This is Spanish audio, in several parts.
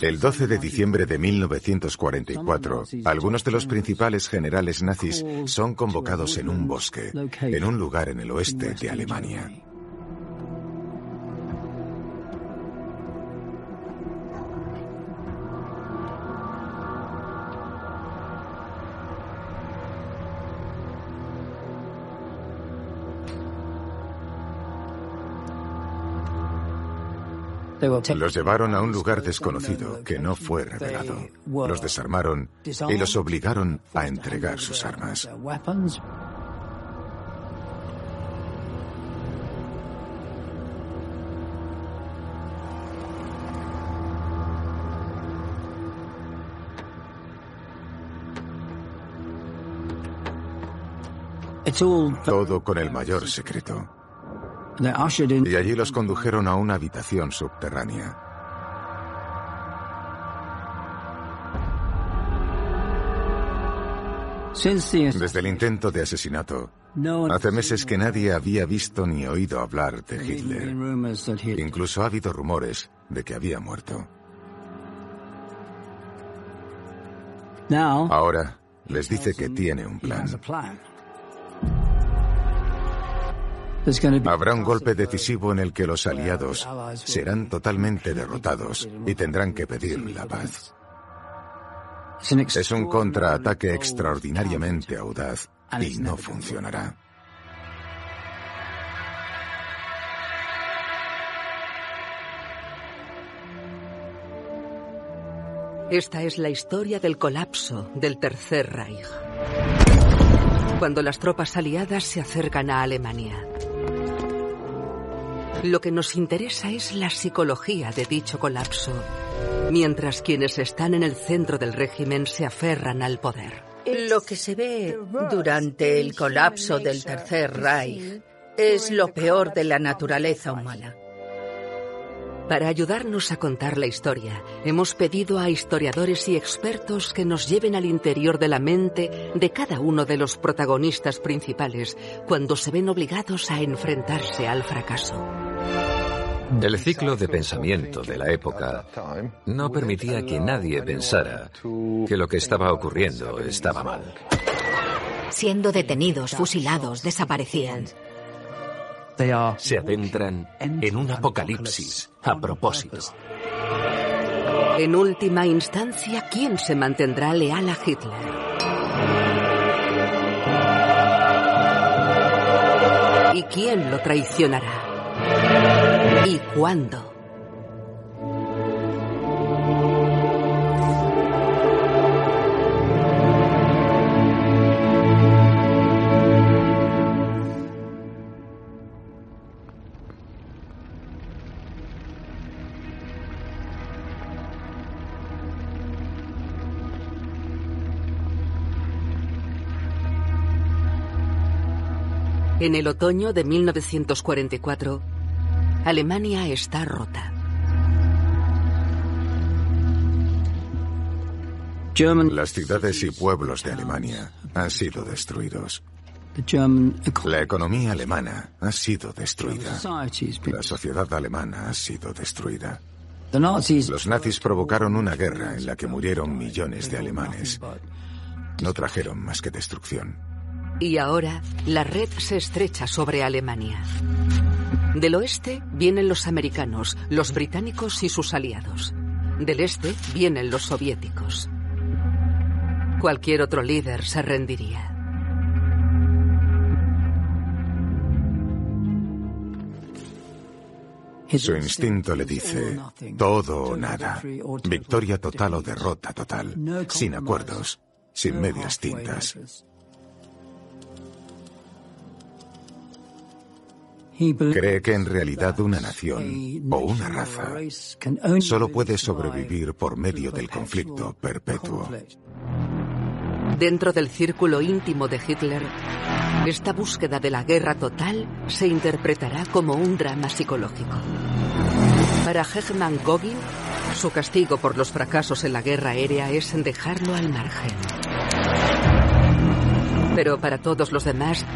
El 12 de diciembre de 1944, algunos de los principales generales nazis son convocados en un bosque, en un lugar en el oeste de Alemania. Los llevaron a un lugar desconocido que no fue revelado. Los desarmaron y los obligaron a entregar sus armas. Todo con el mayor secreto. Y allí los condujeron a una habitación subterránea. Desde el intento de asesinato, hace meses que nadie había visto ni oído hablar de Hitler. Incluso ha habido rumores de que había muerto. Ahora les dice que tiene un plan. Habrá un golpe decisivo en el que los aliados serán totalmente derrotados y tendrán que pedir la paz. Es un contraataque extraordinariamente audaz y no funcionará. Esta es la historia del colapso del Tercer Reich. Cuando las tropas aliadas se acercan a Alemania. Lo que nos interesa es la psicología de dicho colapso, mientras quienes están en el centro del régimen se aferran al poder. Lo que se ve durante el colapso del Tercer Reich es lo peor de la naturaleza humana. Para ayudarnos a contar la historia, hemos pedido a historiadores y expertos que nos lleven al interior de la mente de cada uno de los protagonistas principales cuando se ven obligados a enfrentarse al fracaso. El ciclo de pensamiento de la época no permitía que nadie pensara que lo que estaba ocurriendo estaba mal. Siendo detenidos, fusilados, desaparecían. Se adentran en un apocalipsis a propósito. En última instancia, ¿quién se mantendrá leal a Hitler? ¿Y quién lo traicionará? ¿Y cuándo? En el otoño de 1944, Alemania está rota. Las ciudades y pueblos de Alemania han sido destruidos. La economía alemana ha sido destruida. La sociedad alemana ha sido destruida. Los nazis provocaron una guerra en la que murieron millones de alemanes. No trajeron más que destrucción. Y ahora la red se estrecha sobre Alemania. Del oeste vienen los americanos, los británicos y sus aliados. Del este vienen los soviéticos. Cualquier otro líder se rendiría. Su instinto le dice todo o nada, victoria total o derrota total, sin acuerdos, sin medias tintas. Cree que en realidad una nación o una raza solo puede sobrevivir por medio del conflicto perpetuo. Dentro del círculo íntimo de Hitler, esta búsqueda de la guerra total se interpretará como un drama psicológico. Para Hegman Gogin, su castigo por los fracasos en la guerra aérea es dejarlo al margen. Pero para todos los demás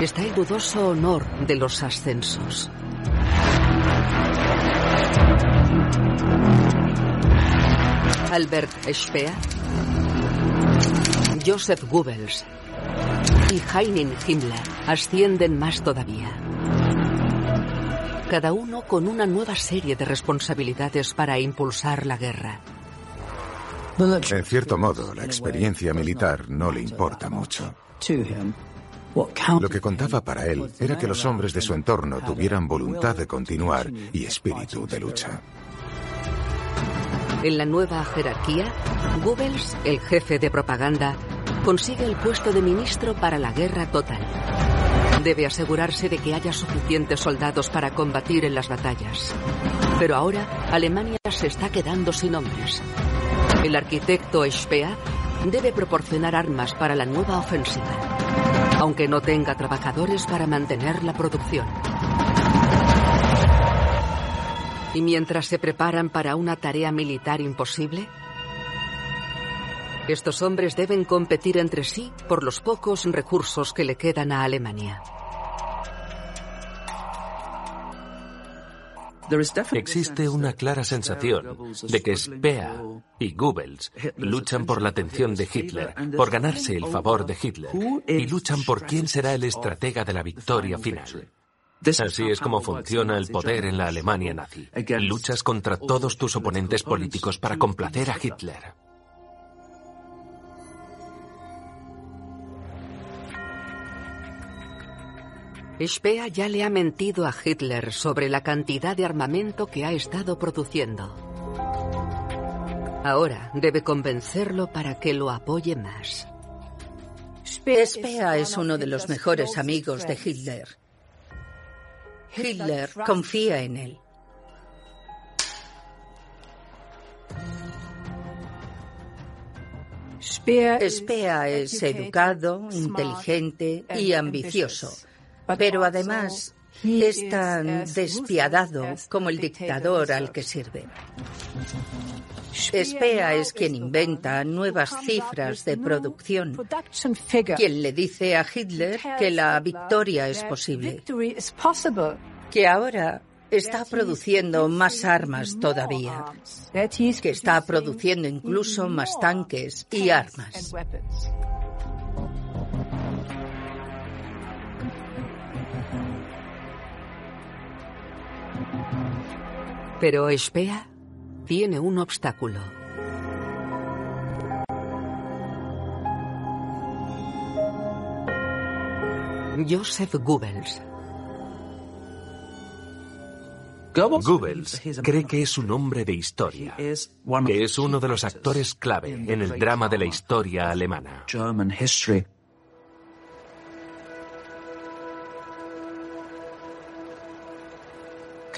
está el dudoso honor de los ascensos. Albert Speer, Joseph Goebbels y Heinrich Himmler ascienden más todavía. Cada uno con una nueva serie de responsabilidades para impulsar la guerra. En cierto modo, la experiencia militar no le importa mucho. Lo que contaba para él era que los hombres de su entorno tuvieran voluntad de continuar y espíritu de lucha. En la nueva jerarquía, Goebbels, el jefe de propaganda, consigue el puesto de ministro para la guerra total. Debe asegurarse de que haya suficientes soldados para combatir en las batallas. Pero ahora Alemania se está quedando sin hombres. El arquitecto Speer debe proporcionar armas para la nueva ofensiva, aunque no tenga trabajadores para mantener la producción. Y mientras se preparan para una tarea militar imposible, estos hombres deben competir entre sí por los pocos recursos que le quedan a Alemania. Existe una clara sensación de que Speer y Goebbels luchan por la atención de Hitler, por ganarse el favor de Hitler, y luchan por quién será el estratega de la victoria final. Así es como funciona el poder en la Alemania nazi. Luchas contra todos tus oponentes políticos para complacer a Hitler. Speer ya le ha mentido a Hitler sobre la cantidad de armamento que ha estado produciendo. Ahora debe convencerlo para que lo apoye más. Speer es uno de los mejores amigos de Hitler. Hitler confía en él. Speer es educado, inteligente y ambicioso pero además es tan despiadado como el dictador al que sirve. Espea es quien inventa nuevas cifras de producción, quien le dice a Hitler que la victoria es posible, que ahora está produciendo más armas todavía, que está produciendo incluso más tanques y armas. Pero Espea tiene un obstáculo. Joseph Goebbels. Goebbels cree que es un hombre de historia, que es uno de los actores clave en el drama de la historia alemana.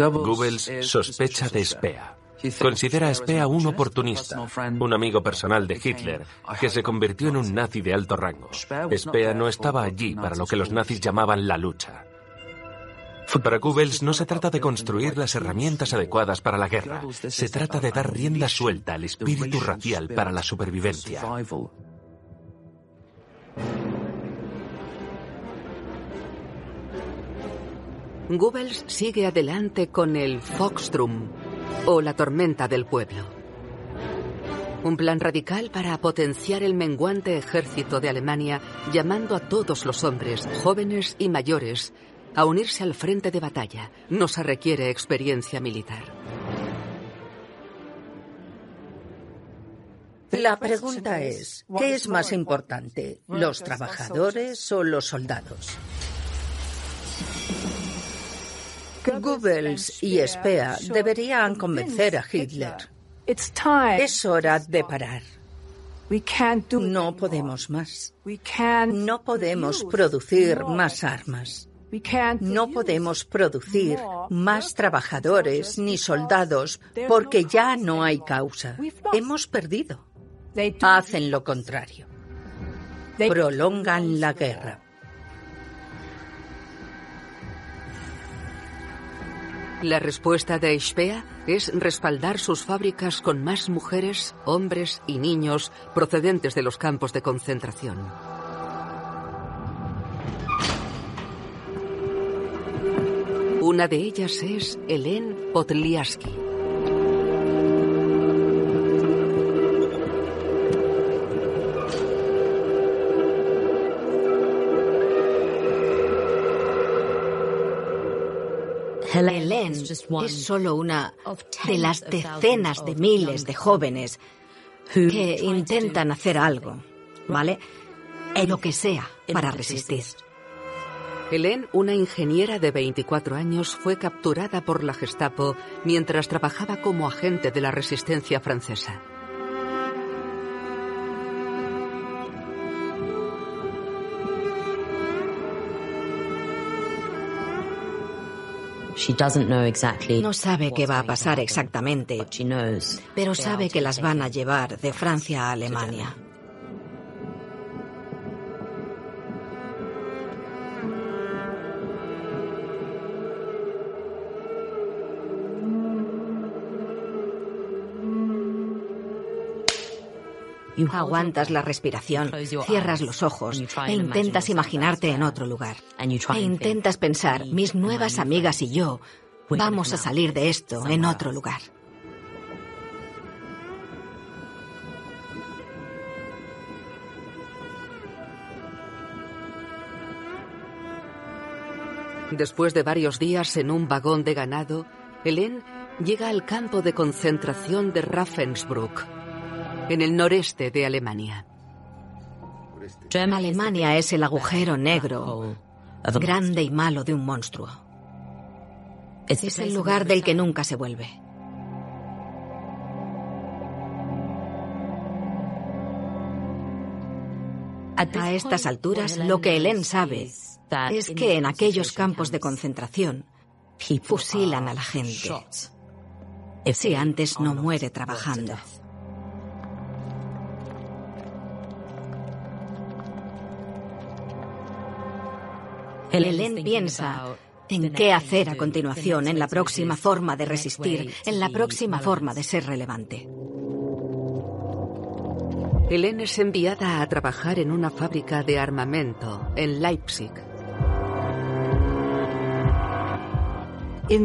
Goebbels sospecha de Spea. Considera a Spea un oportunista, un amigo personal de Hitler, que se convirtió en un nazi de alto rango. Spea no estaba allí para lo que los nazis llamaban la lucha. Para Goebbels no se trata de construir las herramientas adecuadas para la guerra, se trata de dar rienda suelta al espíritu racial para la supervivencia. Goebbels sigue adelante con el Foxtrum, o la tormenta del pueblo. Un plan radical para potenciar el menguante ejército de Alemania, llamando a todos los hombres, jóvenes y mayores, a unirse al frente de batalla. No se requiere experiencia militar. La pregunta es, ¿qué es más importante, los trabajadores o los soldados? Goebbels y Spea deberían convencer a Hitler. Es hora de parar. No podemos más. No podemos producir más armas. No podemos producir más trabajadores ni soldados porque ya no hay causa. Hemos perdido. Hacen lo contrario. Prolongan la guerra. La respuesta de Spea es respaldar sus fábricas con más mujeres, hombres y niños procedentes de los campos de concentración. Una de ellas es Hélène Podliaski. Helen es solo una de las decenas de miles de jóvenes que intentan hacer algo, ¿vale? En lo que sea para resistir. Hélène, una ingeniera de 24 años, fue capturada por la Gestapo mientras trabajaba como agente de la resistencia francesa. No sabe qué va a pasar exactamente, pero sabe que las van a llevar de Francia a Alemania. Aguantas la respiración, cierras los ojos e intentas imaginarte en otro lugar. E intentas pensar, mis nuevas amigas y yo vamos a salir de esto en otro lugar. Después de varios días en un vagón de ganado, Hélène llega al campo de concentración de Ravensbrück, en el noreste de Alemania. Alemania es el agujero negro, grande y malo de un monstruo. Es el lugar del que nunca se vuelve. A estas alturas, lo que Helen sabe es que en aquellos campos de concentración fusilan a la gente si antes no muere trabajando. Helen piensa en qué hacer a continuación, en la próxima forma de resistir, en la próxima forma de ser relevante. Helen es enviada a trabajar en una fábrica de armamento en Leipzig.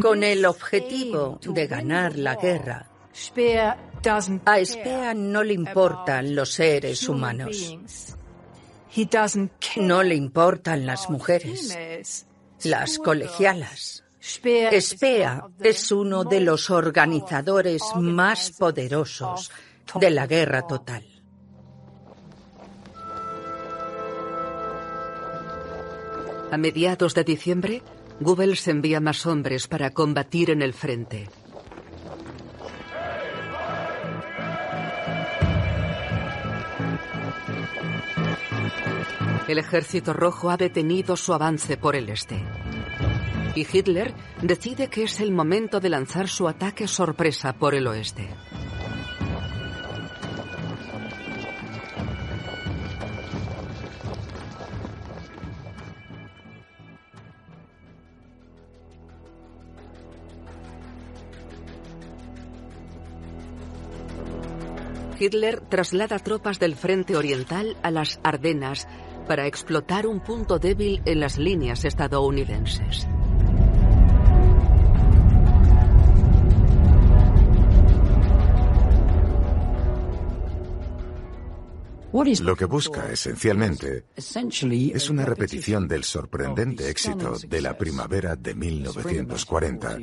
Con el objetivo de ganar la guerra, a Speer no le importan los seres humanos. No le importan las mujeres, las colegialas. Spea es uno de los organizadores más poderosos de la guerra total. A mediados de diciembre, Goebbels envía más hombres para combatir en el frente. El ejército rojo ha detenido su avance por el este. Y Hitler decide que es el momento de lanzar su ataque sorpresa por el oeste. Hitler traslada tropas del frente oriental a las Ardenas para explotar un punto débil en las líneas estadounidenses. Lo que busca esencialmente es una repetición del sorprendente éxito de la primavera de 1940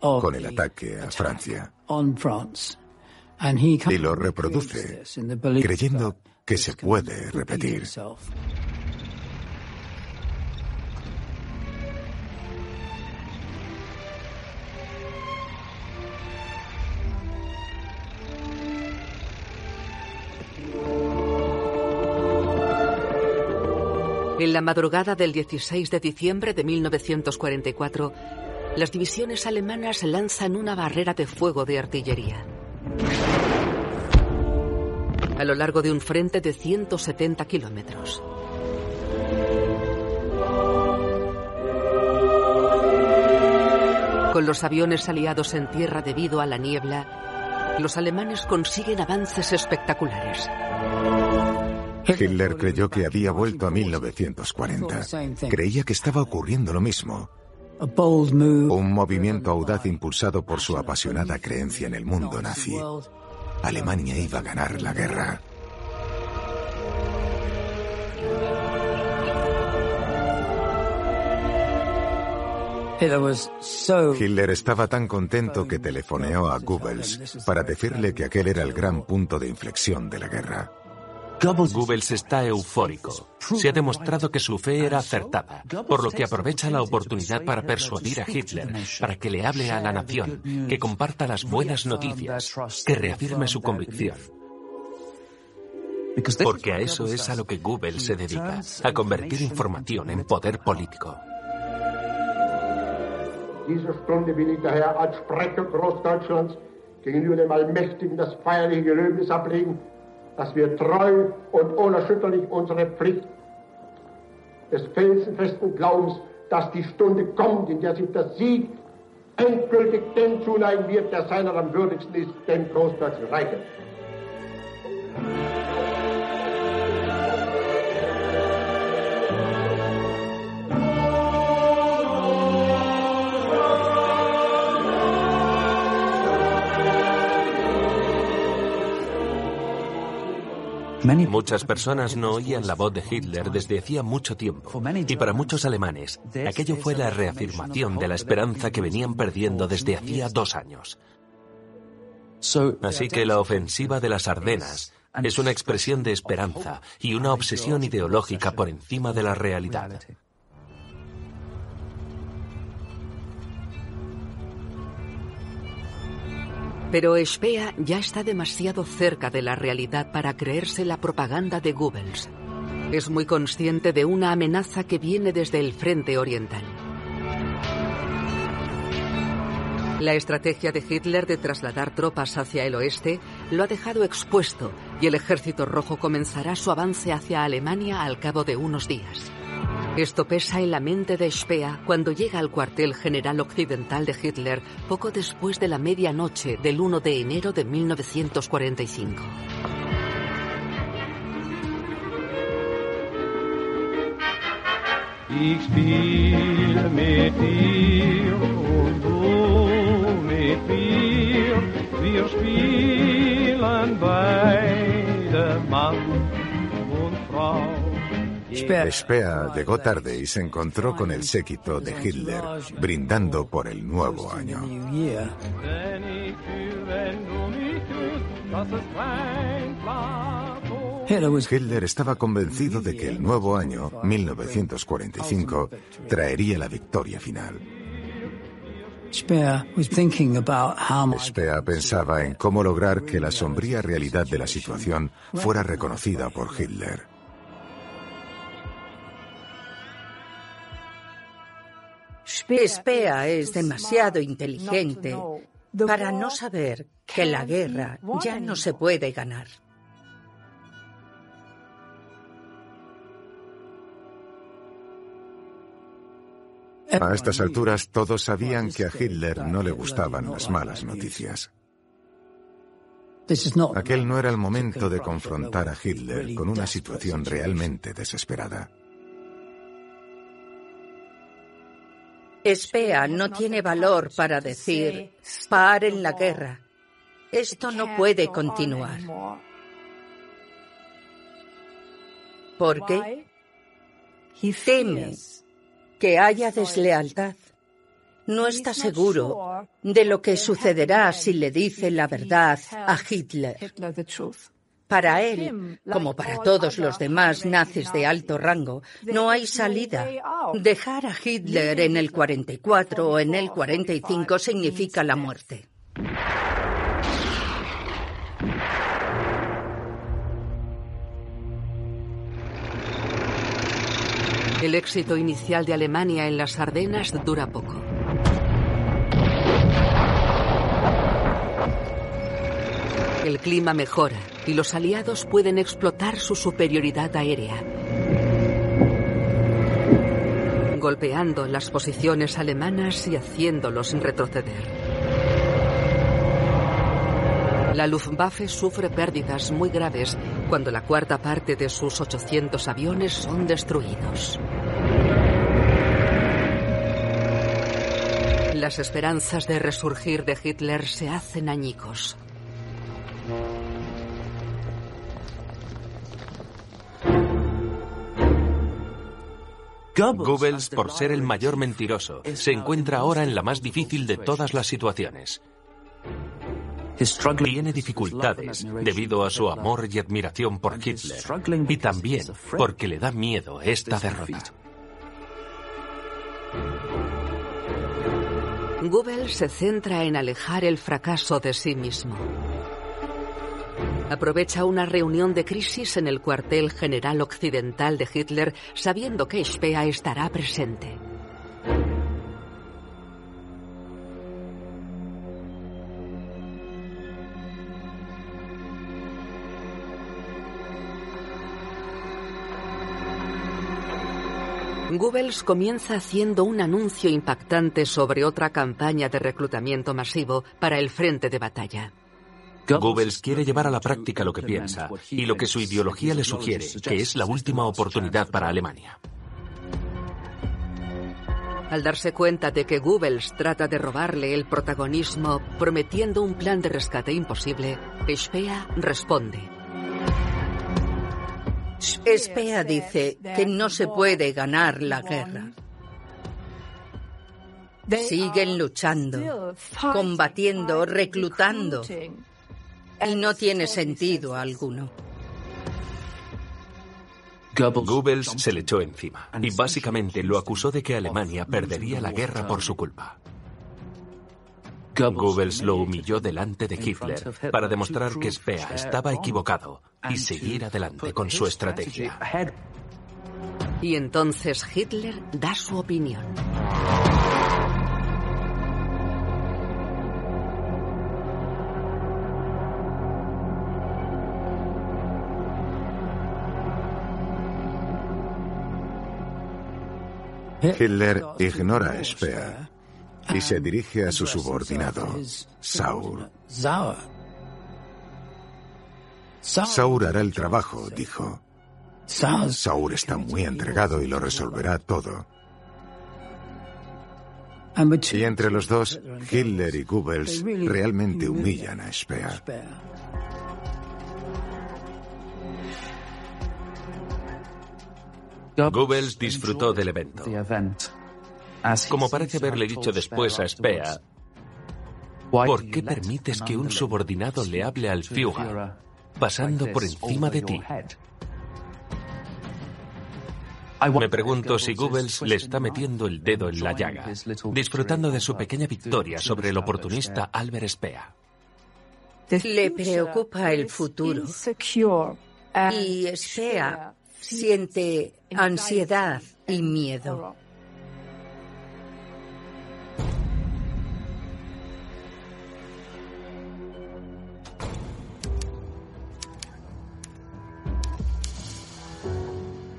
con el ataque a Francia. Y lo reproduce creyendo que se puede repetir. En la madrugada del 16 de diciembre de 1944, las divisiones alemanas lanzan una barrera de fuego de artillería a lo largo de un frente de 170 kilómetros. Con los aviones aliados en tierra debido a la niebla, los alemanes consiguen avances espectaculares. Hitler creyó que había vuelto a 1940. Creía que estaba ocurriendo lo mismo. Un movimiento audaz impulsado por su apasionada creencia en el mundo nazi. Alemania iba a ganar la guerra. Hitler estaba tan contento que telefoneó a Goebbels para decirle que aquel era el gran punto de inflexión de la guerra. Goebbels está eufórico. Se ha demostrado que su fe era acertada, por lo que aprovecha la oportunidad para persuadir a Hitler para que le hable a la nación, que comparta las buenas noticias, que reafirme su convicción. Porque a eso es a lo que Goebbels se dedica, a convertir información en poder político. Diese Stunde will ich daher als Sprecher Großdeutschlands gegenüber dem Allmächtigen das feierliche Gelöbnis ablegen, dass wir treu und unerschütterlich unsere Pflicht des felsenfesten Glaubens, dass die Stunde kommt, in der sich der Sieg endgültig dem zuneigen wird, der seiner am würdigsten ist, dem Großdeutschen Reiche. Muchas personas no oían la voz de Hitler desde hacía mucho tiempo. Y para muchos alemanes, aquello fue la reafirmación de la esperanza que venían perdiendo desde hacía dos años. Así que la ofensiva de las Ardenas es una expresión de esperanza y una obsesión ideológica por encima de la realidad. Pero Speer ya está demasiado cerca de la realidad para creerse la propaganda de Goebbels. Es muy consciente de una amenaza que viene desde el frente oriental. La estrategia de Hitler de trasladar tropas hacia el oeste lo ha dejado expuesto y el ejército rojo comenzará su avance hacia Alemania al cabo de unos días. Esto pesa en la mente de Speer cuando llega al cuartel general occidental de Hitler poco después de la medianoche del 1 de enero de 1945. Speer llegó tarde y se encontró con el séquito de Hitler brindando por el nuevo año. Hitler estaba convencido de que el nuevo año, 1945, traería la victoria final. Speer pensaba en cómo lograr que la sombría realidad de la situación fuera reconocida por Hitler. Spea es demasiado inteligente para no saber que la guerra ya no se puede ganar. A estas alturas todos sabían que a Hitler no le gustaban las malas noticias. Aquel no era el momento de confrontar a Hitler con una situación realmente desesperada. Espea no tiene valor para decir, paren la guerra. Esto no puede continuar. ¿Por qué? Teme que haya deslealtad. No está seguro de lo que sucederá si le dice la verdad a Hitler. Para él, como para todos los demás nazis de alto rango, no hay salida. Dejar a Hitler en el 44 o en el 45 significa la muerte. El éxito inicial de Alemania en las Ardenas dura poco. El clima mejora y los aliados pueden explotar su superioridad aérea, golpeando las posiciones alemanas y haciéndolos retroceder. La Luftwaffe sufre pérdidas muy graves cuando la cuarta parte de sus 800 aviones son destruidos. Las esperanzas de resurgir de Hitler se hacen añicos. Goebbels, por ser el mayor mentiroso, se encuentra ahora en la más difícil de todas las situaciones. Tiene dificultades debido a su amor y admiración por Hitler y también porque le da miedo esta derrota. Goebbels se centra en alejar el fracaso de sí mismo. Aprovecha una reunión de crisis en el cuartel general occidental de Hitler sabiendo que Speer estará presente. Goebbels comienza haciendo un anuncio impactante sobre otra campaña de reclutamiento masivo para el frente de batalla. Goebbels quiere llevar a la práctica lo que piensa y lo que su ideología le sugiere, que es la última oportunidad para Alemania. Al darse cuenta de que Goebbels trata de robarle el protagonismo prometiendo un plan de rescate imposible, Speer responde. Speer dice que no se puede ganar la guerra. Siguen luchando, combatiendo, reclutando y no tiene sentido alguno. Goebbels se le echó encima y básicamente lo acusó de que Alemania perdería la guerra por su culpa. Goebbels lo humilló delante de Hitler para demostrar que Speer estaba equivocado y seguir adelante con su estrategia. Y entonces Hitler da su opinión. Hitler ignora a Speer y se dirige a su subordinado, Saur. Saur hará el trabajo, dijo. Saur está muy entregado y lo resolverá todo. Y entre los dos, Hitler y Goebbels realmente humillan a Speer. Goebbels disfrutó del evento. Como parece haberle dicho después a Speer, ¿por qué permites que un subordinado le hable al Führer pasando por encima de ti? Me pregunto si Goebbels le está metiendo el dedo en la llaga, disfrutando de su pequeña victoria sobre el oportunista Albert Speer. Le preocupa el futuro. Y Speer siente ansiedad y miedo.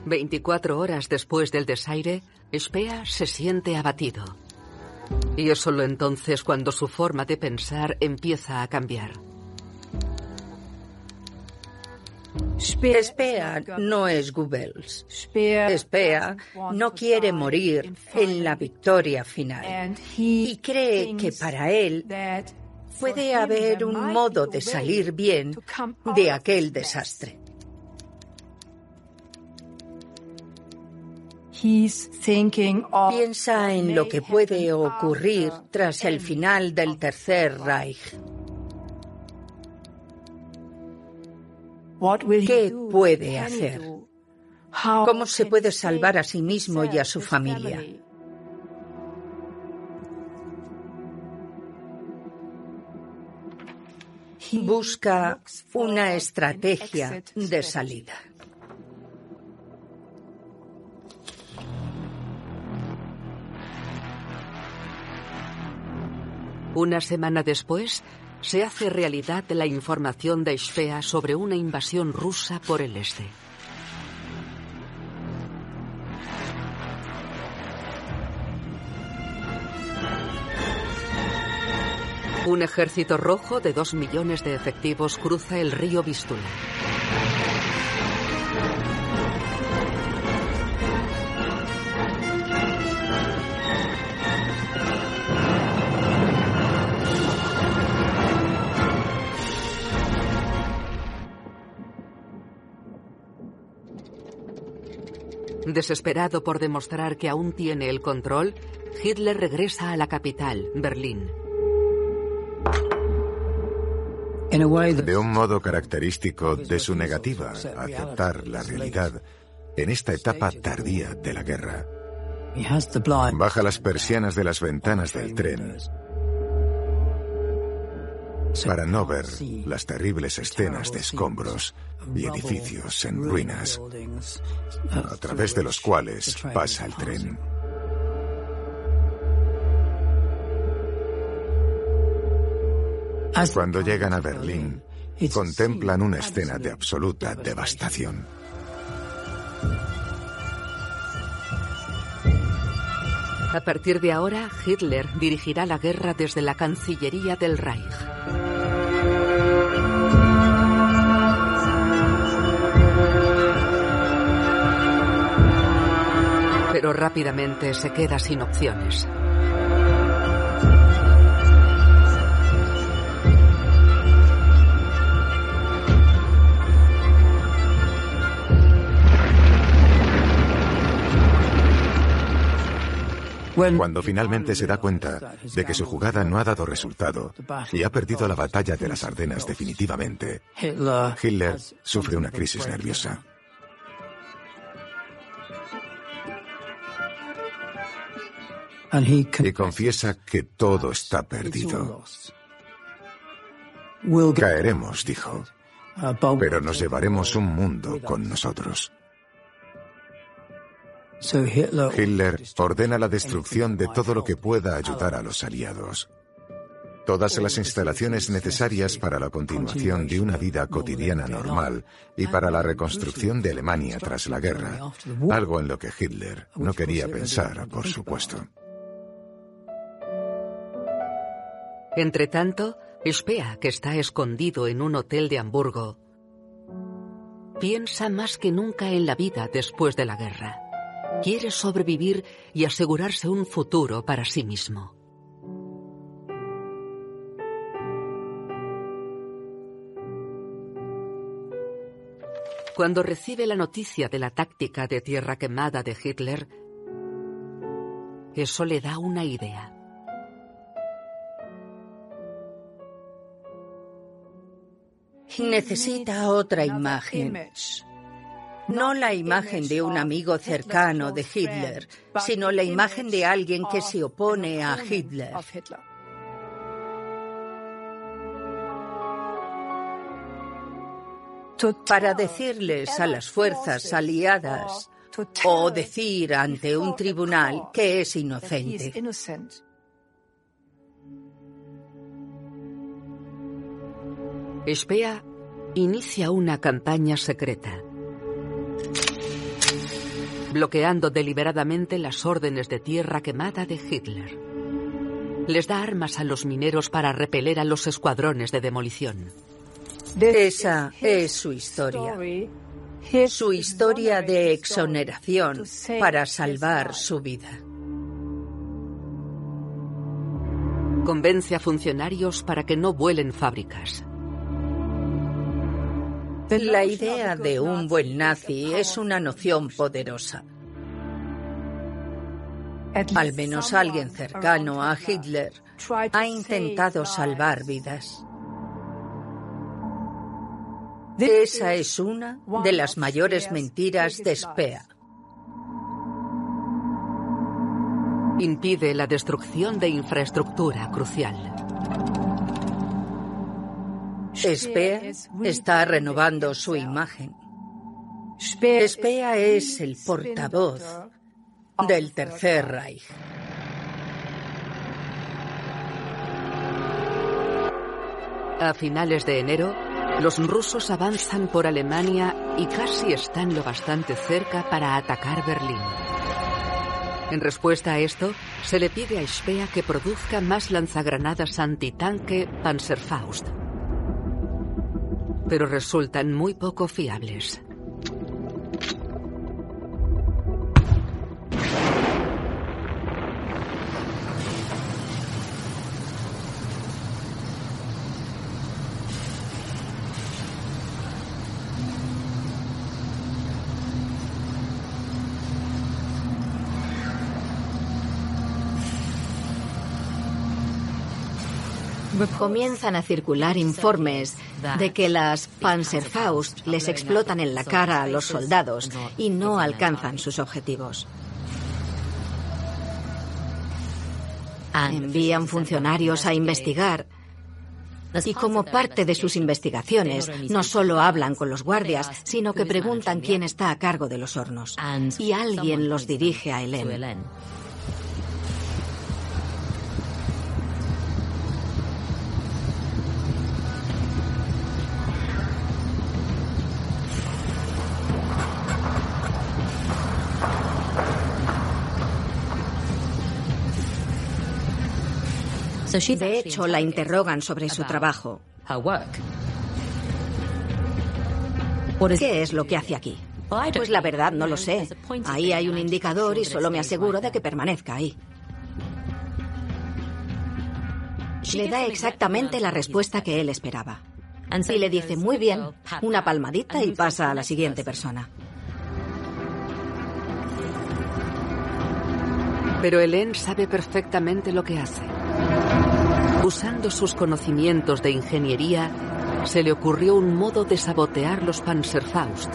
Veinticuatro horas después del desaire, Speer se siente abatido. Y es solo entonces cuando su forma de pensar empieza a cambiar. Speer no es Goebbels. Speer no quiere morir en la victoria final y cree que para él puede haber un modo de salir bien de aquel desastre. Piensa en lo que puede ocurrir tras el final del Tercer Reich. ¿Qué puede hacer? ¿Cómo se puede salvar a sí mismo y a su familia? Busca una estrategia de salida. Una semana después, se hace realidad la información de Speer sobre una invasión rusa por el este. Un ejército rojo de dos millones de efectivos cruza el río Vistula. Desesperado por demostrar que aún tiene el control, Hitler regresa a la capital, Berlín. De un modo característico de su negativa a aceptar la realidad en esta etapa tardía de la guerra. Baja las persianas de las ventanas del tren para no ver las terribles escenas de escombros y edificios en ruinas a través de los cuales pasa el tren. Cuando llegan a Berlín, contemplan una escena de absoluta devastación. A partir de ahora, Hitler dirigirá la guerra desde la Cancillería del Reich. Pero rápidamente se queda sin opciones. Cuando finalmente se da cuenta de que su jugada no ha dado resultado y ha perdido la batalla de las Ardenas definitivamente, Hitler sufre una crisis nerviosa. Y confiesa que todo está perdido. Caeremos, dijo, pero nos llevaremos un mundo con nosotros. Hitler ordena la destrucción de todo lo que pueda ayudar a los aliados. Todas las instalaciones necesarias para la continuación de una vida cotidiana normal y para la reconstrucción de Alemania tras la guerra, algo en lo que Hitler no quería pensar, por supuesto. Entretanto, Speer, que está escondido en un hotel de Hamburgo, piensa más que nunca en la vida después de la guerra. Quiere sobrevivir y asegurarse un futuro para sí mismo. Cuando recibe la noticia de la táctica de tierra quemada de Hitler, eso le da una idea. Necesita otra imagen. No la imagen de un amigo cercano de Hitler, sino la imagen de alguien que se opone a Hitler. Para decirles a las fuerzas aliadas o decir ante un tribunal que es inocente. Speer inicia una campaña secreta bloqueando deliberadamente las órdenes de tierra quemada de Hitler. Les da armas a los mineros para repeler a los escuadrones de demolición. Esa es su historia. Su historia de exoneración para salvar su vida. Convence a funcionarios para que no vuelen fábricas. La idea de un buen nazi es una noción poderosa. Al menos alguien cercano a Hitler ha intentado salvar vidas. Esa es una de las mayores mentiras de Speer. Impide la destrucción de infraestructura crucial. Speer está renovando su imagen. Speer es el portavoz del Tercer Reich. A finales de enero, los rusos avanzan por Alemania y casi están lo bastante cerca para atacar Berlín. En respuesta a esto, se le pide a Speer que produzca más lanzagranadas antitanque Panzerfaust pero resultan muy poco fiables. Comienzan a circular informes de que las Panzerfaust les explotan en la cara a los soldados y no alcanzan sus objetivos. Envían funcionarios a investigar y como parte de sus investigaciones, no solo hablan con los guardias, sino que preguntan quién está a cargo de los hornos. Y alguien los dirige a Helen. De hecho, la interrogan sobre su trabajo. ¿Qué es lo que hace aquí? Pues la verdad no lo sé. Ahí hay un indicador y solo me aseguro de que permanezca ahí. Le da exactamente la respuesta que él esperaba. Y le dice, muy bien, una palmadita y pasa a la siguiente persona. Pero Helen sabe perfectamente lo que hace. Usando sus conocimientos de ingeniería, se le ocurrió un modo de sabotear los Panzerfaust.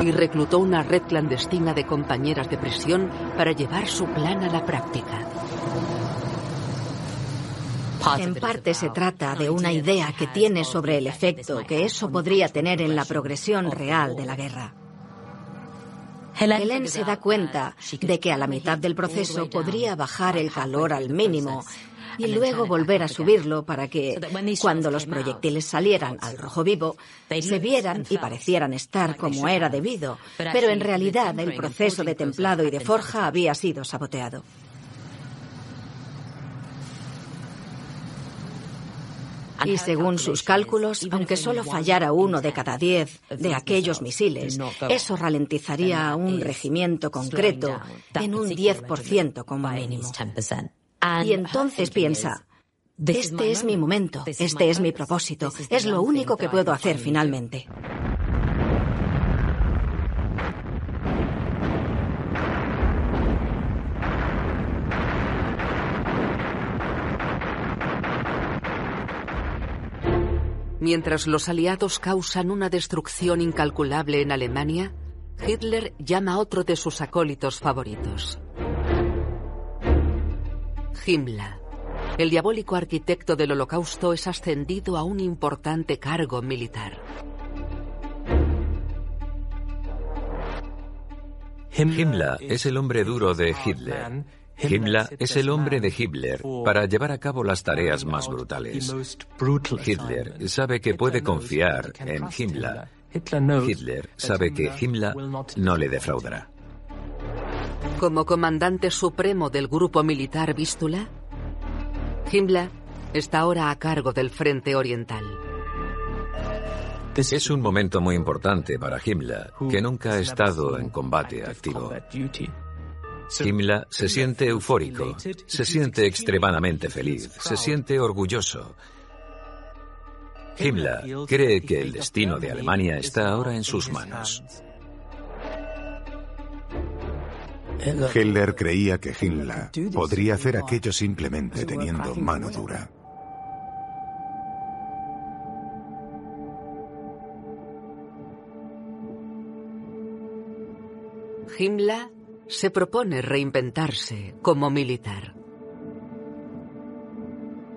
Y reclutó una red clandestina de compañeras de prisión para llevar su plan a la práctica. En parte se trata de una idea que tiene sobre el efecto que eso podría tener en la progresión real de la guerra. Helen se da cuenta de que a la mitad del proceso podría bajar el calor al mínimo y luego volver a subirlo para que, cuando los proyectiles salieran al rojo vivo, se vieran y parecieran estar como era debido, pero en realidad el proceso de templado y de forja había sido saboteado. Y según sus cálculos, aunque solo fallara uno de cada diez de aquellos misiles, eso ralentizaría a un regimiento concreto en un 10% como mínimo. Y entonces piensa, este es mi momento, este es mi propósito, es lo único que puedo hacer finalmente. Mientras los aliados causan una destrucción incalculable en Alemania, Hitler llama a otro de sus acólitos favoritos. Himmler, el diabólico arquitecto del holocausto, es ascendido a un importante cargo militar. Himmler es el hombre duro de Hitler Himmler es el hombre de Hitler para llevar a cabo las tareas más brutales. Hitler sabe que puede confiar en Himmler. Hitler sabe que Himmler no le defraudará. Como comandante supremo del grupo militar Vístula, Himmler está ahora a cargo del Frente Oriental. Es un momento muy importante para Himmler, que nunca ha estado en combate activo. Himmler se siente eufórico, se siente extremadamente feliz, se siente orgulloso. Himmler cree que el destino de Alemania está ahora en sus manos. Hitler creía que Himmler podría hacer aquello simplemente teniendo mano dura. Himmler se propone reinventarse como militar.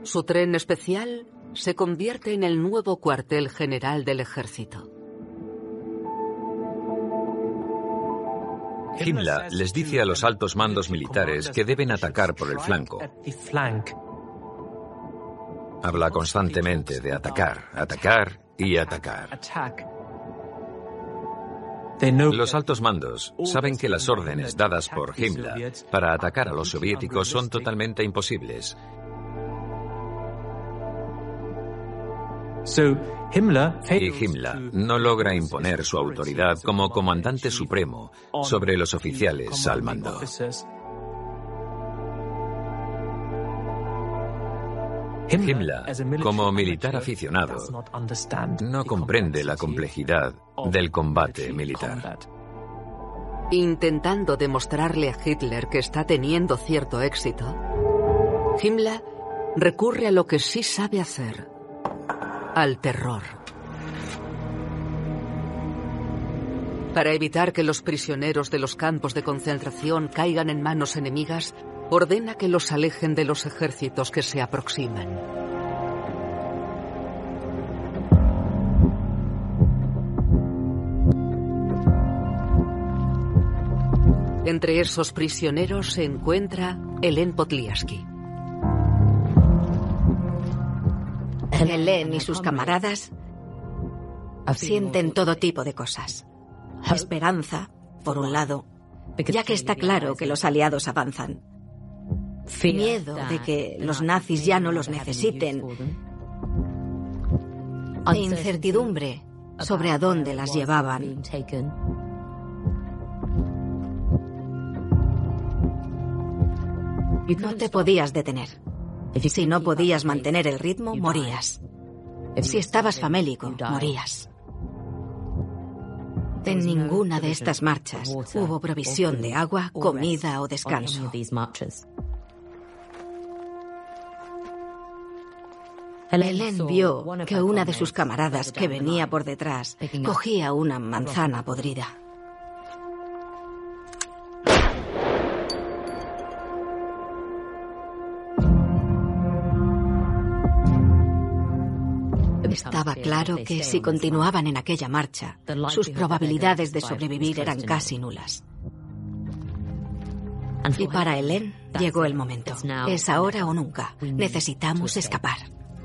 Su tren especial se convierte en el nuevo cuartel general del ejército. Himmler les dice a los altos mandos militares que deben atacar por el flanco. Habla constantemente de atacar, atacar y atacar. Los altos mandos saben que las órdenes dadas por Himmler para atacar a los soviéticos son totalmente imposibles. Y Himmler no logra imponer su autoridad como comandante supremo sobre los oficiales al mando. Himmler, como militar aficionado, no comprende la complejidad del combate militar. Intentando demostrarle a Hitler que está teniendo cierto éxito, Himmler recurre a lo que sí sabe hacer, al terror. Para evitar que los prisioneros de los campos de concentración caigan en manos enemigas, ordena que los alejen de los ejércitos que se aproximan. Entre esos prisioneros se encuentra Helen Potliaski. Helen y sus camaradas sienten todo tipo de cosas. Esperanza, por un lado, ya que está claro que los aliados avanzan. Miedo de que los nazis ya no los necesiten. E incertidumbre sobre a dónde las llevaban. No te podías detener. Si no podías mantener el ritmo, morías. Si estabas famélico, morías. En ninguna de estas marchas hubo provisión de agua, comida o descanso. Helen vio que una de sus camaradas que venía por detrás cogía una manzana podrida. Estaba claro que si continuaban en aquella marcha, sus probabilidades de sobrevivir eran casi nulas. Y para Helen llegó el momento. Es ahora o nunca. Necesitamos escapar.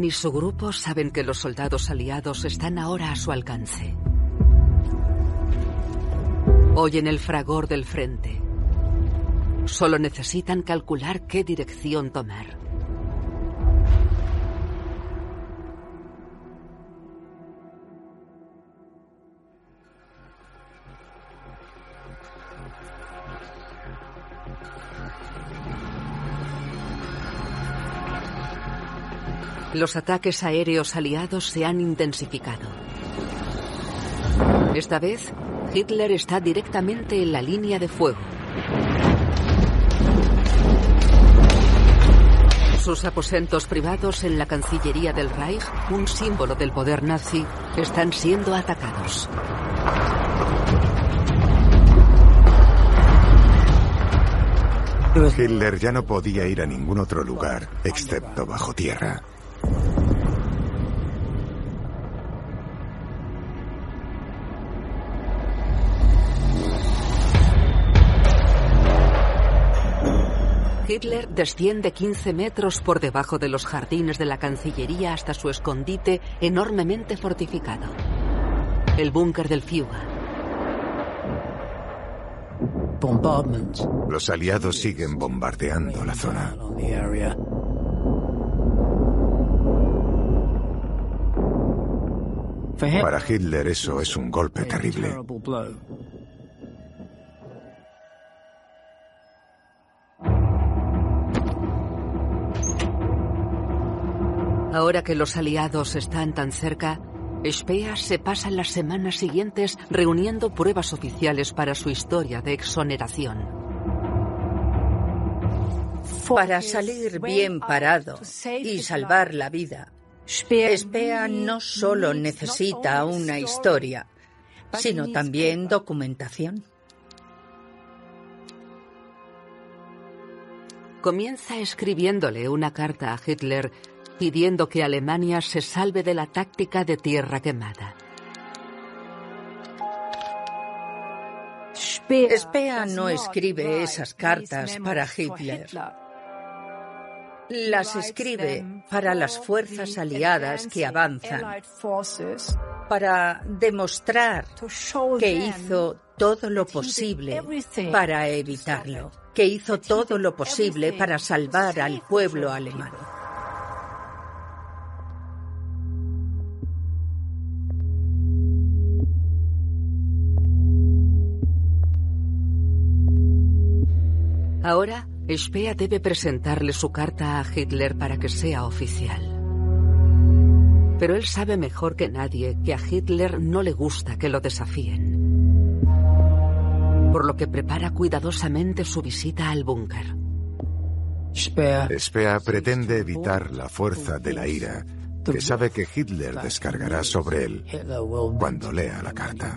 Y su grupo saben que los soldados aliados están ahora a su alcance. Oyen el fragor del frente. Solo necesitan calcular qué dirección tomar. Los ataques aéreos aliados se han intensificado. Esta vez, Hitler está directamente en la línea de fuego. Sus aposentos privados en la Cancillería del Reich, un símbolo del poder nazi, están siendo atacados. Hitler ya no podía ir a ningún otro lugar excepto bajo tierra. Hitler desciende 15 metros por debajo de los jardines de la Cancillería hasta su escondite enormemente fortificado. El búnker del Führer. Los aliados siguen bombardeando la zona. Para Hitler eso es un golpe terrible. Ahora que los aliados están tan cerca, Speer se pasa las semanas siguientes reuniendo pruebas oficiales para su historia de exoneración. Para salir bien parado y salvar la vida, Speer no solo necesita una historia, sino también documentación. Comienza escribiéndole una carta a Hitler pidiendo que Alemania se salve de la táctica de tierra quemada. Speer no escribe esas cartas para Hitler. Las escribe para las fuerzas aliadas que avanzan, para demostrar que hizo todo lo posible para evitarlo, que hizo todo lo posible para salvar al pueblo alemán. Ahora, Speer debe presentarle su carta a Hitler para que sea oficial. Pero él sabe mejor que nadie que a Hitler no le gusta que lo desafíen. Por lo que prepara cuidadosamente su visita al búnker. Speer pretende evitar la fuerza de la ira que sabe que Hitler descargará sobre él cuando lea la carta.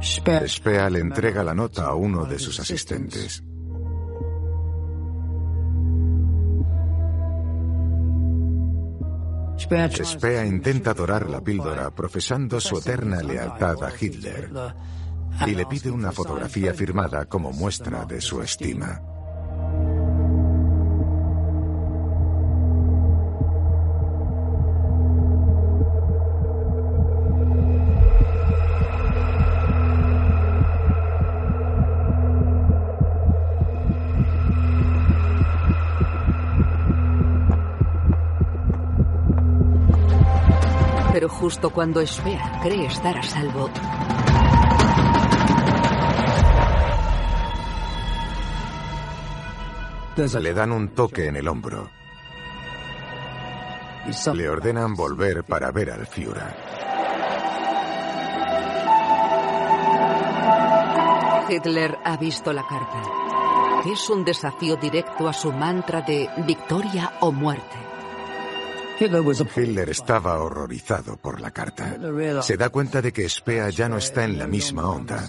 Spea le entrega la nota a uno de sus asistentes. Spea intenta dorar la píldora profesando su eterna lealtad a Hitler y le pide una fotografía firmada como muestra de su estima. Justo cuando Spea cree estar a salvo. Le dan un toque en el hombro. Le ordenan volver para ver al Führer. Hitler ha visto la carta. Es un desafío directo a su mantra de victoria o muerte. Hitler estaba horrorizado por la carta. Se da cuenta de que Spea ya no está en la misma onda.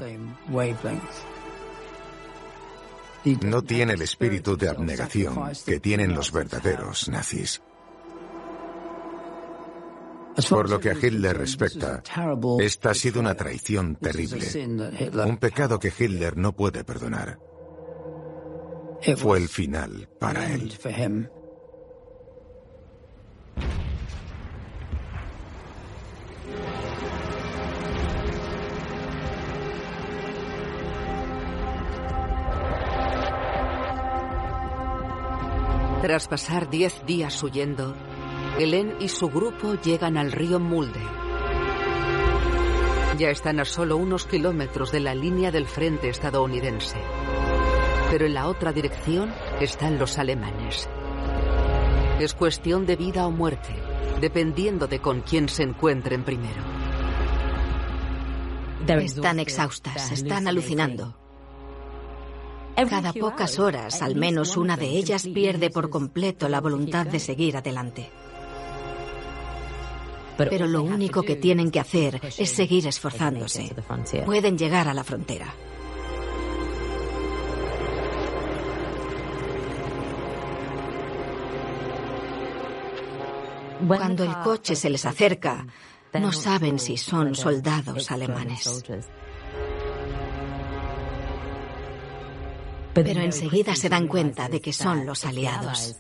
No tiene el espíritu de abnegación que tienen los verdaderos nazis. Por lo que a Hitler respecta, esta ha sido una traición terrible, un pecado que Hitler no puede perdonar. Fue el final para él. Tras pasar diez días huyendo, Helen y su grupo llegan al río Mulde. Ya están a solo unos kilómetros de la línea del frente estadounidense. Pero en la otra dirección están los alemanes. Es cuestión de vida o muerte, dependiendo de con quién se encuentren primero. Están exhaustas, están alucinando. Cada pocas horas, al menos una de ellas pierde por completo la voluntad de seguir adelante. Pero lo único que tienen que hacer es seguir esforzándose. Pueden llegar a la frontera. Cuando el coche se les acerca, no saben si son soldados alemanes. Pero enseguida se dan cuenta de que son los aliados.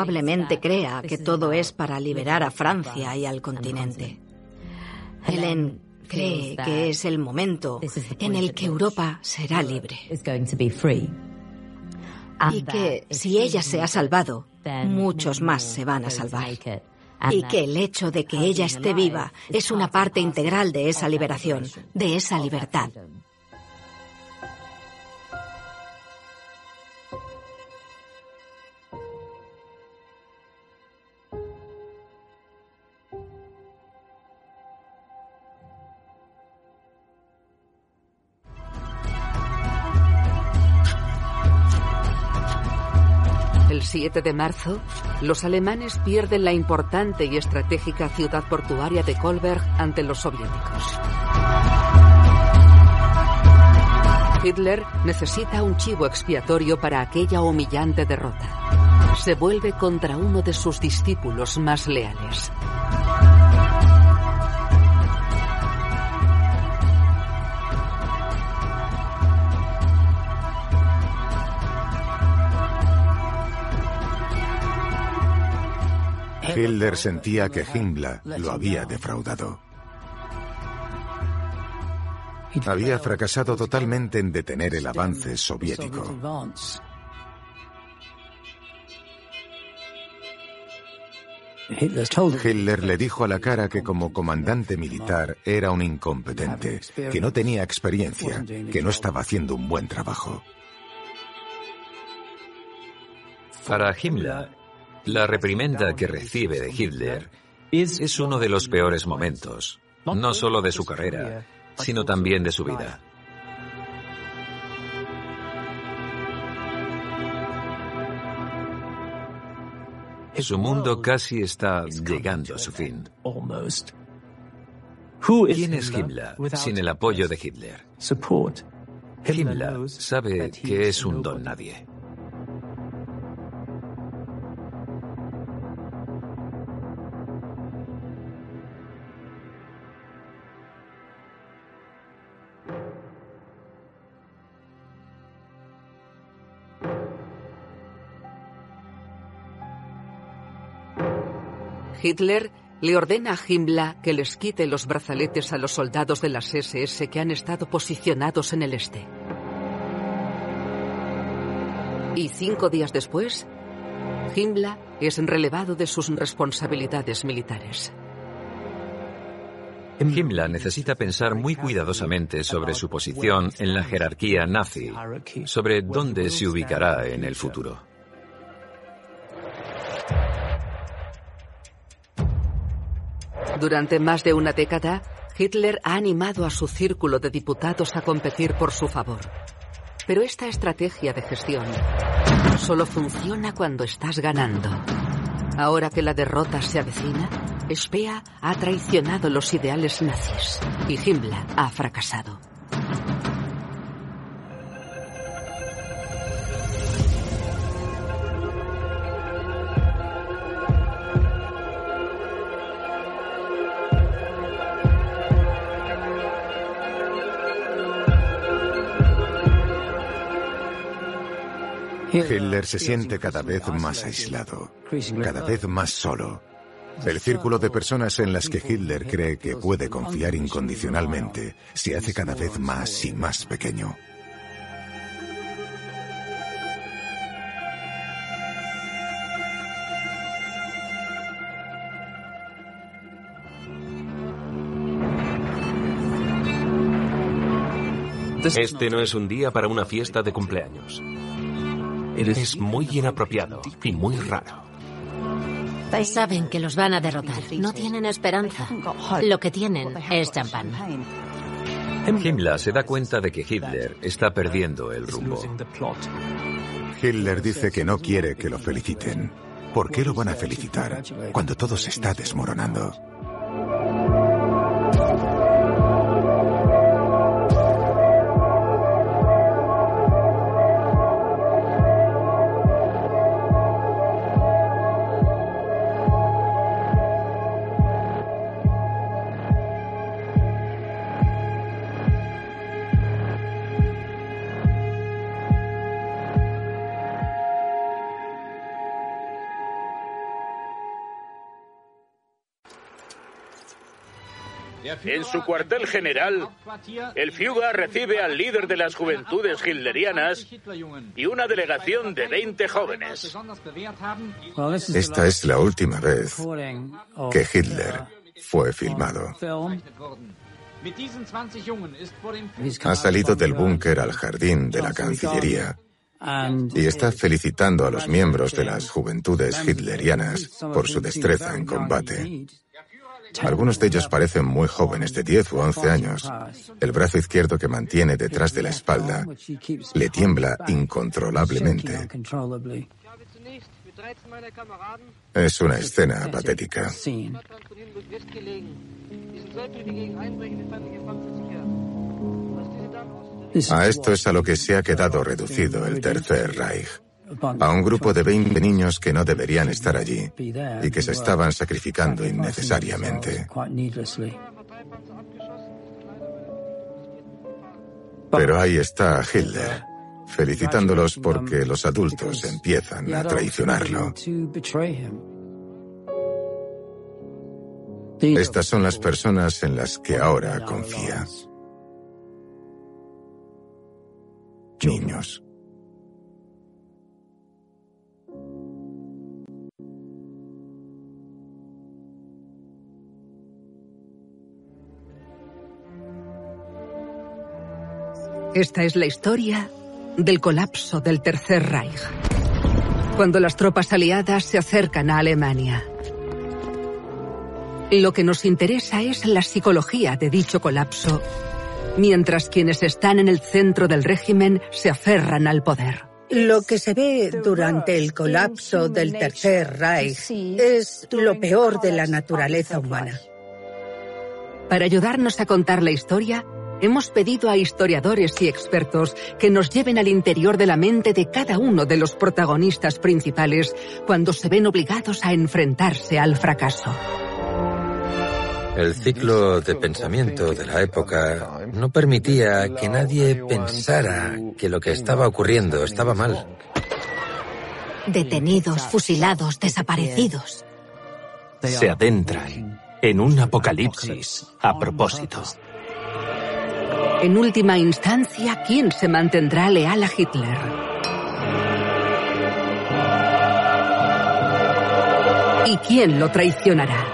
Probablemente crea que todo es para liberar a Francia y al continente. Helen cree que es el momento en el que Europa será libre. Y que si ella se ha salvado, muchos más se van a salvar. Y que el hecho de que ella esté viva es una parte integral de esa liberación, de esa libertad. El 7 de marzo, los alemanes pierden la importante y estratégica ciudad portuaria de Kolberg ante los soviéticos. Hitler necesita un chivo expiatorio para aquella humillante derrota. Se vuelve contra uno de sus discípulos más leales. Hitler sentía que Himmler lo había defraudado. Había fracasado totalmente en detener el avance soviético. Hitler le dijo a la cara que como comandante militar era un incompetente, que no tenía experiencia, que no estaba haciendo un buen trabajo. Para Himmler, la reprimenda que recibe de Hitler es uno de los peores momentos, no solo de su carrera, sino también de su vida. Su mundo casi está llegando a su fin. ¿Quién es Himmler sin el apoyo de Hitler? Himmler sabe que es un don nadie. Hitler le ordena a Himmler que les quite los brazaletes a los soldados de las SS que han estado posicionados en el este. Y cinco días después, Himmler es relevado de sus responsabilidades militares. Himmler necesita pensar muy cuidadosamente sobre su posición en la jerarquía nazi, sobre dónde se ubicará en el futuro. Durante más de una década, Hitler ha animado a su círculo de diputados a competir por su favor. Pero esta estrategia de gestión solo funciona cuando estás ganando. Ahora que la derrota se avecina, Speer ha traicionado los ideales nazis y Himmler ha fracasado. Hitler se siente cada vez más aislado, cada vez más solo. El círculo de personas en las que Hitler cree que puede confiar incondicionalmente se hace cada vez más y más pequeño. Este no es un día para una fiesta de cumpleaños. Es muy inapropiado y muy raro. Saben que los van a derrotar. No tienen esperanza. Lo que tienen es champán. Himmler se da cuenta de que Hitler está perdiendo el rumbo. Hitler dice que no quiere que lo feliciten. ¿Por qué lo van a felicitar cuando todo se está desmoronando? En su cuartel general, el Führer recibe al líder de las juventudes hitlerianas y una delegación de 20 jóvenes. Esta es la última vez que Hitler fue filmado. Ha salido del búnker al jardín de la Cancillería y está felicitando a los miembros de las juventudes hitlerianas por su destreza en combate. Algunos de ellos parecen muy jóvenes, de 10 u 11 años. El brazo izquierdo que mantiene detrás de la espalda le tiembla incontrolablemente. Es una escena patética. A esto es a lo que se ha quedado reducido el Tercer Reich. A un grupo de 20 niños que no deberían estar allí y que se estaban sacrificando innecesariamente. Pero ahí está Hitler, felicitándolos porque los adultos empiezan a traicionarlo. Estas son las personas en las que ahora confía. Niños. Esta es la historia del colapso del Tercer Reich. Cuando las tropas aliadas se acercan a Alemania. Lo que nos interesa es la psicología de dicho colapso, mientras quienes están en el centro del régimen se aferran al poder. Lo que se ve durante el colapso del Tercer Reich es lo peor de la naturaleza humana. Para ayudarnos a contar la historia, hemos pedido a historiadores y expertos que nos lleven al interior de la mente de cada uno de los protagonistas principales cuando se ven obligados a enfrentarse al fracaso. El ciclo de pensamiento de la época no permitía que nadie pensara que lo que estaba ocurriendo estaba mal. Detenidos, fusilados, desaparecidos. Se adentran en un apocalipsis a propósito. En última instancia, ¿quién se mantendrá leal a Hitler? ¿Y quién lo traicionará?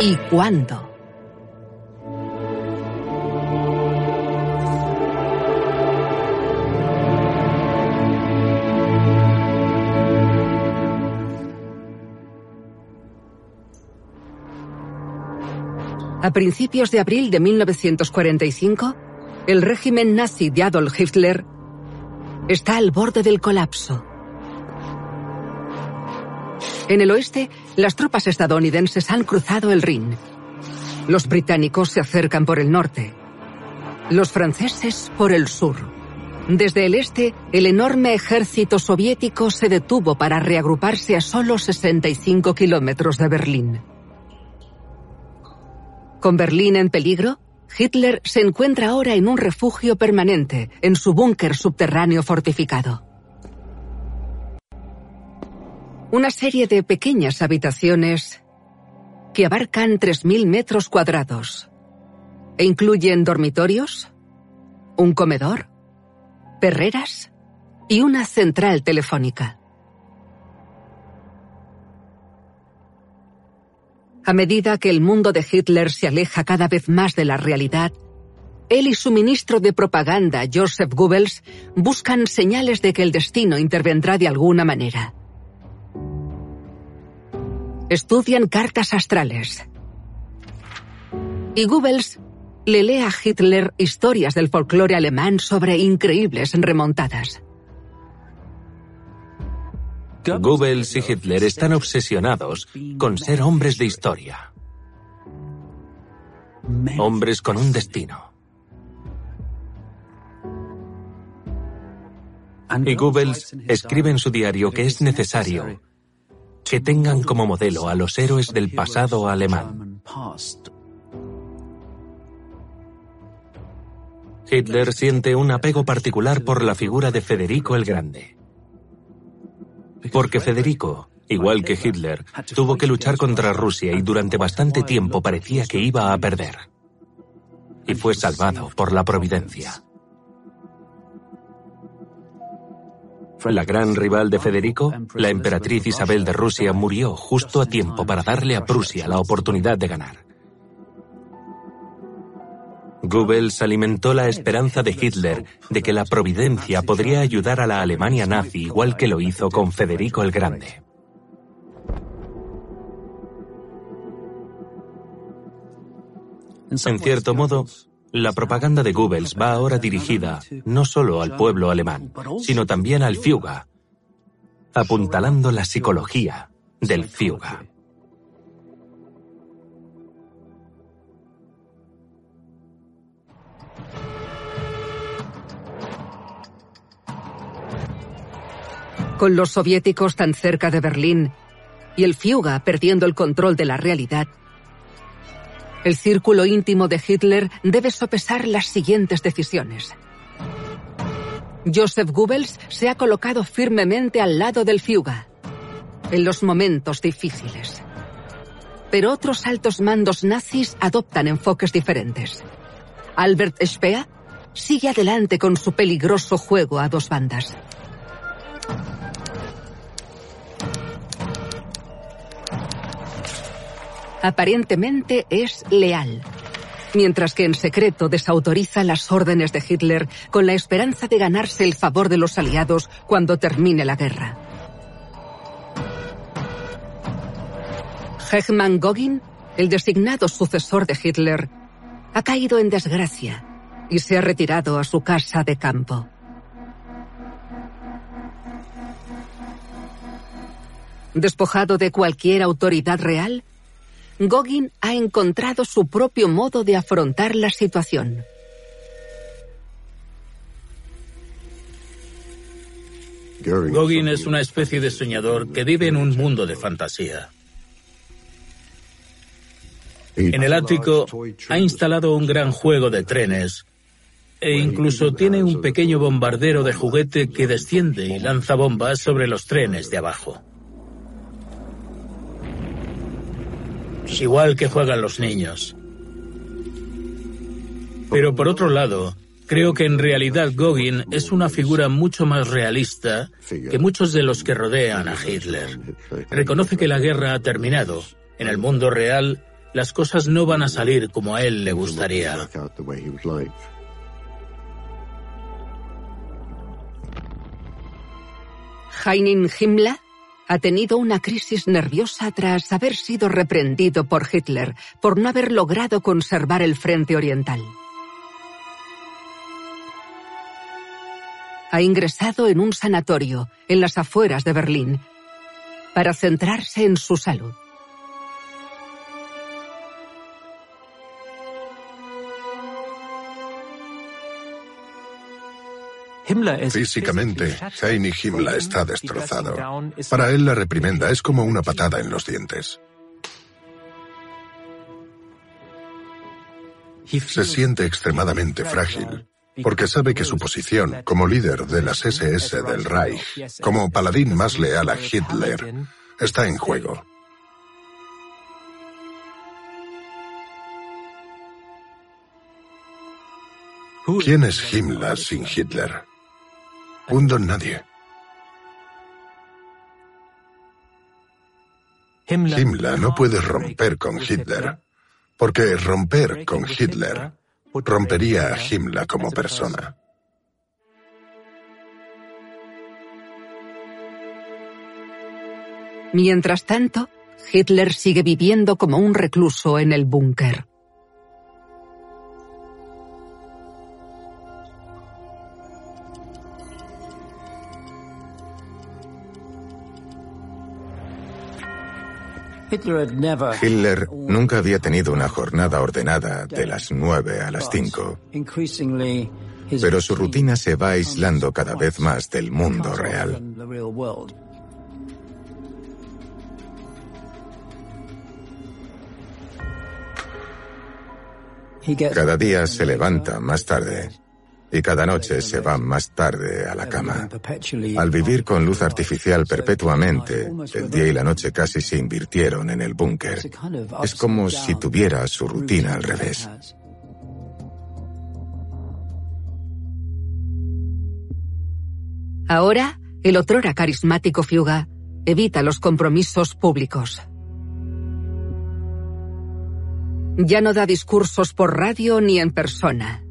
¿Y cuándo? A principios de abril de 1945, el régimen nazi de Adolf Hitler está al borde del colapso. En el oeste, las tropas estadounidenses han cruzado el Rin. Los británicos se acercan por el norte. Los franceses por el sur. Desde el este, el enorme ejército soviético se detuvo para reagruparse a solo 65 kilómetros de Berlín. Con Berlín en peligro, Hitler se encuentra ahora en un refugio permanente, en su búnker subterráneo fortificado. Una serie de pequeñas habitaciones que abarcan 3.000 metros cuadrados e incluyen dormitorios, un comedor, perreras y una central telefónica. A medida que el mundo de Hitler se aleja cada vez más de la realidad, él y su ministro de propaganda, Joseph Goebbels, buscan señales de que el destino intervendrá de alguna manera. Estudian cartas astrales. Y Goebbels le lee a Hitler historias del folclore alemán sobre increíbles remontadas. Goebbels y Hitler están obsesionados con ser hombres de historia. Hombres con un destino. Y Goebbels escribe en su diario que es necesario que tengan como modelo a los héroes del pasado alemán. Hitler siente un apego particular por la figura de Federico el Grande. Porque Federico, igual que Hitler, tuvo que luchar contra Rusia y durante bastante tiempo parecía que iba a perder. Y fue salvado por la providencia. La gran rival de Federico, la emperatriz Isabel de Rusia, murió justo a tiempo para darle a Prusia la oportunidad de ganar. Goebbels alimentó la esperanza de Hitler de que la providencia podría ayudar a la Alemania nazi igual que lo hizo con Federico el Grande. En cierto modo, la propaganda de Goebbels va ahora dirigida no solo al pueblo alemán, sino también al Führer, apuntalando la psicología del Fiuga. Con los soviéticos tan cerca de Berlín y el Fiuga perdiendo el control de la realidad, el círculo íntimo de Hitler debe sopesar las siguientes decisiones. Joseph Goebbels se ha colocado firmemente al lado del Fiuga, en los momentos difíciles. Pero otros altos mandos nazis adoptan enfoques diferentes. Albert Speer sigue adelante con su peligroso juego a dos bandas. Aparentemente es leal, mientras que en secreto desautoriza las órdenes de Hitler con la esperanza de ganarse el favor de los aliados cuando termine la guerra. Hegmann Gogin, el designado sucesor de Hitler, ha caído en desgracia y se ha retirado a su casa de campo. Despojado de cualquier autoridad real, Gogin ha encontrado su propio modo de afrontar la situación. Gogin es una especie de soñador que vive en un mundo de fantasía. En el ático ha instalado un gran juego de trenes e incluso tiene un pequeño bombardero de juguete que desciende y lanza bombas sobre los trenes de abajo. Igual que juegan los niños. Pero por otro lado, creo que en realidad Gogin es una figura mucho más realista que muchos de los que rodean a Hitler. Reconoce que la guerra ha terminado. En el mundo real, las cosas no van a salir como a él le gustaría. Heinin Himmler ha tenido una crisis nerviosa tras haber sido reprendido por Hitler por no haber logrado conservar el frente oriental. Ha ingresado en un sanatorio en las afueras de Berlín para centrarse en su salud. Físicamente, Heini Himmler está destrozado. Para él la reprimenda es como una patada en los dientes. Se siente extremadamente frágil porque sabe que su posición como líder de las SS del Reich, como paladín más leal a Hitler, está en juego. ¿Quién es Himmler sin Hitler? Un don nadie. Himmler no puede romper con Hitler, porque romper con Hitler rompería a Himmler como persona. Mientras tanto, Hitler sigue viviendo como un recluso en el búnker. Hitler nunca había tenido una jornada ordenada de las 9 a las 5, pero su rutina se va aislando cada vez más del mundo real. Cada día se levanta más tarde y cada noche se va más tarde a la cama. Al vivir con luz artificial perpetuamente, el día y la noche casi se invirtieron en el búnker. Es como si tuviera su rutina al revés. Ahora, el otrora carismático Fiuga evita los compromisos públicos. Ya no da discursos por radio ni en persona.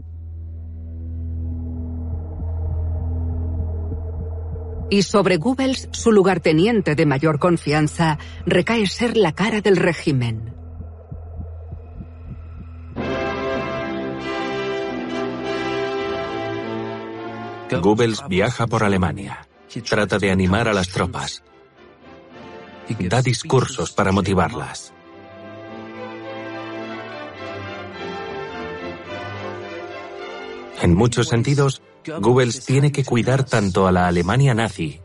Y sobre Goebbels, su lugarteniente de mayor confianza, recae ser la cara del régimen. Goebbels viaja por Alemania. Trata de animar a las tropas. Da discursos para motivarlas. En muchos sentidos, Goebbels tiene que cuidar tanto a la Alemania nazi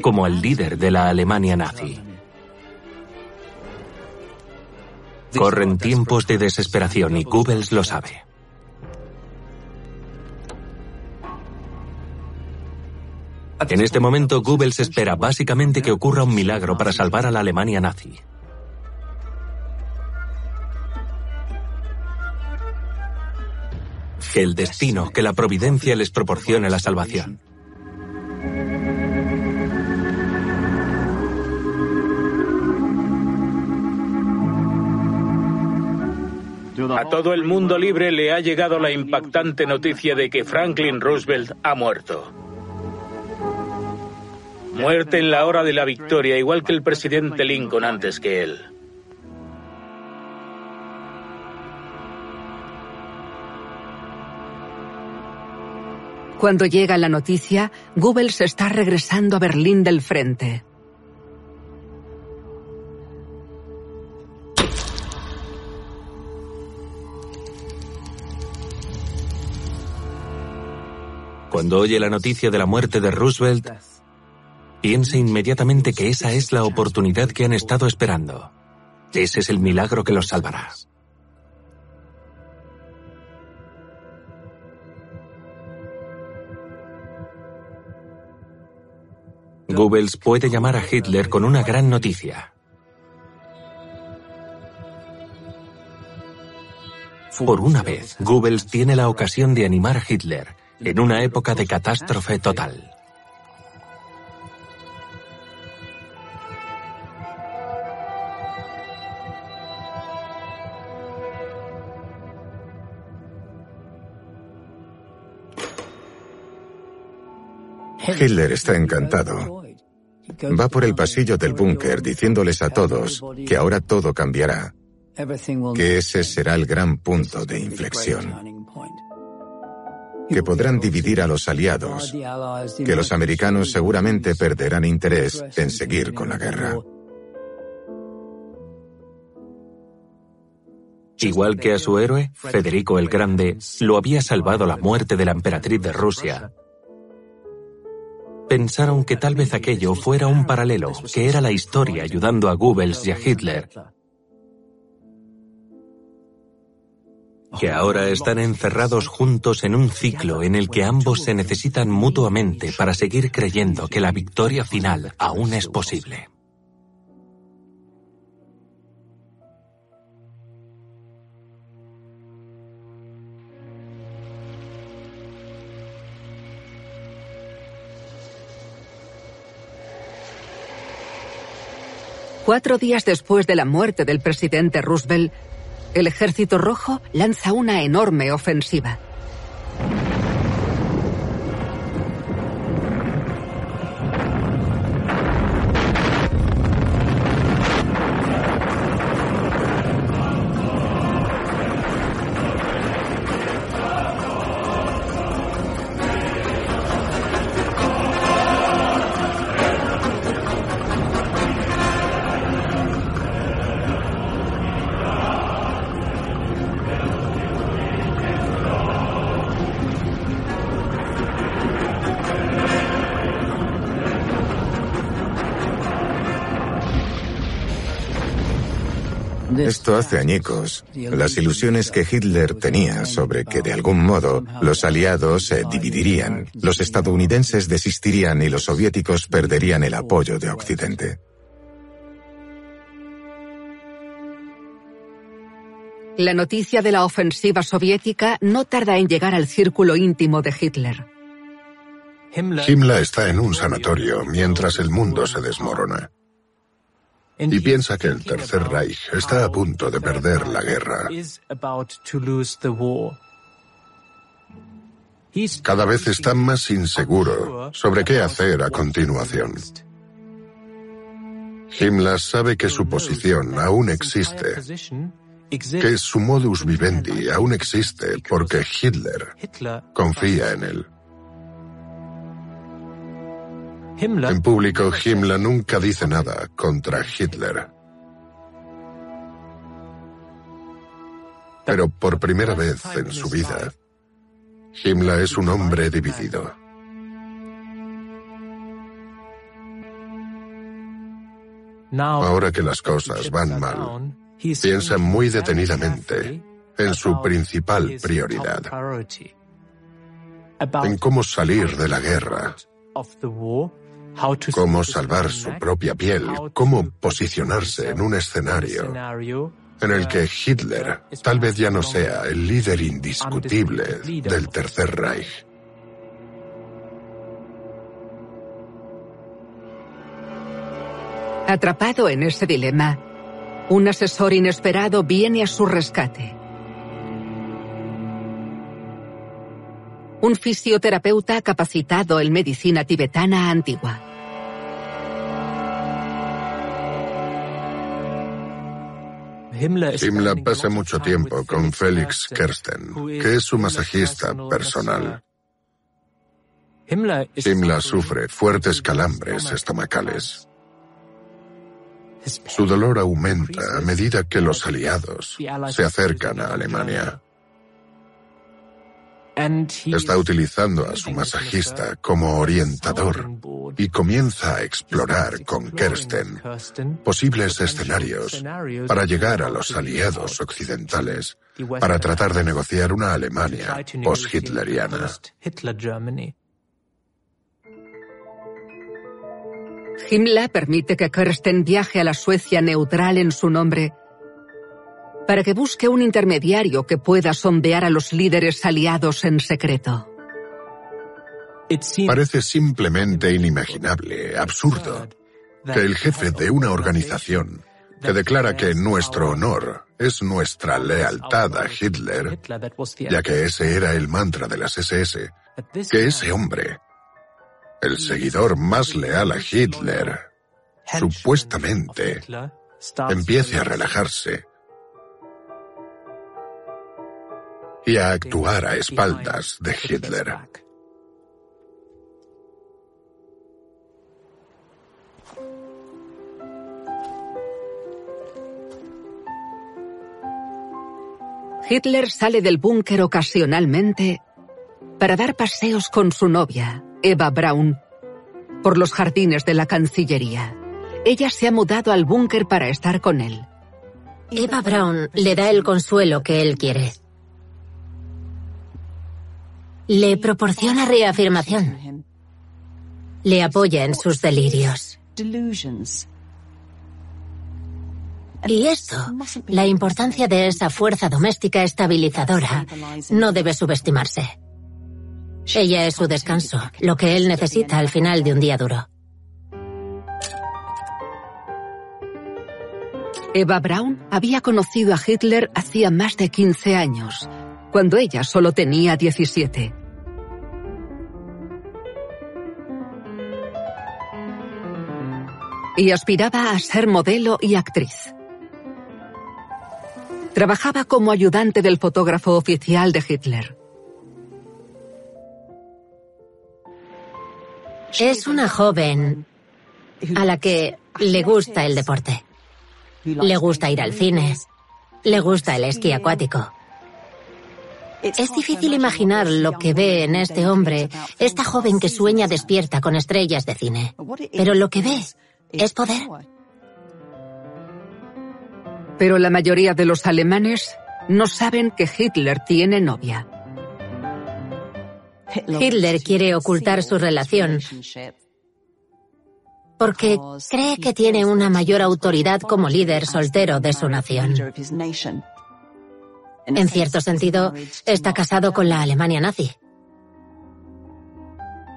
como al líder de la Alemania nazi. Corren tiempos de desesperación y Goebbels lo sabe. En este momento, Goebbels espera básicamente que ocurra un milagro para salvar a la Alemania nazi. Que el destino, que la providencia les proporcione la salvación. A todo el mundo libre le ha llegado la impactante noticia de que Franklin Roosevelt ha muerto. Muerte en la hora de la victoria, igual que el presidente Lincoln antes que él. Cuando llega la noticia, Goebbels está regresando a Berlín del frente. Cuando oye la noticia de la muerte de Roosevelt, piensa inmediatamente que esa es la oportunidad que han estado esperando. Ese es el milagro que los salvará. Goebbels puede llamar a Hitler con una gran noticia. Por una vez, Goebbels tiene la ocasión de animar a Hitler en una época de catástrofe total. Hitler está encantado. Va por el pasillo del búnker diciéndoles a todos que ahora todo cambiará, que ese será el gran punto de inflexión, que podrán dividir a los aliados, que los americanos seguramente perderán interés en seguir con la guerra. Igual que a su héroe, Federico el Grande, lo había salvado la muerte de la emperatriz de Rusia, pensaron que tal vez aquello fuera un paralelo, que era la historia ayudando a Goebbels y a Hitler. Que ahora están encerrados juntos en un ciclo en el que ambos se necesitan mutuamente para seguir creyendo que la victoria final aún es posible. Cuatro días después de la muerte del presidente Roosevelt, el Ejército Rojo lanza una enorme ofensiva. Hace añicos las ilusiones que Hitler tenía sobre que de algún modo los aliados se dividirían, los estadounidenses desistirían y los soviéticos perderían el apoyo de Occidente. La noticia de la ofensiva soviética no tarda en llegar al círculo íntimo de Hitler. Himmler está en un sanatorio mientras el mundo se desmorona y piensa que el Tercer Reich está a punto de perder la guerra. Cada vez está más inseguro sobre qué hacer a continuación. Himmler sabe que su posición aún existe, que su modus vivendi aún existe porque Hitler confía en él. En público, Himmler nunca dice nada contra Hitler. Pero por primera vez en su vida, Himmler es un hombre dividido. Ahora que las cosas van mal, piensa muy detenidamente en su principal prioridad, en cómo salir de la guerra, cómo salvar su propia piel, cómo posicionarse en un escenario en el que Hitler tal vez ya no sea el líder indiscutible del Tercer Reich. Atrapado en ese dilema, un asesor inesperado viene a su rescate. Un fisioterapeuta capacitado en medicina tibetana antigua. Himmler pasa mucho tiempo con Felix Kersten, que es su masajista personal. Himmler sufre fuertes calambres estomacales. Su dolor aumenta a medida que los aliados se acercan a Alemania. Está utilizando a su masajista como orientador y comienza a explorar con Kersten posibles escenarios para llegar a los aliados occidentales para tratar de negociar una Alemania post-hitleriana. Himmler permite que Kirsten viaje a la Suecia neutral en su nombre para que busque un intermediario que pueda sondear a los líderes aliados en secreto. Parece simplemente inimaginable, absurdo, que el jefe de una organización que declara que nuestro honor es nuestra lealtad a Hitler, ya que ese era el mantra de las SS, que ese hombre el seguidor más leal a Hitler, supuestamente, empiece a relajarse y a actuar a espaldas de Hitler. Hitler sale del búnker ocasionalmente para dar paseos con su novia, Eva Braun, por los jardines de la Cancillería. Ella se ha mudado al búnker para estar con él. Eva Braun le da el consuelo que él quiere. Le proporciona reafirmación. Le apoya en sus delirios. Y esto, la importancia de esa fuerza doméstica estabilizadora, no debe subestimarse. Ella es su descanso, lo que él necesita al final de un día duro. Eva Braun había conocido a Hitler hacía más de 15 años, cuando ella solo tenía 17. Y aspiraba a ser modelo y actriz. Trabajaba como ayudante del fotógrafo oficial de Hitler. Es una joven a la que le gusta el deporte. Le gusta ir al cine. Le gusta el esquí acuático. Es difícil imaginar lo que ve en este hombre, esta joven que sueña despierta con estrellas de cine. Pero lo que ve es poder. Pero la mayoría de los alemanes no saben que Hitler tiene novia. Hitler quiere ocultar su relación porque cree que tiene una mayor autoridad como líder soltero de su nación. En cierto sentido, está casado con la Alemania nazi.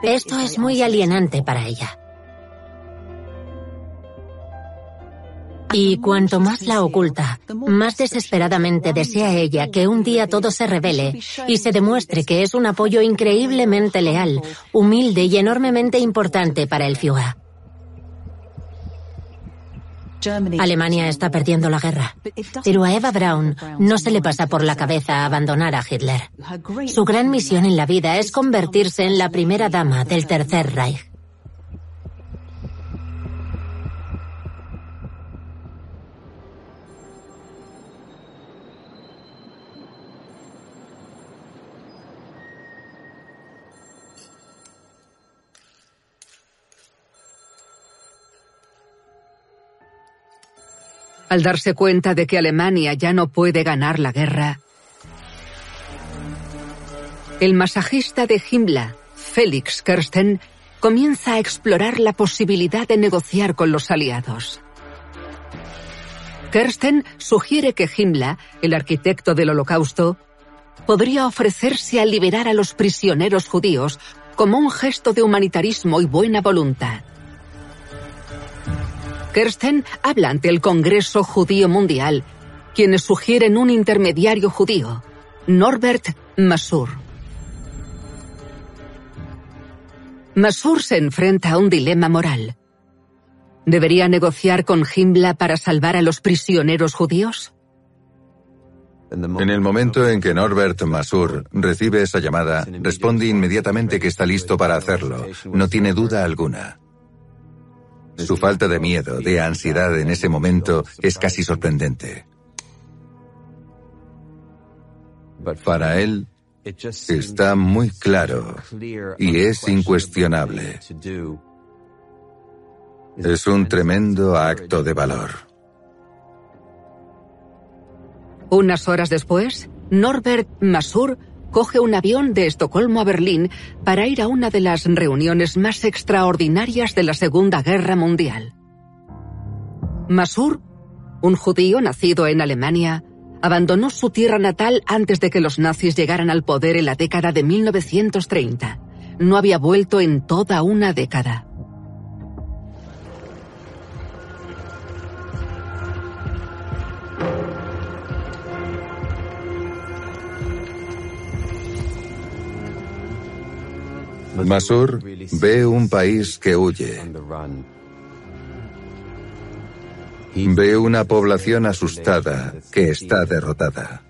Esto es muy alienante para ella. Y cuanto más la oculta, más desesperadamente desea ella que un día todo se revele y se demuestre que es un apoyo increíblemente leal, humilde y enormemente importante para el Führer. Alemania está perdiendo la guerra, pero a Eva Braun no se le pasa por la cabeza abandonar a Hitler. Su gran misión en la vida es convertirse en la primera dama del Tercer Reich. Al darse cuenta de que Alemania ya no puede ganar la guerra, el masajista de Himmler, Felix Kirsten, comienza a explorar la posibilidad de negociar con los aliados. Kirsten sugiere que Himmler, el arquitecto del holocausto, podría ofrecerse a liberar a los prisioneros judíos como un gesto de humanitarismo y buena voluntad. Kirsten habla ante el Congreso Judío Mundial, quienes sugieren un intermediario judío, Norbert Masur. Masur se enfrenta a un dilema moral. ¿Debería negociar con Himmler para salvar a los prisioneros judíos? En el momento en que Norbert Masur recibe esa llamada, responde inmediatamente que está listo para hacerlo. No tiene duda alguna. Su falta de miedo, de ansiedad en ese momento es casi sorprendente. Para él, está muy claro y es incuestionable. Es un tremendo acto de valor. Unas horas después, Norbert Masur coge un avión de Estocolmo a Berlín para ir a una de las reuniones más extraordinarias de la Segunda Guerra Mundial. Masur, un judío nacido en Alemania, abandonó su tierra natal antes de que los nazis llegaran al poder en la década de 1930. No había vuelto en toda una década. Masur ve un país que huye. Ve una población asustada que está derrotada.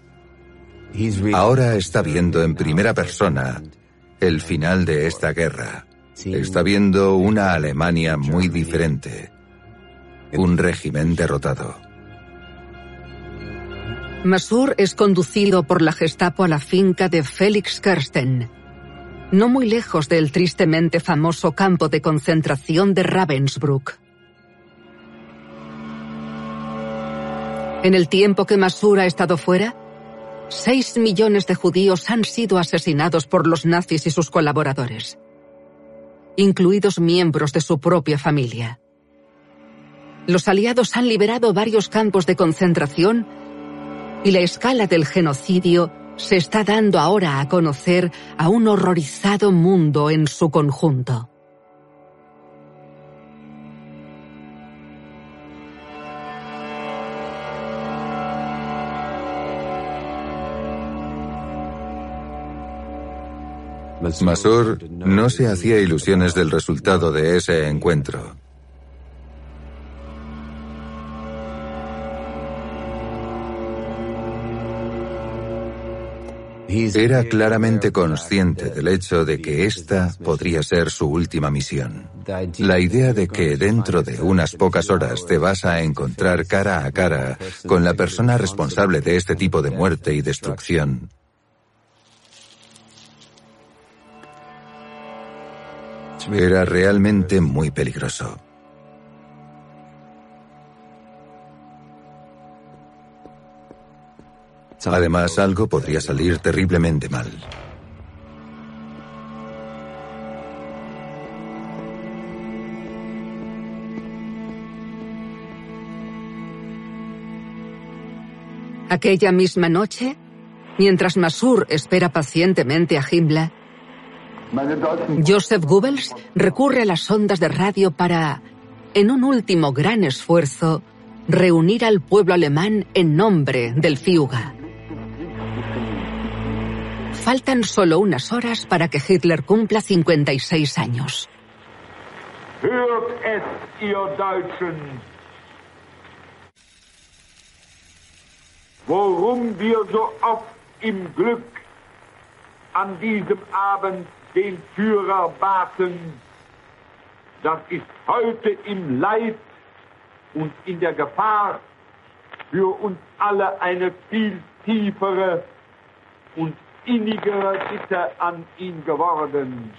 Ahora está viendo en primera persona el final de esta guerra. Está viendo una Alemania muy diferente. Un régimen derrotado. Masur es conducido por la Gestapo a la finca de Felix Kirsten, no muy lejos del tristemente famoso campo de concentración de Ravensbrück. En el tiempo que Masur ha estado fuera, seis millones de judíos han sido asesinados por los nazis y sus colaboradores, incluidos miembros de su propia familia. Los aliados han liberado varios campos de concentración y la escala del genocidio se está dando ahora a conocer a un horrorizado mundo en su conjunto. Masur no se hacía ilusiones del resultado de ese encuentro. Era claramente consciente del hecho de que esta podría ser su última misión. La idea de que dentro de unas pocas horas te vas a encontrar cara a cara con la persona responsable de este tipo de muerte y destrucción. Era realmente muy peligroso. Además, algo podría salir terriblemente mal. Aquella misma noche, mientras Masur espera pacientemente a Himmler, Joseph Goebbels recurre a las ondas de radio para, en un último gran esfuerzo, reunir al pueblo alemán en nombre del Fiuga. Faltan solo unas horas para que Hitler cumpla 56 años. Hört es, ihr Deutschen. Worum wir so oft im Glück an diesem Abend den Führer baten, das ist heute im Leid und in der Gefahr für uns alle eine viel tiefere und innigere Bitte an ihn geworden.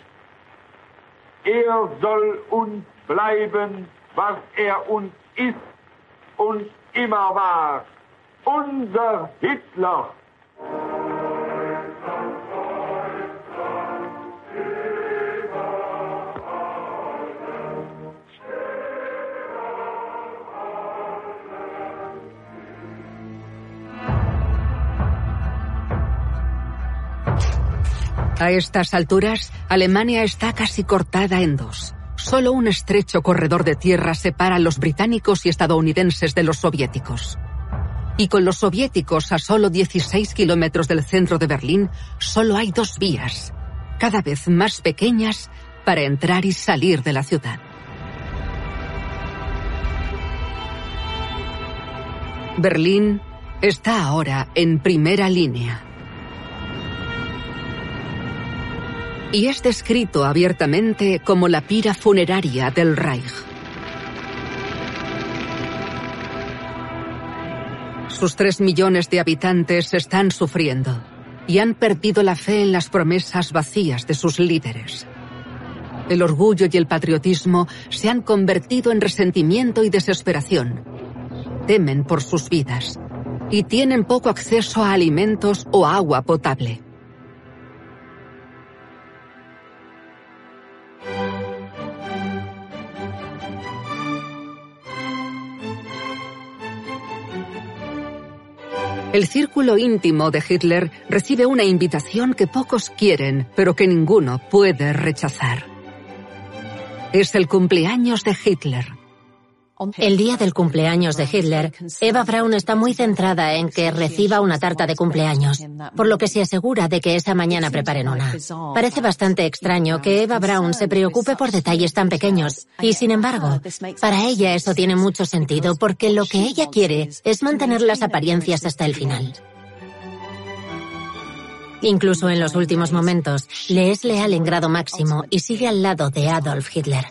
Er soll uns bleiben, was er uns ist und immer war. Unser Hitler. A estas alturas, Alemania está casi cortada en dos. Solo un estrecho corredor de tierra separa a los británicos y estadounidenses de los soviéticos. Y con los soviéticos a solo 16 kilómetros del centro de Berlín, solo hay dos vías, cada vez más pequeñas, para entrar y salir de la ciudad. Berlín está ahora en primera línea. Y es descrito abiertamente como la pira funeraria del Reich. Sus tres millones de habitantes están sufriendo y han perdido la fe en las promesas vacías de sus líderes. El orgullo y el patriotismo se han convertido en resentimiento y desesperación. Temen por sus vidas y tienen poco acceso a alimentos o agua potable. El círculo íntimo de Hitler recibe una invitación que pocos quieren, pero que ninguno puede rechazar. Es el cumpleaños de Hitler. El día del cumpleaños de Hitler, Eva Braun está muy centrada en que reciba una tarta de cumpleaños, por lo que se asegura de que esa mañana preparen una. Parece bastante extraño que Eva Braun se preocupe por detalles tan pequeños, y sin embargo, para ella eso tiene mucho sentido porque lo que ella quiere es mantener las apariencias hasta el final. Incluso en los últimos momentos, le es leal en grado máximo y sigue al lado de Adolf Hitler.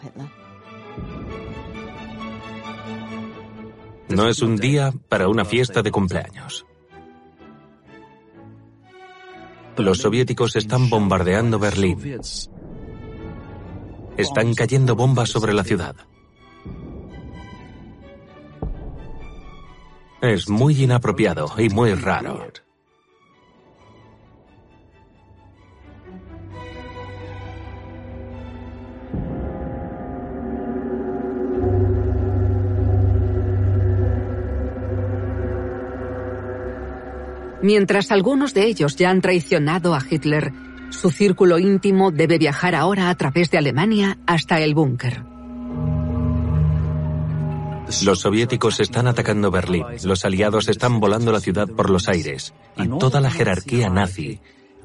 No es un día para una fiesta de cumpleaños. Los soviéticos están bombardeando Berlín. Están cayendo bombas sobre la ciudad. Es muy inapropiado y muy raro. Mientras algunos de ellos ya han traicionado a Hitler, su círculo íntimo debe viajar ahora a través de Alemania hasta el búnker. Los soviéticos están atacando Berlín, los aliados están volando la ciudad por los aires y toda la jerarquía nazi,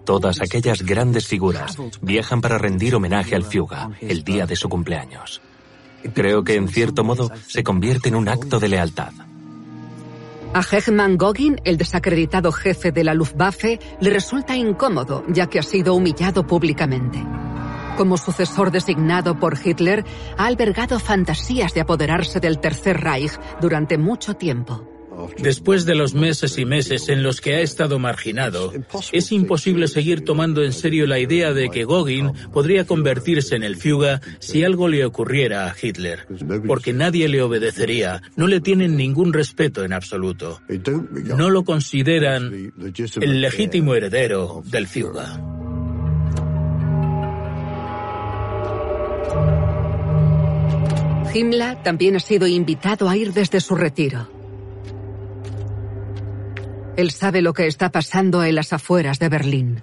todas aquellas grandes figuras, viajan para rendir homenaje al Fuga, el día de su cumpleaños. Creo que en cierto modo se convierte en un acto de lealtad. A Hegman Gogin, el desacreditado jefe de la Luftwaffe, le resulta incómodo ya que ha sido humillado públicamente. Como sucesor designado por Hitler, ha albergado fantasías de apoderarse del Tercer Reich durante mucho tiempo. Después de los meses y meses en los que ha estado marginado, es imposible seguir tomando en serio la idea de que Gogin podría convertirse en el Fuga si algo le ocurriera a Hitler, porque nadie le obedecería, no le tienen ningún respeto en absoluto. No lo consideran el legítimo heredero del Fuga. Himmler también ha sido invitado a ir desde su retiro. Él sabe lo que está pasando en las afueras de Berlín.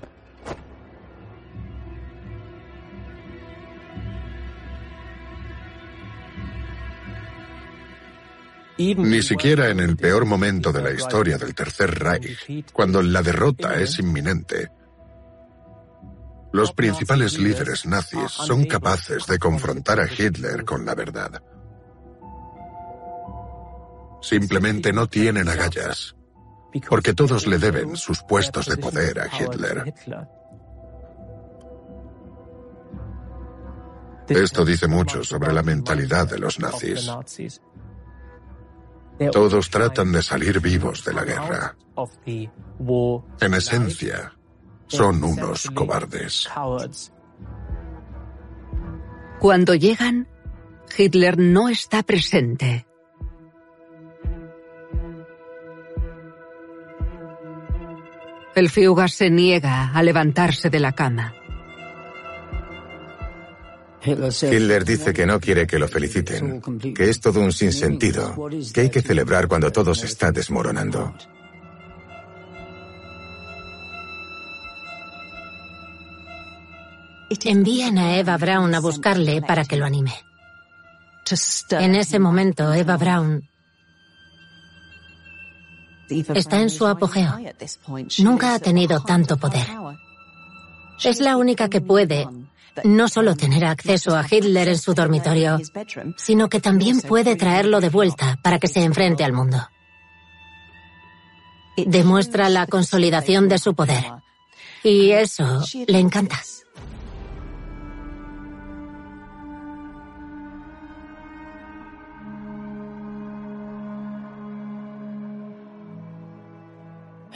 Ni siquiera en el peor momento de la historia del Tercer Reich, cuando la derrota es inminente, los principales líderes nazis son capaces de confrontar a Hitler con la verdad. Simplemente no tienen agallas porque todos le deben sus puestos de poder a Hitler. Esto dice mucho sobre la mentalidad de los nazis. Todos tratan de salir vivos de la guerra. En esencia, son unos cobardes. Cuando llegan, Hitler no está presente. El Fiuga se niega a levantarse de la cama. Hitler dice que no quiere que lo feliciten, que es todo un sinsentido, que hay que celebrar cuando todo se está desmoronando. Envían a Eva Braun a buscarle para que lo anime. En ese momento, Eva Braun está en su apogeo. Nunca ha tenido tanto poder. Es la única que puede no solo tener acceso a Hitler en su dormitorio, sino que también puede traerlo de vuelta para que se enfrente al mundo. Demuestra la consolidación de su poder. Y eso le encanta.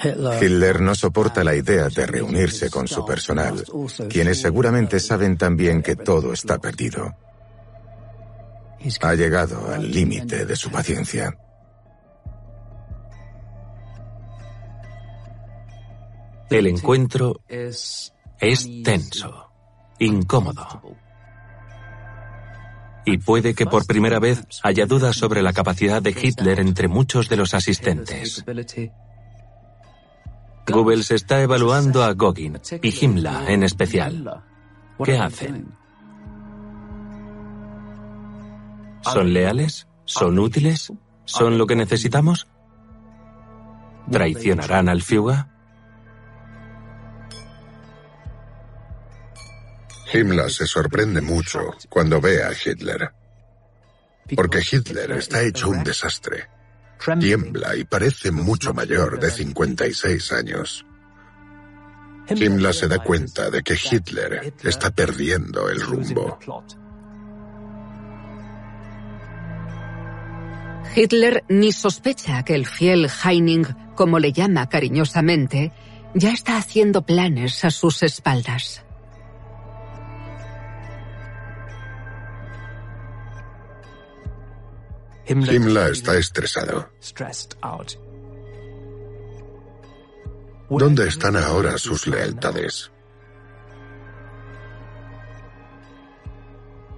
Hitler no soporta la idea de reunirse con su personal, quienes seguramente saben también que todo está perdido. Ha llegado al límite de su paciencia. El encuentro es tenso, incómodo. Y puede que por primera vez haya dudas sobre la capacidad de Hitler entre muchos de los asistentes. Goebbels está evaluando a Gogin y Himmler en especial. ¿Qué hacen? ¿Son leales? ¿Son útiles? ¿Son lo que necesitamos? ¿Traicionarán al Führer? Himmler se sorprende mucho cuando ve a Hitler. Porque Hitler está hecho un desastre. Tiembla y parece mucho mayor de 56 años. Himmler se da cuenta de que Hitler está perdiendo el rumbo. Hitler ni sospecha que el fiel Heining, como le llama cariñosamente, ya está haciendo planes a sus espaldas. Himmler está estresado. ¿Dónde están ahora sus lealtades?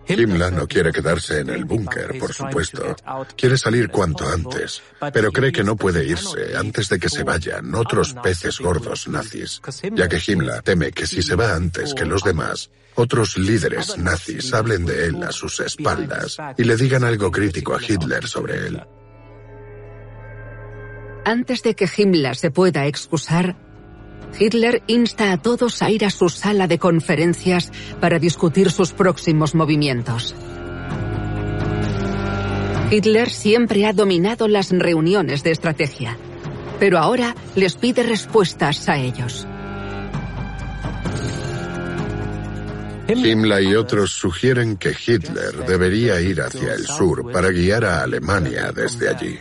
Himmler no quiere quedarse en el búnker, por supuesto. Quiere salir cuanto antes, pero cree que no puede irse antes de que se vayan otros peces gordos nazis, ya que Himmler teme que si se va antes que los demás, otros líderes nazis hablen de él a sus espaldas y le digan algo crítico a Hitler sobre él. Antes de que Himmler se pueda excusar, Hitler insta a todos a ir a su sala de conferencias para discutir sus próximos movimientos. Hitler siempre ha dominado las reuniones de estrategia, pero ahora les pide respuestas a ellos. Himmler y otros sugieren que Hitler debería ir hacia el sur para guiar a Alemania desde allí.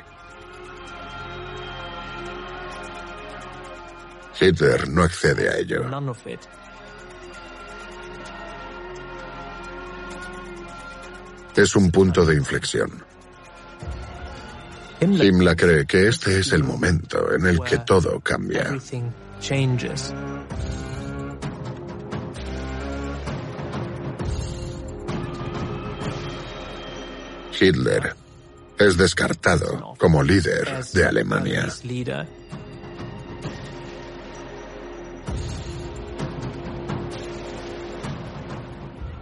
Hitler no accede a ello. Es un punto de inflexión. Himmler cree que este es el momento en el que todo cambia. Hitler es descartado como líder de Alemania.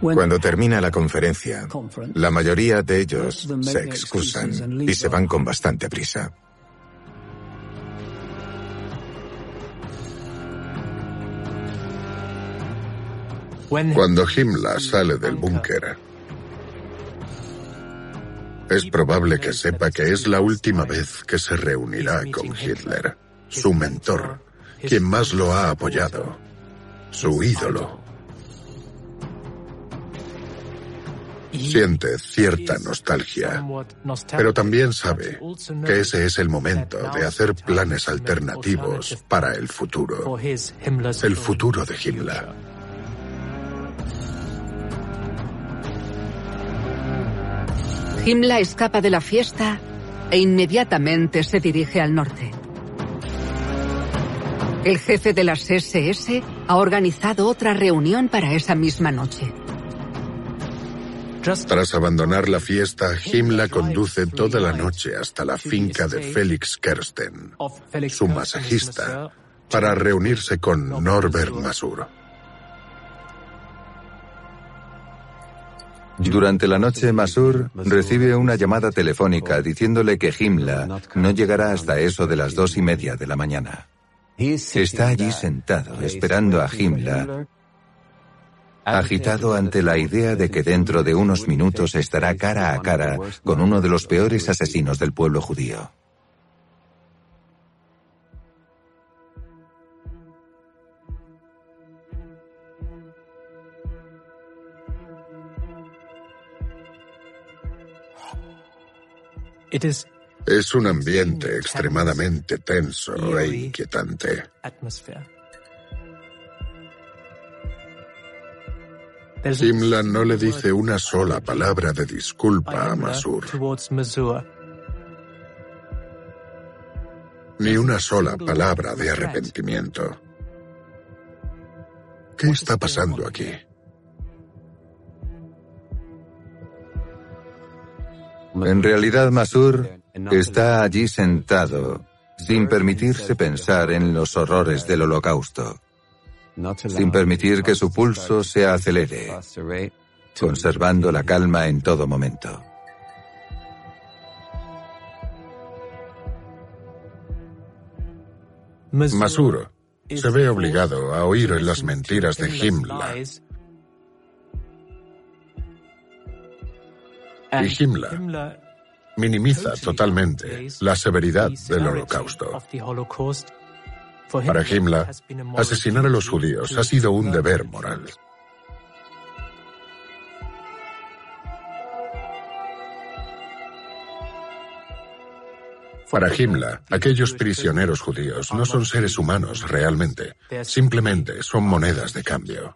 Cuando termina la conferencia, la mayoría de ellos se excusan y se van con bastante prisa. Cuando Himmler sale del búnker, es probable que sepa que es la última vez que se reunirá con Hitler, su mentor, quien más lo ha apoyado, su ídolo. Siente cierta nostalgia, pero también sabe que ese es el momento de hacer planes alternativos para el futuro, el futuro de Himmler. Himmler escapa de la fiesta e inmediatamente se dirige al norte. El jefe de las SS ha organizado otra reunión para esa misma noche. Tras abandonar la fiesta, Himmler conduce toda la noche hasta la finca de Felix Kersten, su masajista, para reunirse con Norbert Masur. Durante la noche, Masur recibe una llamada telefónica diciéndole que Himmler no llegará hasta eso de las dos y media de la mañana. Está allí sentado, esperando a Himmler agitado ante la idea de que dentro de unos minutos estará cara a cara con uno de los peores asesinos del pueblo judío. Es un ambiente extremadamente tenso e inquietante. Himmler no le dice una sola palabra de disculpa a Masur. Ni una sola palabra de arrepentimiento. ¿Qué está pasando aquí? En realidad, Masur está allí sentado, sin permitirse pensar en los horrores del holocausto sin permitir que su pulso se acelere, conservando la calma en todo momento. Masuro se ve obligado a oír las mentiras de Himmler. Y Himmler minimiza totalmente la severidad del holocausto. Para Himmler, asesinar a los judíos ha sido un deber moral. Para Himmler, aquellos prisioneros judíos no son seres humanos realmente, simplemente son monedas de cambio.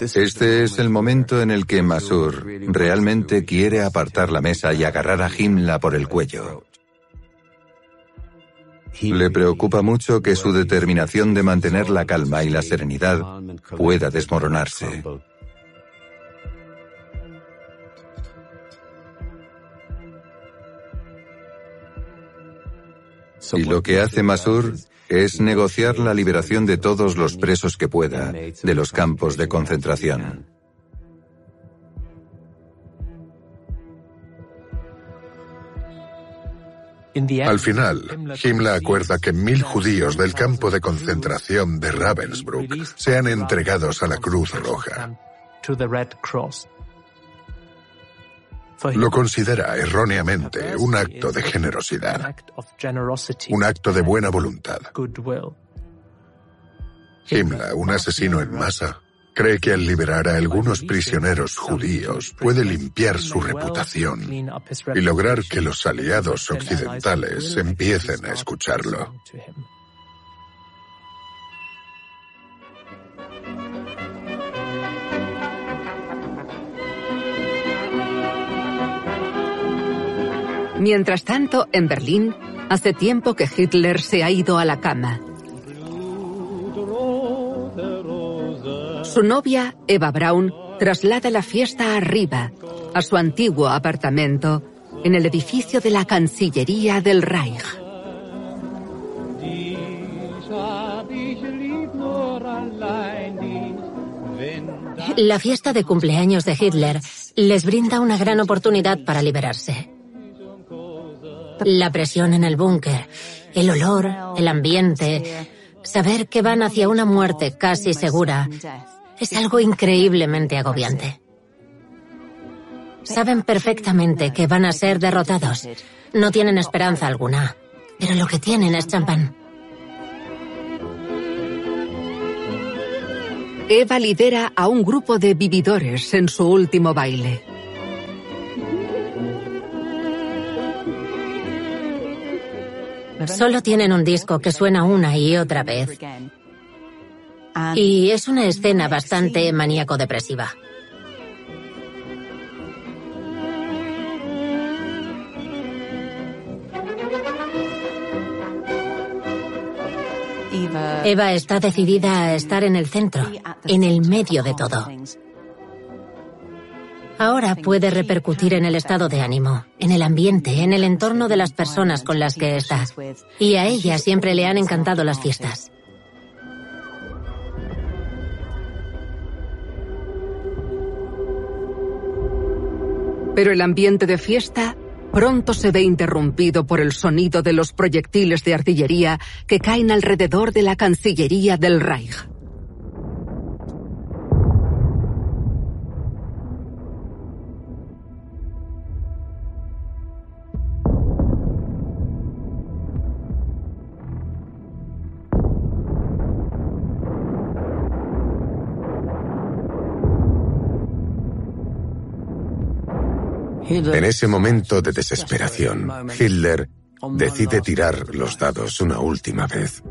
Este es el momento en el que Masur realmente quiere apartar la mesa y agarrar a Himla por el cuello. Le preocupa mucho que su determinación de mantener la calma y la serenidad pueda desmoronarse. Y lo que hace Masur es negociar la liberación de todos los presos que pueda de los campos de concentración. Al final, Himmler acuerda que mil judíos del campo de concentración de Ravensbrück sean entregados a la Cruz Roja. Lo considera erróneamente un acto de generosidad, un acto de buena voluntad. Himmler, un asesino en masa, cree que al liberar a algunos prisioneros judíos puede limpiar su reputación y lograr que los aliados occidentales empiecen a escucharlo. Mientras tanto, en Berlín, hace tiempo que Hitler se ha ido a la cama. Su novia, Eva Braun, traslada la fiesta arriba, a su antiguo apartamento, en el edificio de la Cancillería del Reich. La fiesta de cumpleaños de Hitler les brinda una gran oportunidad para liberarse. La presión en el búnker, el olor, el ambiente, saber que van hacia una muerte casi segura, es algo increíblemente agobiante. Saben perfectamente que van a ser derrotados. No tienen esperanza alguna, pero lo que tienen es champán. Eva lidera a un grupo de vividores en su último baile. Solo tienen un disco que suena una y otra vez. Y es una escena bastante maníaco-depresiva. Eva está decidida a estar en el centro, en el medio de todo. Ahora puede repercutir en el estado de ánimo, en el ambiente, en el entorno de las personas con las que está. Y a ella siempre le han encantado las fiestas. Pero el ambiente de fiesta pronto se ve interrumpido por el sonido de los proyectiles de artillería que caen alrededor de la Cancillería del Reich. En ese momento de desesperación, Hitler decide tirar los dados una última vez.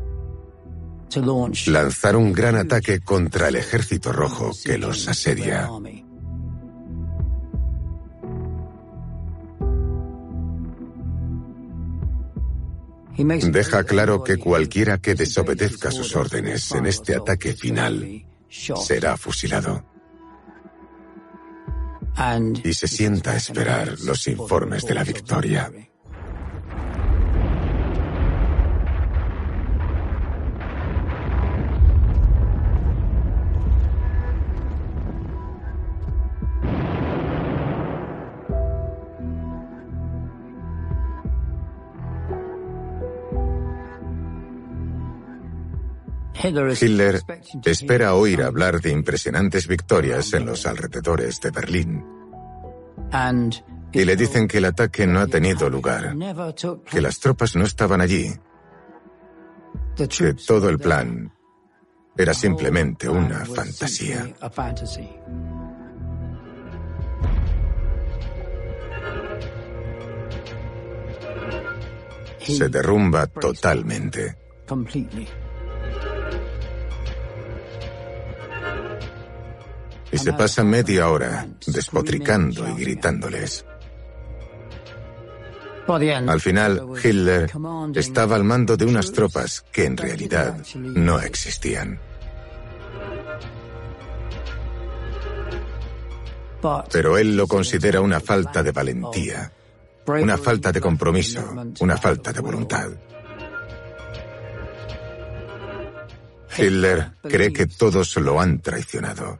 Lanzar un gran ataque contra el ejército rojo que los asedia. Deja claro que cualquiera que desobedezca sus órdenes en este ataque final será fusilado y se sienta a esperar los informes de la victoria. Hitler espera oír hablar de impresionantes victorias en los alrededores de Berlín. Y le dicen que el ataque no ha tenido lugar, que las tropas no estaban allí, que todo el plan era simplemente una fantasía. Se derrumba totalmente. Y se pasa media hora despotricando y gritándoles. Al final, Hitler estaba al mando de unas tropas que en realidad no existían. Pero él lo considera una falta de valentía, una falta de compromiso, una falta de voluntad. Hitler cree que todos lo han traicionado.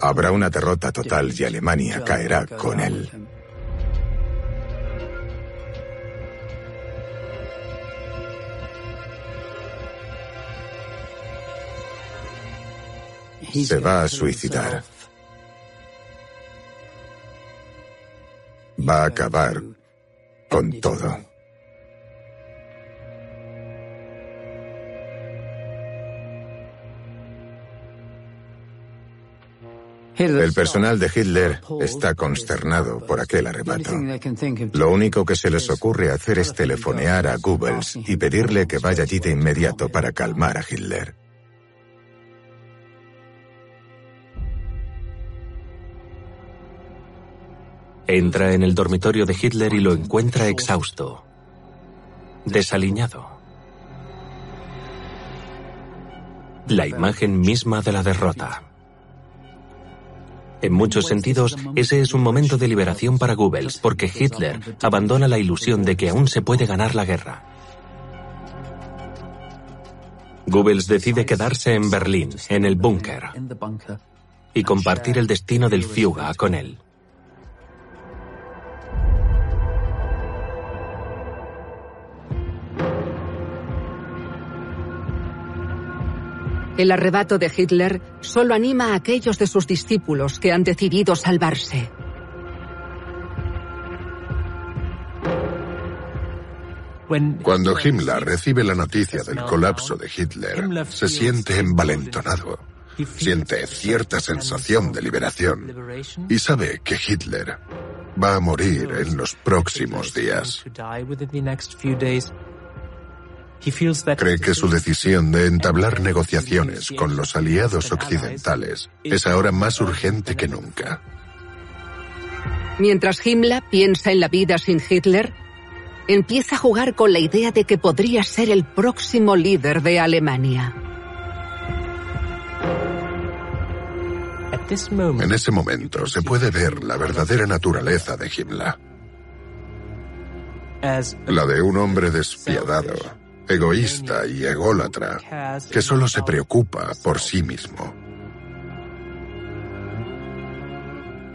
Habrá una derrota total y Alemania caerá con él. Se va a suicidar. Va a acabar con todo. El personal de Hitler está consternado por aquel arrebato. Lo único que se les ocurre hacer es telefonear a Goebbels y pedirle que vaya allí de inmediato para calmar a Hitler. Entra en el dormitorio de Hitler y lo encuentra exhausto, desaliñado. La imagen misma de la derrota. En muchos sentidos, ese es un momento de liberación para Goebbels, porque Hitler abandona la ilusión de que aún se puede ganar la guerra. Goebbels decide quedarse en Berlín, en el búnker, y compartir el destino del Führer con él. El arrebato de Hitler solo anima a aquellos de sus discípulos que han decidido salvarse. Cuando Himmler recibe la noticia del colapso de Hitler, se siente envalentonado. Siente cierta sensación de liberación y sabe que Hitler va a morir en los próximos días. Cree que su decisión de entablar negociaciones con los aliados occidentales es ahora más urgente que nunca. Mientras Himmler piensa en la vida sin Hitler, empieza a jugar con la idea de que podría ser el próximo líder de Alemania. En ese momento se puede ver la verdadera naturaleza de Himmler. La de un hombre despiadado, egoísta y ególatra, que solo se preocupa por sí mismo.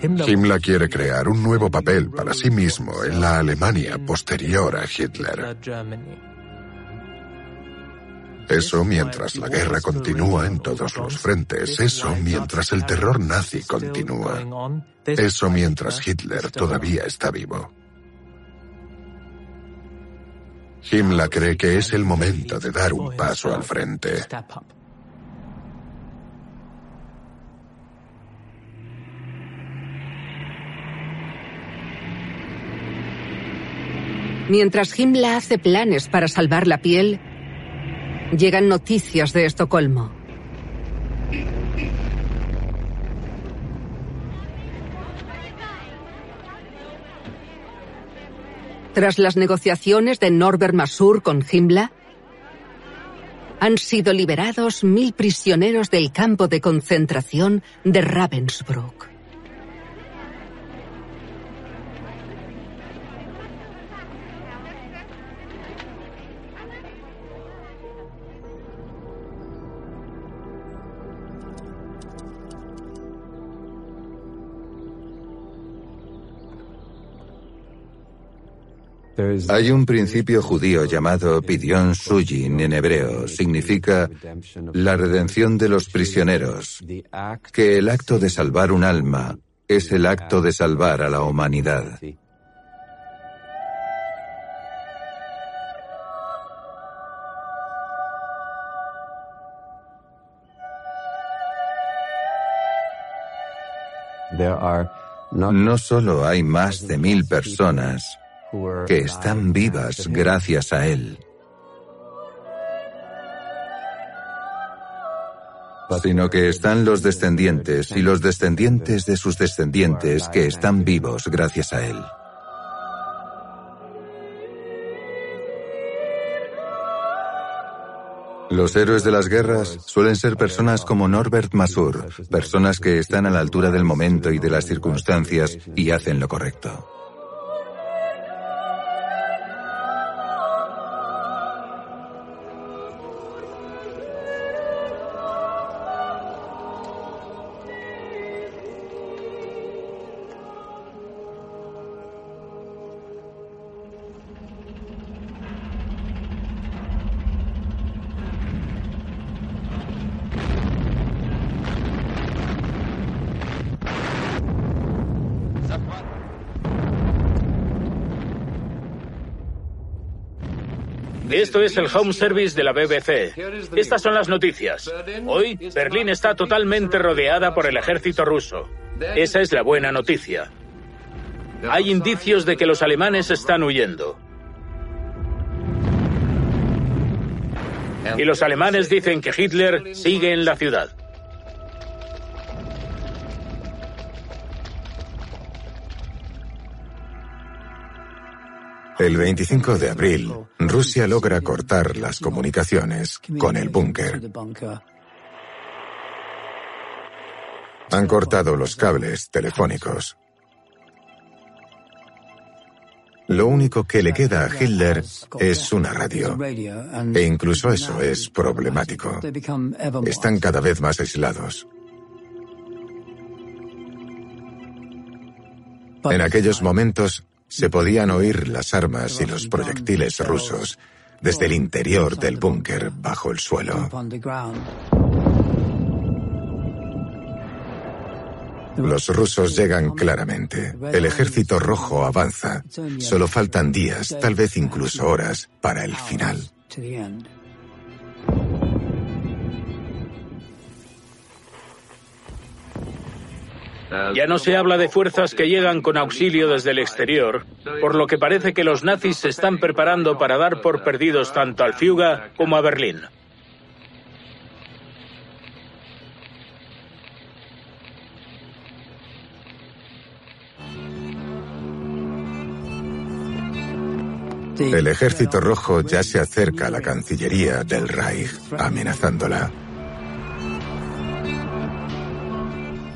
Himmler quiere crear un nuevo papel para sí mismo en la Alemania posterior a Hitler. Eso mientras la guerra continúa en todos los frentes, eso mientras el terror nazi continúa, eso mientras Hitler todavía está vivo. Himmler cree que es el momento de dar un paso al frente. Mientras Himmler hace planes para salvar la piel, llegan noticias de Estocolmo. Tras las negociaciones de Norbert Masur con Himmler, han sido liberados mil prisioneros del campo de concentración de Ravensbrück. Hay un principio judío llamado Pidion Sujin en hebreo. Significa la redención de los prisioneros, que el acto de salvar un alma es el acto de salvar a la humanidad. No solo hay más de mil personas que están vivas gracias a Él. sino que están los descendientes y los descendientes de sus descendientes que están vivos gracias a Él. Los héroes de las guerras suelen ser personas como Norbert Masur, personas que están a la altura del momento y de las circunstancias y hacen lo correcto. Esto es el home service de la BBC. Estas son las noticias. Hoy, Berlín está totalmente rodeada por el ejército ruso. Esa es la buena noticia. Hay indicios de que los alemanes están huyendo. Y los alemanes dicen que Hitler sigue en la ciudad. El 25 de abril, Rusia logra cortar las comunicaciones con el búnker. Han cortado los cables telefónicos. Lo único que le queda a Hitler es una radio. E incluso eso es problemático. Están cada vez más aislados. En aquellos momentos, se podían oír las armas y los proyectiles rusos desde el interior del búnker bajo el suelo. Los rusos llegan claramente. El ejército rojo avanza. Solo faltan días, tal vez incluso horas, para el final. Ya no se habla de fuerzas que llegan con auxilio desde el exterior, por lo que parece que los nazis se están preparando para dar por perdidos tanto al Fiuga como a Berlín. El ejército rojo ya se acerca a la Cancillería del Reich, amenazándola.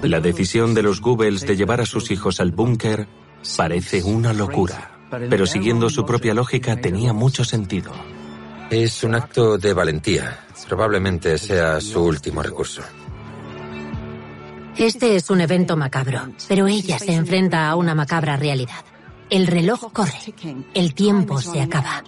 La decisión de los Goebbels de llevar a sus hijos al búnker parece una locura, pero siguiendo su propia lógica tenía mucho sentido. Es un acto de valentía. Probablemente sea su último recurso. Este es un evento macabro, pero ella se enfrenta a una macabra realidad. El reloj corre. El tiempo se acaba.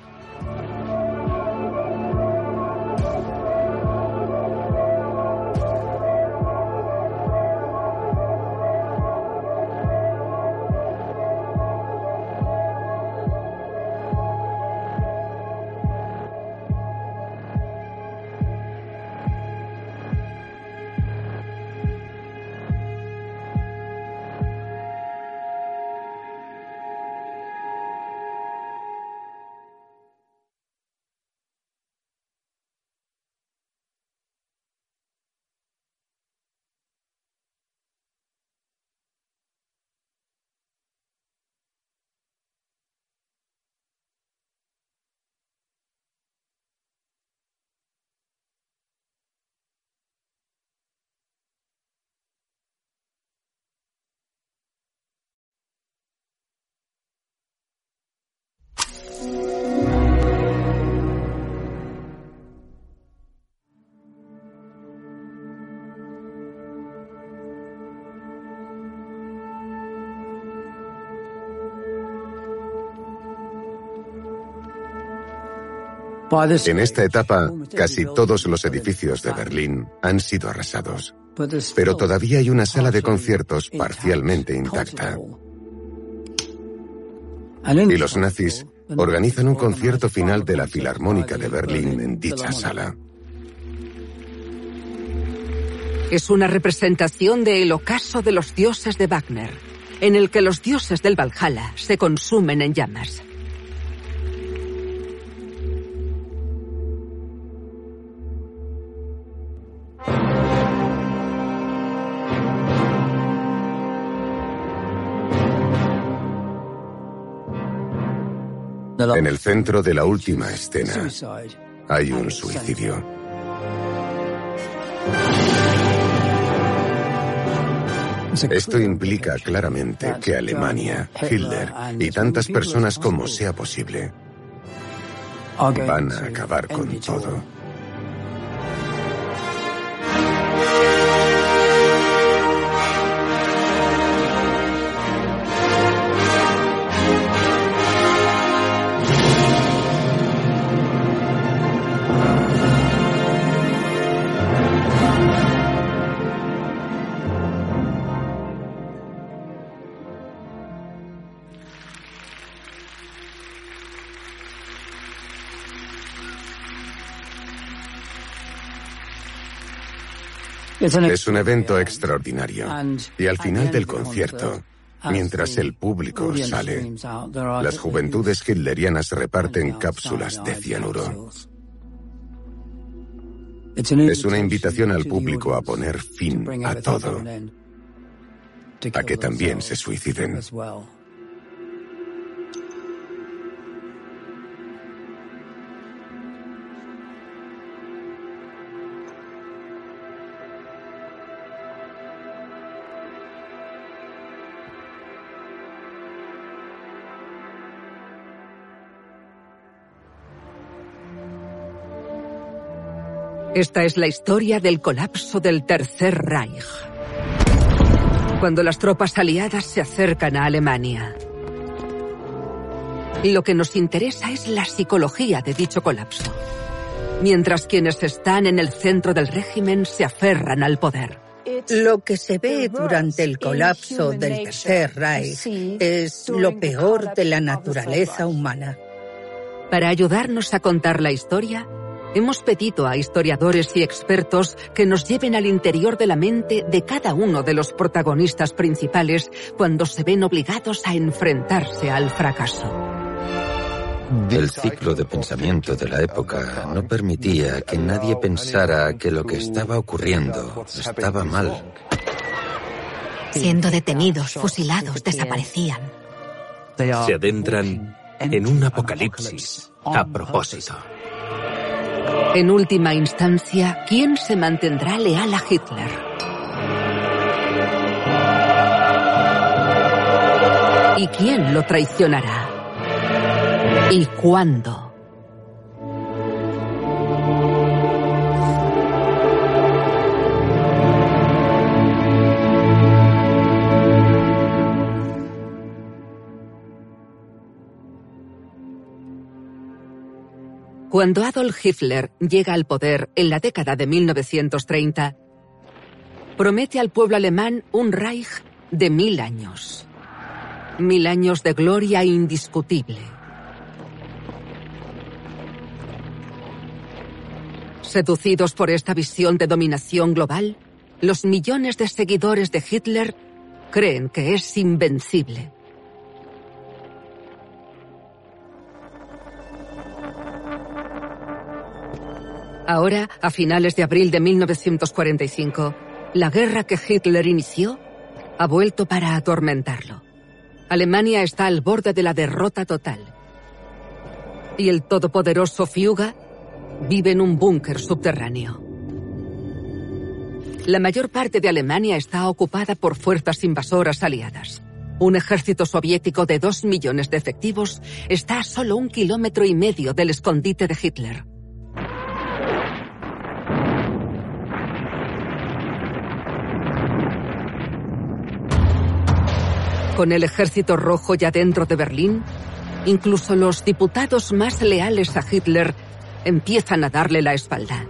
En esta etapa, casi todos los edificios de Berlín han sido arrasados, pero todavía hay una sala de conciertos parcialmente intacta. Y los nazis organizan un concierto final de la Filarmónica de Berlín en dicha sala. Es una representación del ocaso de los dioses de Wagner, en el que los dioses del Valhalla se consumen en llamas. En el centro de la última escena hay un suicidio. Esto implica claramente que Alemania, Hitler y tantas personas como sea posible van a acabar con todo. Es un evento extraordinario. Y al final del concierto, mientras el público sale, las juventudes hitlerianas reparten cápsulas de cianuro. Es una invitación al público a poner fin a todo, a que también se suiciden. Esta es la historia del colapso del Tercer Reich. Cuando las tropas aliadas se acercan a Alemania. Lo que nos interesa es la psicología de dicho colapso. Mientras quienes están en el centro del régimen se aferran al poder. Lo que se ve durante el colapso del Tercer Reich es lo peor de la naturaleza humana. Para ayudarnos a contar la historia, Hemos pedido a historiadores y expertos que nos lleven al interior de la mente de cada uno de los protagonistas principales cuando se ven obligados a enfrentarse al fracaso. El ciclo de pensamiento de la época no permitía que nadie pensara que lo que estaba ocurriendo estaba mal. Siendo detenidos, fusilados, desaparecían. Se adentran en un apocalipsis a propósito. En última instancia, ¿quién se mantendrá leal a Hitler? ¿Y quién lo traicionará? ¿Y cuándo? Cuando Adolf Hitler llega al poder en la década de 1930, promete al pueblo alemán un Reich de mil años. Mil años de gloria indiscutible. Seducidos por esta visión de dominación global, los millones de seguidores de Hitler creen que es invencible. Ahora, a finales de abril de 1945, la guerra que Hitler inició ha vuelto para atormentarlo. Alemania está al borde de la derrota total. Y el todopoderoso Fiuga vive en un búnker subterráneo. La mayor parte de Alemania está ocupada por fuerzas invasoras aliadas. Un ejército soviético de dos millones de efectivos está a solo un kilómetro y medio del escondite de Hitler. Con el ejército rojo ya dentro de Berlín, incluso los diputados más leales a Hitler empiezan a darle la espalda.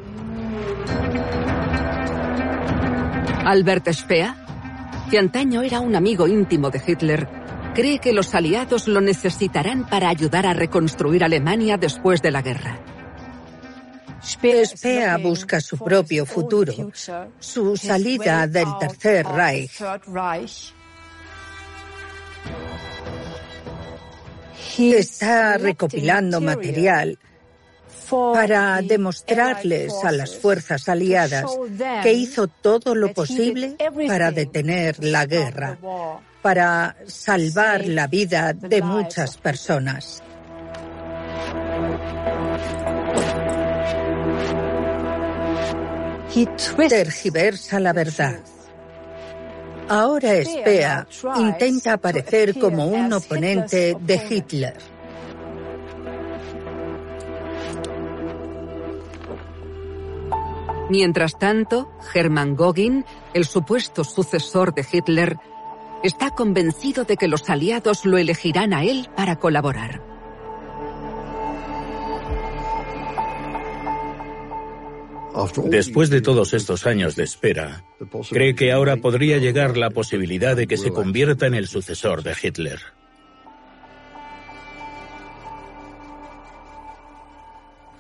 Albert Speer, que antaño era un amigo íntimo de Hitler, cree que los aliados lo necesitarán para ayudar a reconstruir Alemania después de la guerra. Speer busca su propio futuro, su salida del Tercer Reich. Está recopilando material para demostrarles a las fuerzas aliadas que hizo todo lo posible para detener la guerra, para salvar la vida de muchas personas. Tergiversa la verdad. Ahora Spea intenta aparecer como un oponente de Hitler. Mientras tanto, Hermann Göring, el supuesto sucesor de Hitler, está convencido de que los aliados lo elegirán a él para colaborar. Después de todos estos años de espera, cree que ahora podría llegar la posibilidad de que se convierta en el sucesor de Hitler.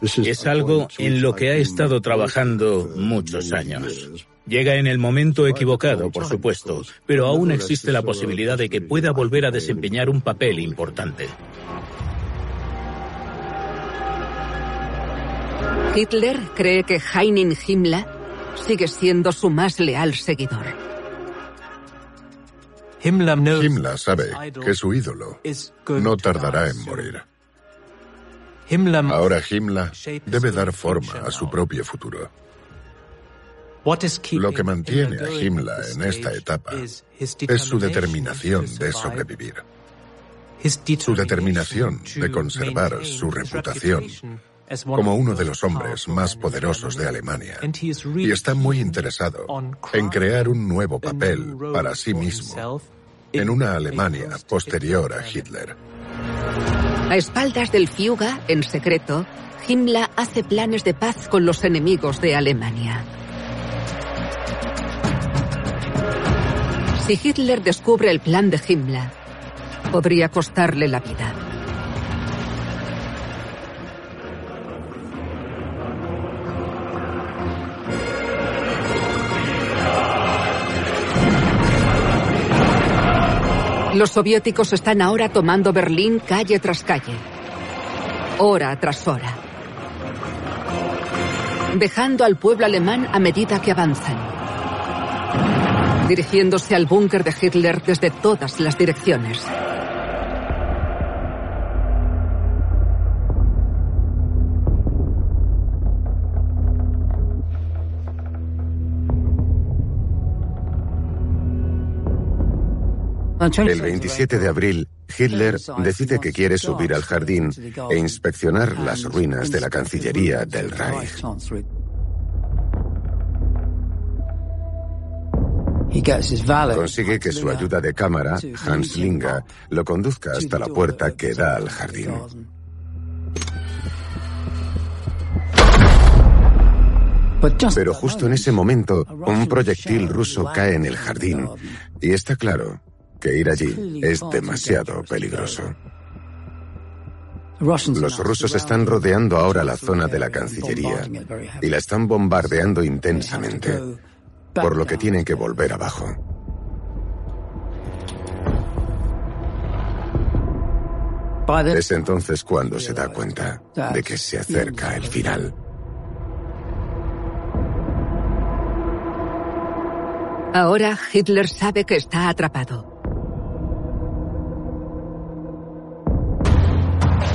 Es algo en lo que ha estado trabajando muchos años. Llega en el momento equivocado, por supuesto, pero aún existe la posibilidad de que pueda volver a desempeñar un papel importante. Hitler cree que Heinrich Himmler sigue siendo su más leal seguidor. Himmler sabe que su ídolo no tardará en morir. Ahora Himmler debe dar forma a su propio futuro. Lo que mantiene a Himmler en esta etapa es su determinación de sobrevivir. Su determinación de conservar su reputación como uno de los hombres más poderosos de Alemania y está muy interesado en crear un nuevo papel para sí mismo en una Alemania posterior a Hitler. A espaldas del Fiuga, en secreto, Himmler hace planes de paz con los enemigos de Alemania. Si Hitler descubre el plan de Himmler, podría costarle la vida. Los soviéticos están ahora tomando Berlín calle tras calle, hora tras hora, dejando al pueblo alemán a medida que avanzan, dirigiéndose al búnker de Hitler desde todas las direcciones. El 27 de abril, Hitler decide que quiere subir al jardín e inspeccionar las ruinas de la Cancillería del Reich. Consigue que su ayuda de cámara, Hans Linga, lo conduzca hasta la puerta que da al jardín. Pero justo en ese momento, un proyectil ruso cae en el jardín y está claro que ir allí es demasiado peligroso. Los rusos están rodeando ahora la zona de la Cancillería y la están bombardeando intensamente, por lo que tienen que volver abajo. Es entonces cuando se da cuenta de que se acerca el final. Ahora Hitler sabe que está atrapado.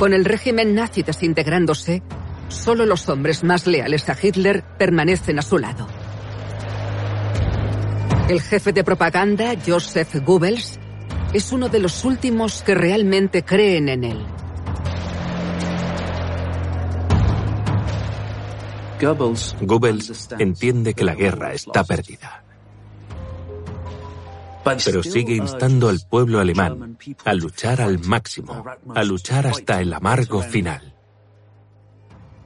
Con el régimen nazi desintegrándose, solo los hombres más leales a Hitler permanecen a su lado. El jefe de propaganda, Joseph Goebbels, es uno de los últimos que realmente creen en él. Goebbels entiende que la guerra está perdida pero sigue instando al pueblo alemán a luchar al máximo, a luchar hasta el amargo final.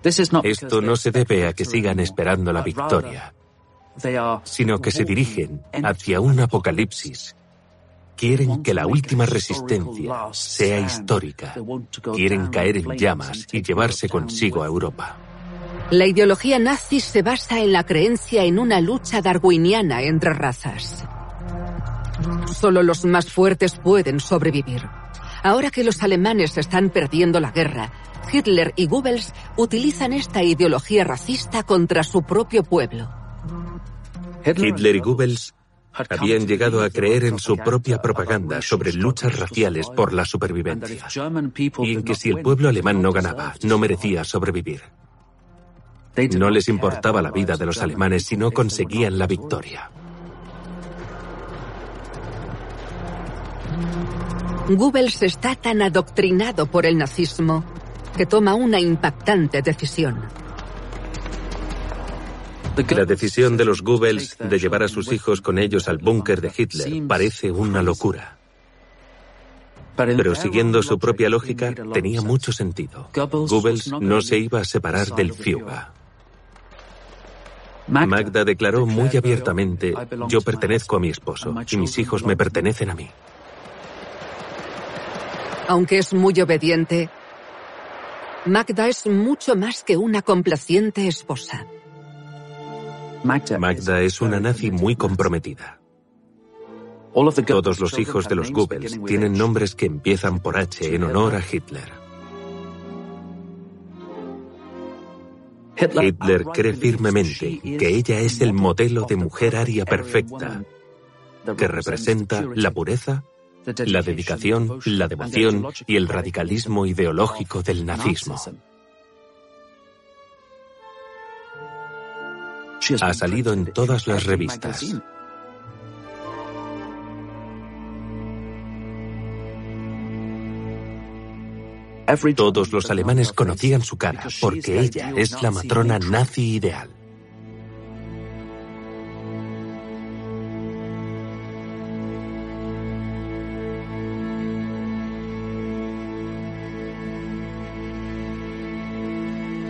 Esto no se debe a que sigan esperando la victoria, sino que se dirigen hacia un apocalipsis. Quieren que la última resistencia sea histórica. Quieren caer en llamas y llevarse consigo a Europa. La ideología nazi se basa en la creencia en una lucha darwiniana entre razas. Solo los más fuertes pueden sobrevivir. Ahora que los alemanes están perdiendo la guerra, Hitler y Goebbels utilizan esta ideología racista contra su propio pueblo. Hitler y Goebbels habían llegado a creer en su propia propaganda sobre luchas raciales por la supervivencia y en que si el pueblo alemán no ganaba, no merecía sobrevivir. No les importaba la vida de los alemanes si no conseguían la victoria. Goebbels está tan adoctrinado por el nazismo que toma una impactante decisión. La decisión de los Goebbels de llevar a sus hijos con ellos al búnker de Hitler parece una locura. Pero siguiendo su propia lógica, tenía mucho sentido. Goebbels no se iba a separar del Führer. Magda declaró muy abiertamente, yo pertenezco a mi esposo y mis hijos me pertenecen a mí. Aunque es muy obediente, Magda es mucho más que una complaciente esposa. Magda es una nazi muy comprometida. Todos los hijos de los Goebbels tienen nombres que empiezan por H en honor a Hitler. Hitler cree firmemente que ella es el modelo de mujer aria perfecta, que representa la pureza la dedicación, la devoción y el radicalismo ideológico del nazismo. Ha salido en todas las revistas. Todos los alemanes conocían su cara porque ella es la matrona nazi ideal.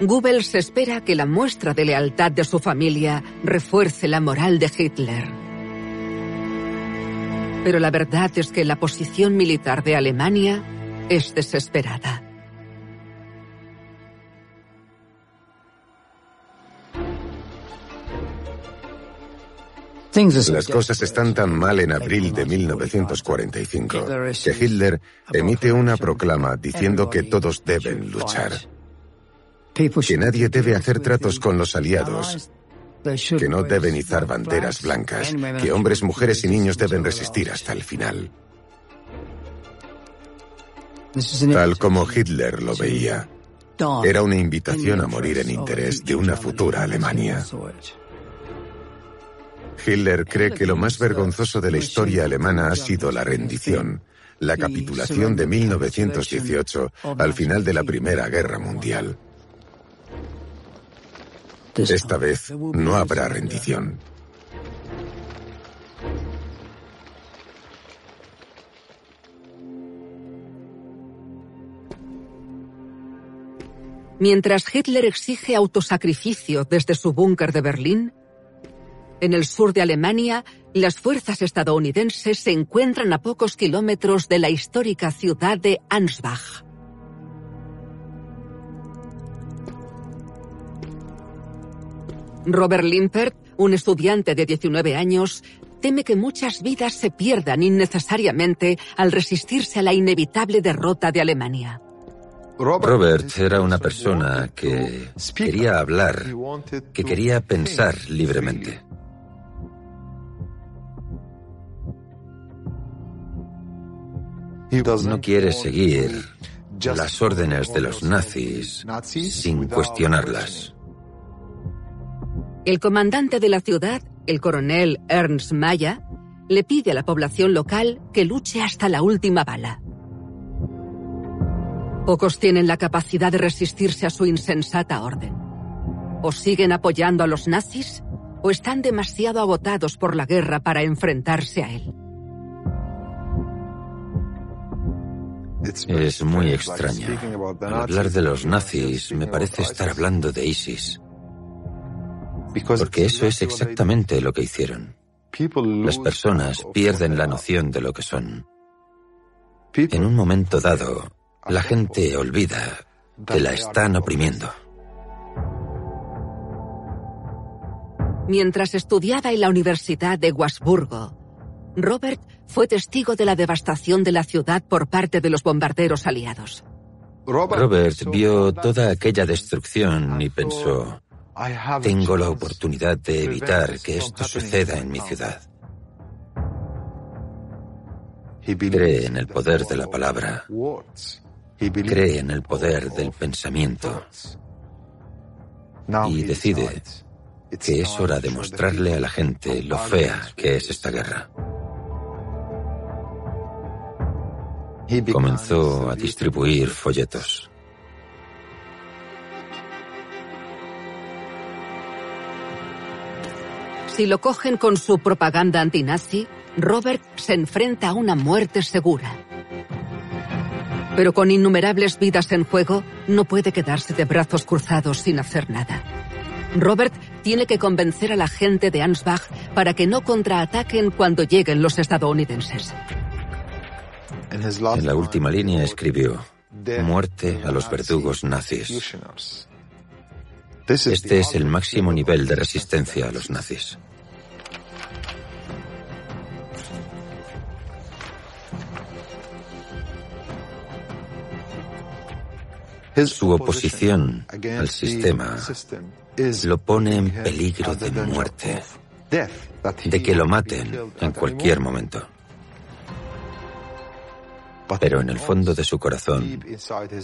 Goebbels espera que la muestra de lealtad de su familia refuerce la moral de Hitler. Pero la verdad es que la posición militar de Alemania es desesperada. Las cosas están tan mal en abril de 1945 que Hitler emite una proclama diciendo que todos deben luchar que nadie debe hacer tratos con los aliados, que no deben izar banderas blancas, que hombres, mujeres y niños deben resistir hasta el final. Tal como Hitler lo veía, era una invitación a morir en interés de una futura Alemania. Hitler cree que lo más vergonzoso de la historia alemana ha sido la rendición, la capitulación de 1918 al final de la Primera Guerra Mundial. Esta vez no habrá rendición. Mientras Hitler exige autosacrificio desde su búnker de Berlín, en el sur de Alemania, las fuerzas estadounidenses se encuentran a pocos kilómetros de la histórica ciudad de Ansbach. Robert Limpert, un estudiante de 19 años, teme que muchas vidas se pierdan innecesariamente al resistirse a la inevitable derrota de Alemania. Robert era una persona que quería hablar, que quería pensar libremente. No quiere seguir las órdenes de los nazis sin cuestionarlas. El comandante de la ciudad, el coronel Ernst Maya, le pide a la población local que luche hasta la última bala. Pocos tienen la capacidad de resistirse a su insensata orden. O siguen apoyando a los nazis o están demasiado agotados por la guerra para enfrentarse a él. Es muy extraño. Al hablar de los nazis me parece estar hablando de ISIS. Porque eso es exactamente lo que hicieron. Las personas pierden la noción de lo que son. En un momento dado, la gente olvida que la están oprimiendo. Mientras estudiaba en la Universidad de Wasburgo, Robert fue testigo de la devastación de la ciudad por parte de los bombarderos aliados. Robert vio toda aquella destrucción y pensó, tengo la oportunidad de evitar que esto suceda en mi ciudad. Cree en el poder de la palabra. Cree en el poder del pensamiento. Y decide que es hora de mostrarle a la gente lo fea que es esta guerra. Comenzó a distribuir folletos. Si lo cogen con su propaganda antinazi, Robert se enfrenta a una muerte segura. Pero con innumerables vidas en juego, no puede quedarse de brazos cruzados sin hacer nada. Robert tiene que convencer a la gente de Ansbach para que no contraataquen cuando lleguen los estadounidenses. En la última línea escribió, muerte a los verdugos nazis. Este es el máximo nivel de resistencia a los nazis. Su oposición al sistema lo pone en peligro de muerte, de que lo maten en cualquier momento. Pero en el fondo de su corazón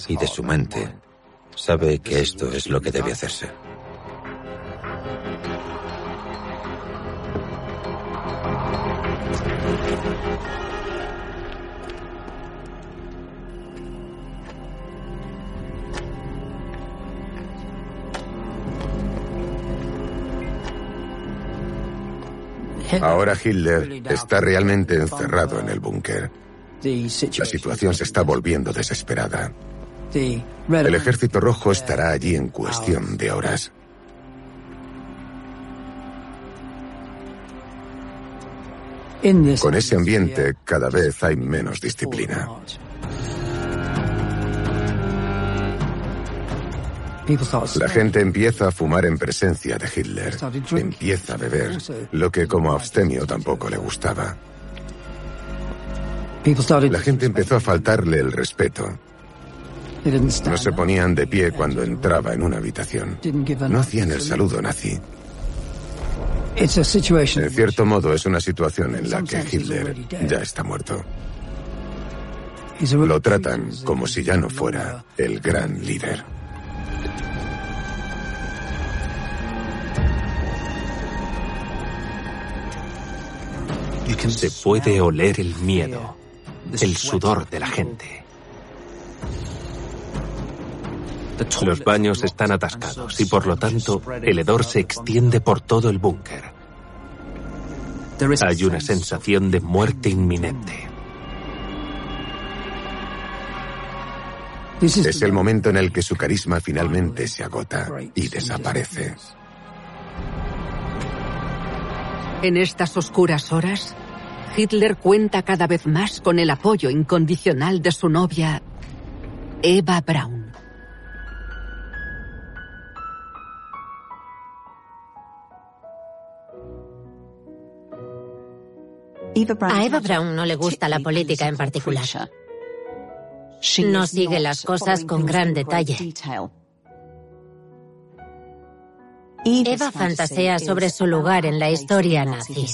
y de su mente sabe que esto es lo que debe hacerse. Ahora Hitler está realmente encerrado en el búnker. La situación se está volviendo desesperada. El ejército rojo estará allí en cuestión de horas. Con ese ambiente cada vez hay menos disciplina. La gente empieza a fumar en presencia de Hitler. Empieza a beber, lo que como abstemio tampoco le gustaba. La gente empezó a faltarle el respeto. No se ponían de pie cuando entraba en una habitación. No hacían el saludo nazi. En cierto modo es una situación en la que Hitler ya está muerto. Lo tratan como si ya no fuera el gran líder. Se puede oler el miedo, el sudor de la gente. Los baños están atascados y por lo tanto el hedor se extiende por todo el búnker. Hay una sensación de muerte inminente. Es el momento en el que su carisma finalmente se agota y desaparece. En estas oscuras horas, Hitler cuenta cada vez más con el apoyo incondicional de su novia, Eva Braun. A Eva Braun no le gusta la política en particular. No sigue las cosas con gran detalle. Eva fantasea sobre su lugar en la historia nazi.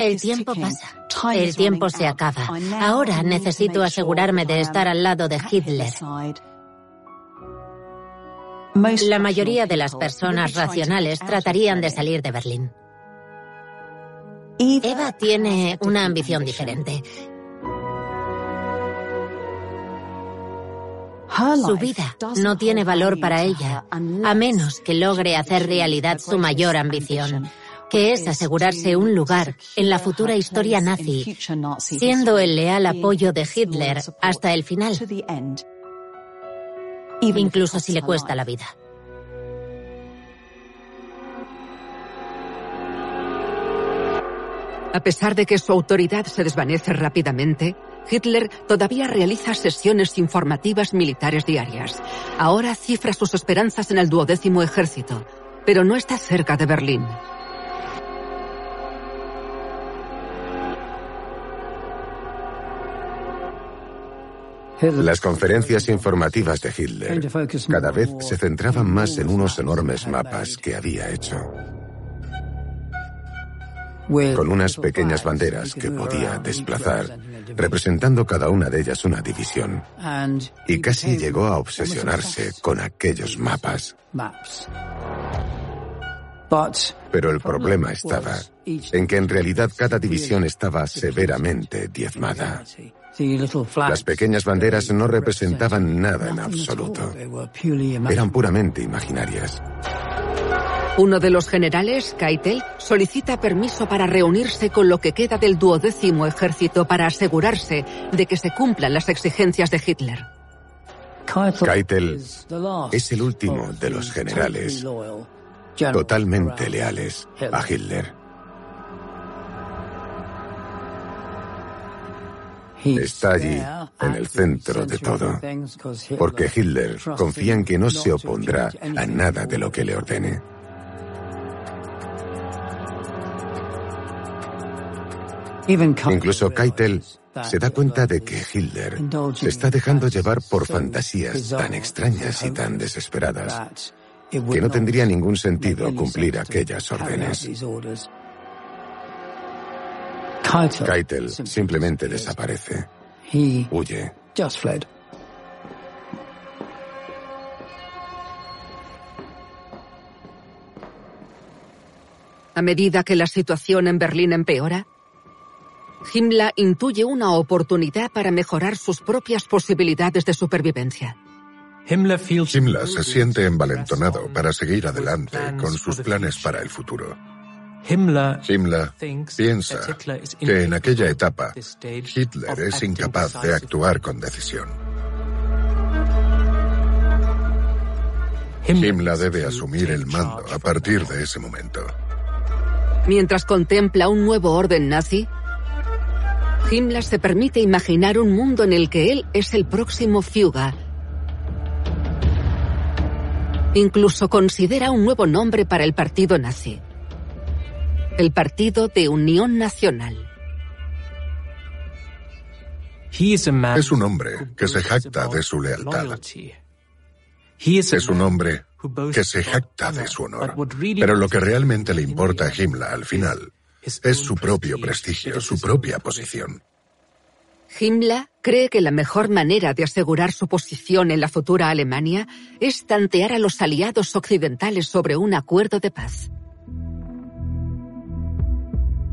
El tiempo pasa, el tiempo se acaba. Ahora necesito asegurarme de estar al lado de Hitler. La mayoría de las personas racionales tratarían de salir de Berlín. Eva tiene una ambición diferente. Su vida no tiene valor para ella, a menos que logre hacer realidad su mayor ambición, que es asegurarse un lugar en la futura historia nazi, siendo el leal apoyo de Hitler hasta el final, incluso si le cuesta la vida. A pesar de que su autoridad se desvanece rápidamente, Hitler todavía realiza sesiones informativas militares diarias. Ahora cifra sus esperanzas en el duodécimo ejército, pero no está cerca de Berlín. Las conferencias informativas de Hitler cada vez se centraban más en unos enormes mapas que había hecho con unas pequeñas banderas que podía desplazar, representando cada una de ellas una división. Y casi llegó a obsesionarse con aquellos mapas. Pero el problema estaba en que en realidad cada división estaba severamente diezmada. Las pequeñas banderas no representaban nada en absoluto. Eran puramente imaginarias. Uno de los generales, Keitel, solicita permiso para reunirse con lo que queda del duodécimo ejército para asegurarse de que se cumplan las exigencias de Hitler. Keitel es el último de los generales totalmente leales a Hitler. Está allí, en el centro de todo, porque Hitler confía en que no se opondrá a nada de lo que le ordene. Incluso Keitel se da cuenta de que Hitler se está dejando llevar por fantasías tan extrañas y tan desesperadas que no tendría ningún sentido cumplir aquellas órdenes. Keitel simplemente desaparece. Huye. A medida que la situación en Berlín empeora, Himmler intuye una oportunidad para mejorar sus propias posibilidades de supervivencia. Himmler se siente envalentonado para seguir adelante con sus planes para el futuro. Himmler piensa que en aquella etapa Hitler es incapaz de actuar con decisión. Himmler debe asumir el mando a partir de ese momento. Mientras contempla un nuevo orden nazi, Himmler se permite imaginar un mundo en el que él es el próximo Fuga. Incluso considera un nuevo nombre para el partido nazi. El Partido de Unión Nacional. Es un hombre que se jacta de su lealtad. Es un hombre que se jacta de su honor. Pero lo que realmente le importa a Himmler al final es su propio prestigio, su propia posición. Himmler cree que la mejor manera de asegurar su posición en la futura Alemania es tantear a los aliados occidentales sobre un acuerdo de paz.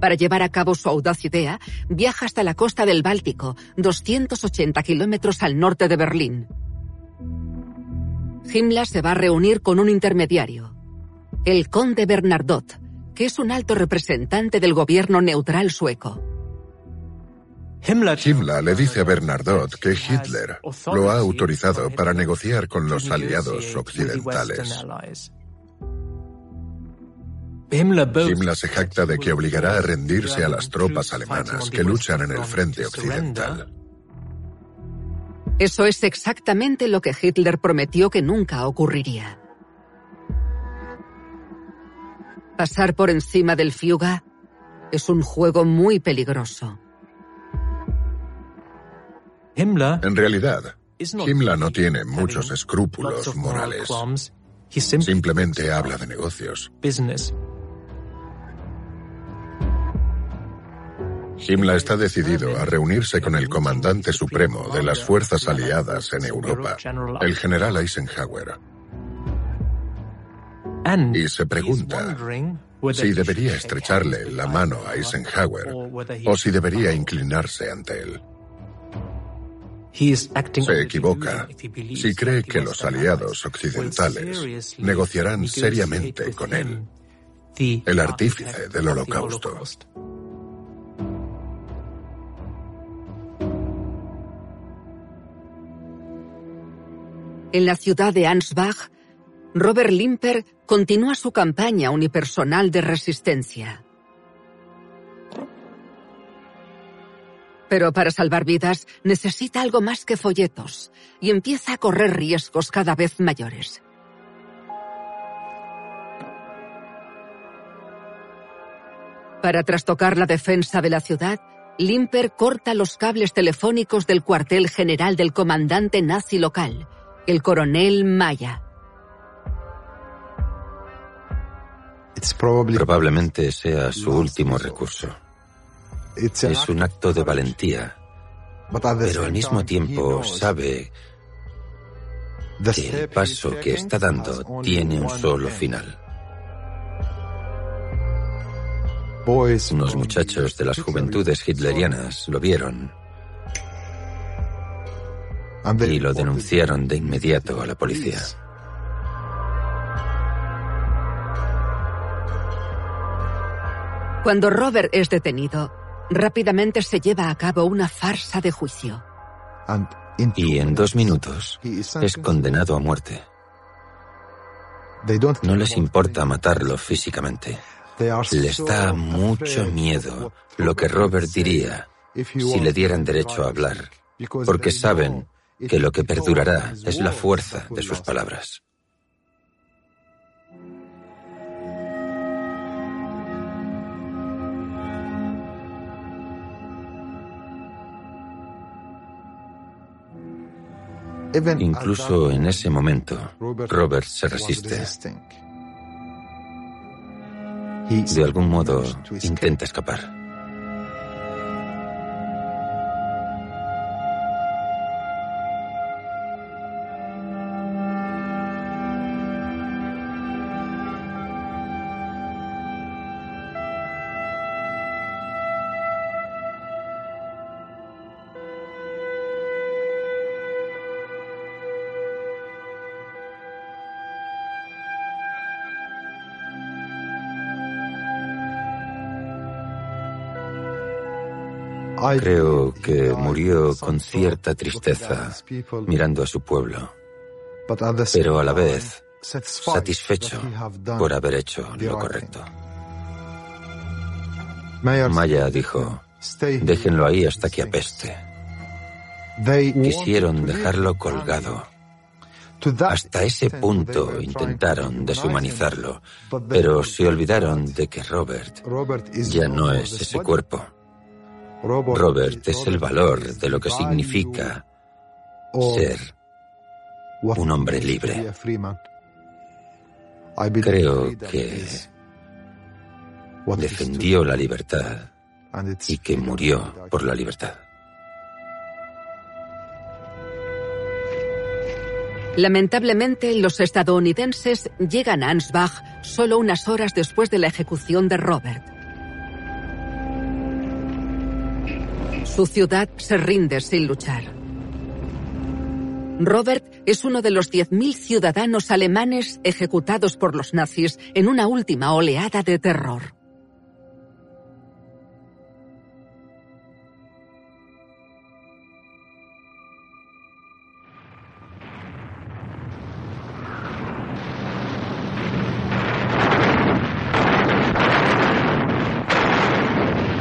Para llevar a cabo su audaz idea, viaja hasta la costa del Báltico, 280 kilómetros al norte de Berlín. Himmler se va a reunir con un intermediario, el conde Bernardot, que es un alto representante del gobierno neutral sueco. Himmler le dice a Bernardot que Hitler lo ha autorizado para negociar con los aliados occidentales. Himmler se jacta de que obligará a rendirse a las tropas alemanas que luchan en el frente occidental. Eso es exactamente lo que Hitler prometió que nunca ocurriría. Pasar por encima del Fuga es un juego muy peligroso. En realidad, Himmler no tiene muchos escrúpulos morales. Simplemente habla de negocios. Himmler está decidido a reunirse con el comandante supremo de las fuerzas aliadas en Europa, el general Eisenhower. Y se pregunta si debería estrecharle la mano a Eisenhower o si debería inclinarse ante él. Se equivoca si cree que los aliados occidentales negociarán seriamente con él, el artífice del holocausto. En la ciudad de Ansbach, Robert Limper continúa su campaña unipersonal de resistencia. Pero para salvar vidas necesita algo más que folletos y empieza a correr riesgos cada vez mayores. Para trastocar la defensa de la ciudad, Limper corta los cables telefónicos del cuartel general del comandante nazi local, el coronel Maya. Probablemente sea su último recurso. Es un acto de valentía, pero al mismo tiempo sabe que el paso que está dando tiene un solo final. Unos muchachos de las juventudes hitlerianas lo vieron y lo denunciaron de inmediato a la policía. Cuando Robert es detenido, rápidamente se lleva a cabo una farsa de juicio. Y en dos minutos es condenado a muerte. No les importa matarlo físicamente. Les da mucho miedo lo que Robert diría si le dieran derecho a hablar, porque saben que lo que perdurará es la fuerza de sus palabras. Incluso en ese momento, Robert se resiste. De algún modo, intenta escapar. Creo que murió con cierta tristeza mirando a su pueblo, pero a la vez satisfecho por haber hecho lo correcto. Maya dijo, déjenlo ahí hasta que apeste. Quisieron dejarlo colgado. Hasta ese punto intentaron deshumanizarlo, pero se olvidaron de que Robert ya no es ese cuerpo. Robert es el valor de lo que significa ser un hombre libre. Creo que defendió la libertad y que murió por la libertad. Lamentablemente, los estadounidenses llegan a Ansbach solo unas horas después de la ejecución de Robert. Su ciudad se rinde sin luchar. Robert es uno de los 10.000 ciudadanos alemanes ejecutados por los nazis en una última oleada de terror.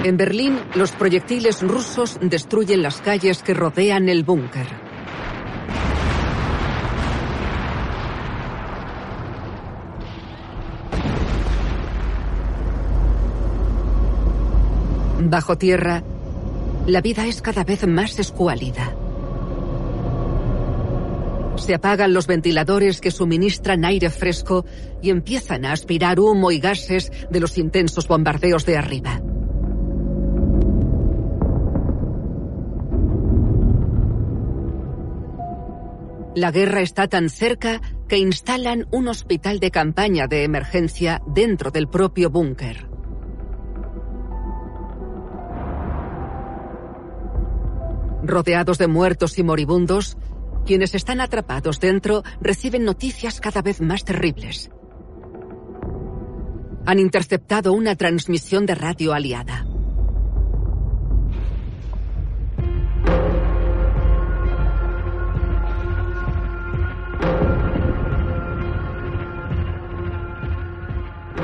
En Berlín, los proyectiles rusos destruyen las calles que rodean el búnker. Bajo tierra, la vida es cada vez más escuálida. Se apagan los ventiladores que suministran aire fresco y empiezan a aspirar humo y gases de los intensos bombardeos de arriba. La guerra está tan cerca que instalan un hospital de campaña de emergencia dentro del propio búnker. Rodeados de muertos y moribundos, quienes están atrapados dentro reciben noticias cada vez más terribles. Han interceptado una transmisión de radio aliada.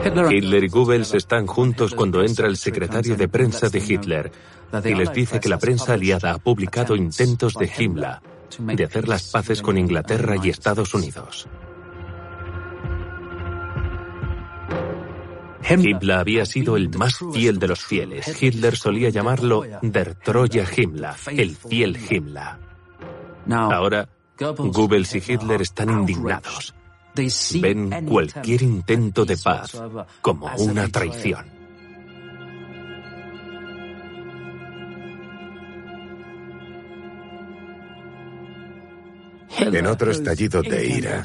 Hitler y Goebbels están juntos cuando entra el secretario de prensa de Hitler y les dice que la prensa aliada ha publicado intentos de Himmler de hacer las paces con Inglaterra y Estados Unidos. Himmler había sido el más fiel de los fieles. Hitler solía llamarlo Der Troja Himmler, el fiel Himmler. Ahora, Goebbels y Hitler están indignados ven cualquier intento de paz como una traición. En otro estallido de ira,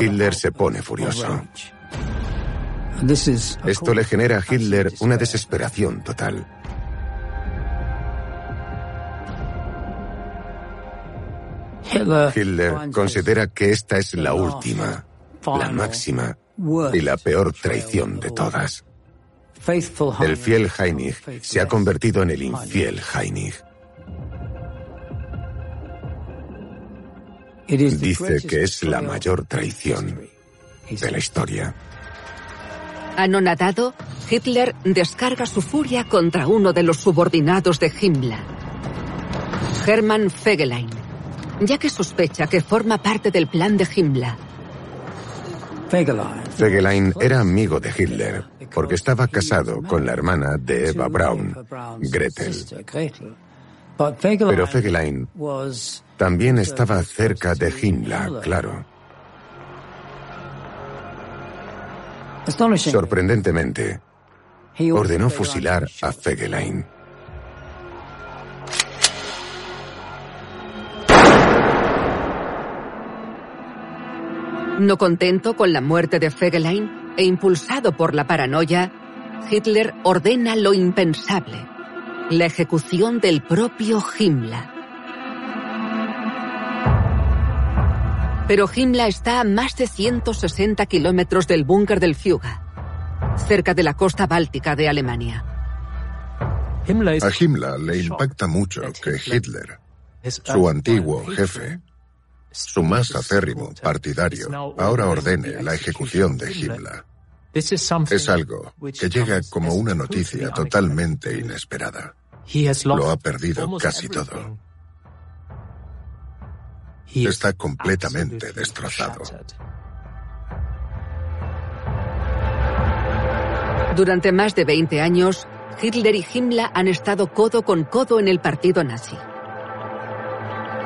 Hitler se pone furioso. Esto le genera a Hitler una desesperación total. Hitler considera que esta es la última, la máxima y la peor traición de todas. El fiel Heinrich se ha convertido en el infiel Heinrich. Dice que es la mayor traición de la historia. Anonadado, Hitler descarga su furia contra uno de los subordinados de Himmler, Hermann Fegelein, ya que sospecha que forma parte del plan de Himmler. Fegelein era amigo de Hitler porque estaba casado con la hermana de Eva Braun, Gretel. Pero Fegelein también estaba cerca de Himmler, claro. Sorprendentemente, ordenó fusilar a Fegelein. No contento con la muerte de Fegelein e impulsado por la paranoia, Hitler ordena lo impensable, la ejecución del propio Himmler. Pero Himmler está a más de 160 kilómetros del búnker del Fuga, cerca de la costa báltica de Alemania. A Himmler le impacta mucho que Hitler, su antiguo jefe, su más acérrimo partidario ahora ordene la ejecución de Himmler. Es algo que llega como una noticia totalmente inesperada. Lo ha perdido casi todo. Está completamente destrozado. Durante más de 20 años, Hitler y Himmler han estado codo con codo en el partido nazi.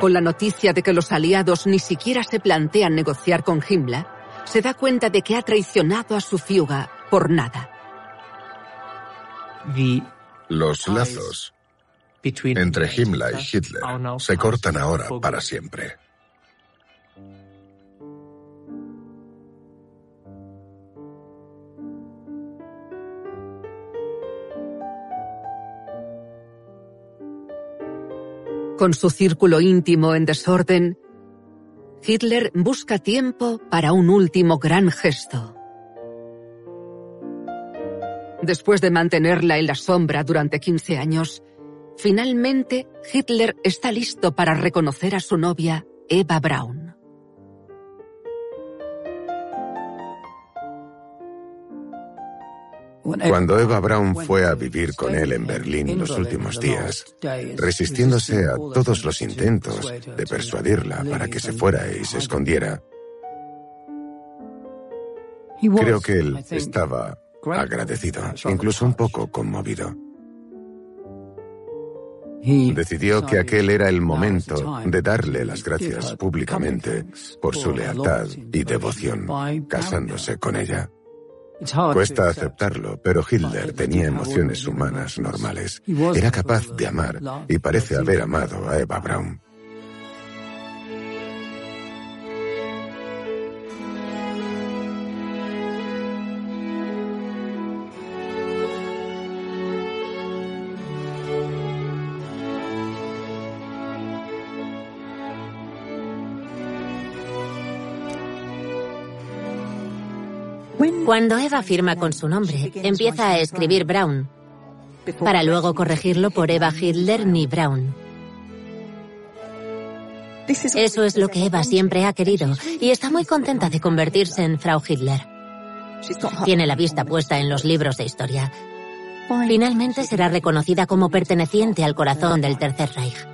Con la noticia de que los aliados ni siquiera se plantean negociar con Himmler, se da cuenta de que ha traicionado a su fiuga por nada. Los lazos entre Himmler y Hitler se cortan ahora para siempre. Con su círculo íntimo en desorden, Hitler busca tiempo para un último gran gesto. Después de mantenerla en la sombra durante 15 años, finalmente Hitler está listo para reconocer a su novia, Eva Braun. Cuando Eva Braun fue a vivir con él en Berlín los últimos días, resistiéndose a todos los intentos de persuadirla para que se fuera y se escondiera, creo que él estaba agradecido, incluso un poco conmovido. Decidió que aquel era el momento de darle las gracias públicamente por su lealtad y devoción, casándose con ella. Cuesta aceptarlo, pero Hitler tenía emociones humanas normales. Era capaz de amar y parece haber amado a Eva Braun. Cuando Eva firma con su nombre, empieza a escribir Brown, para luego corregirlo por Eva Hitler ni Brown. Eso es lo que Eva siempre ha querido y está muy contenta de convertirse en Frau Hitler. Tiene la vista puesta en los libros de historia. Finalmente será reconocida como perteneciente al corazón del Tercer Reich.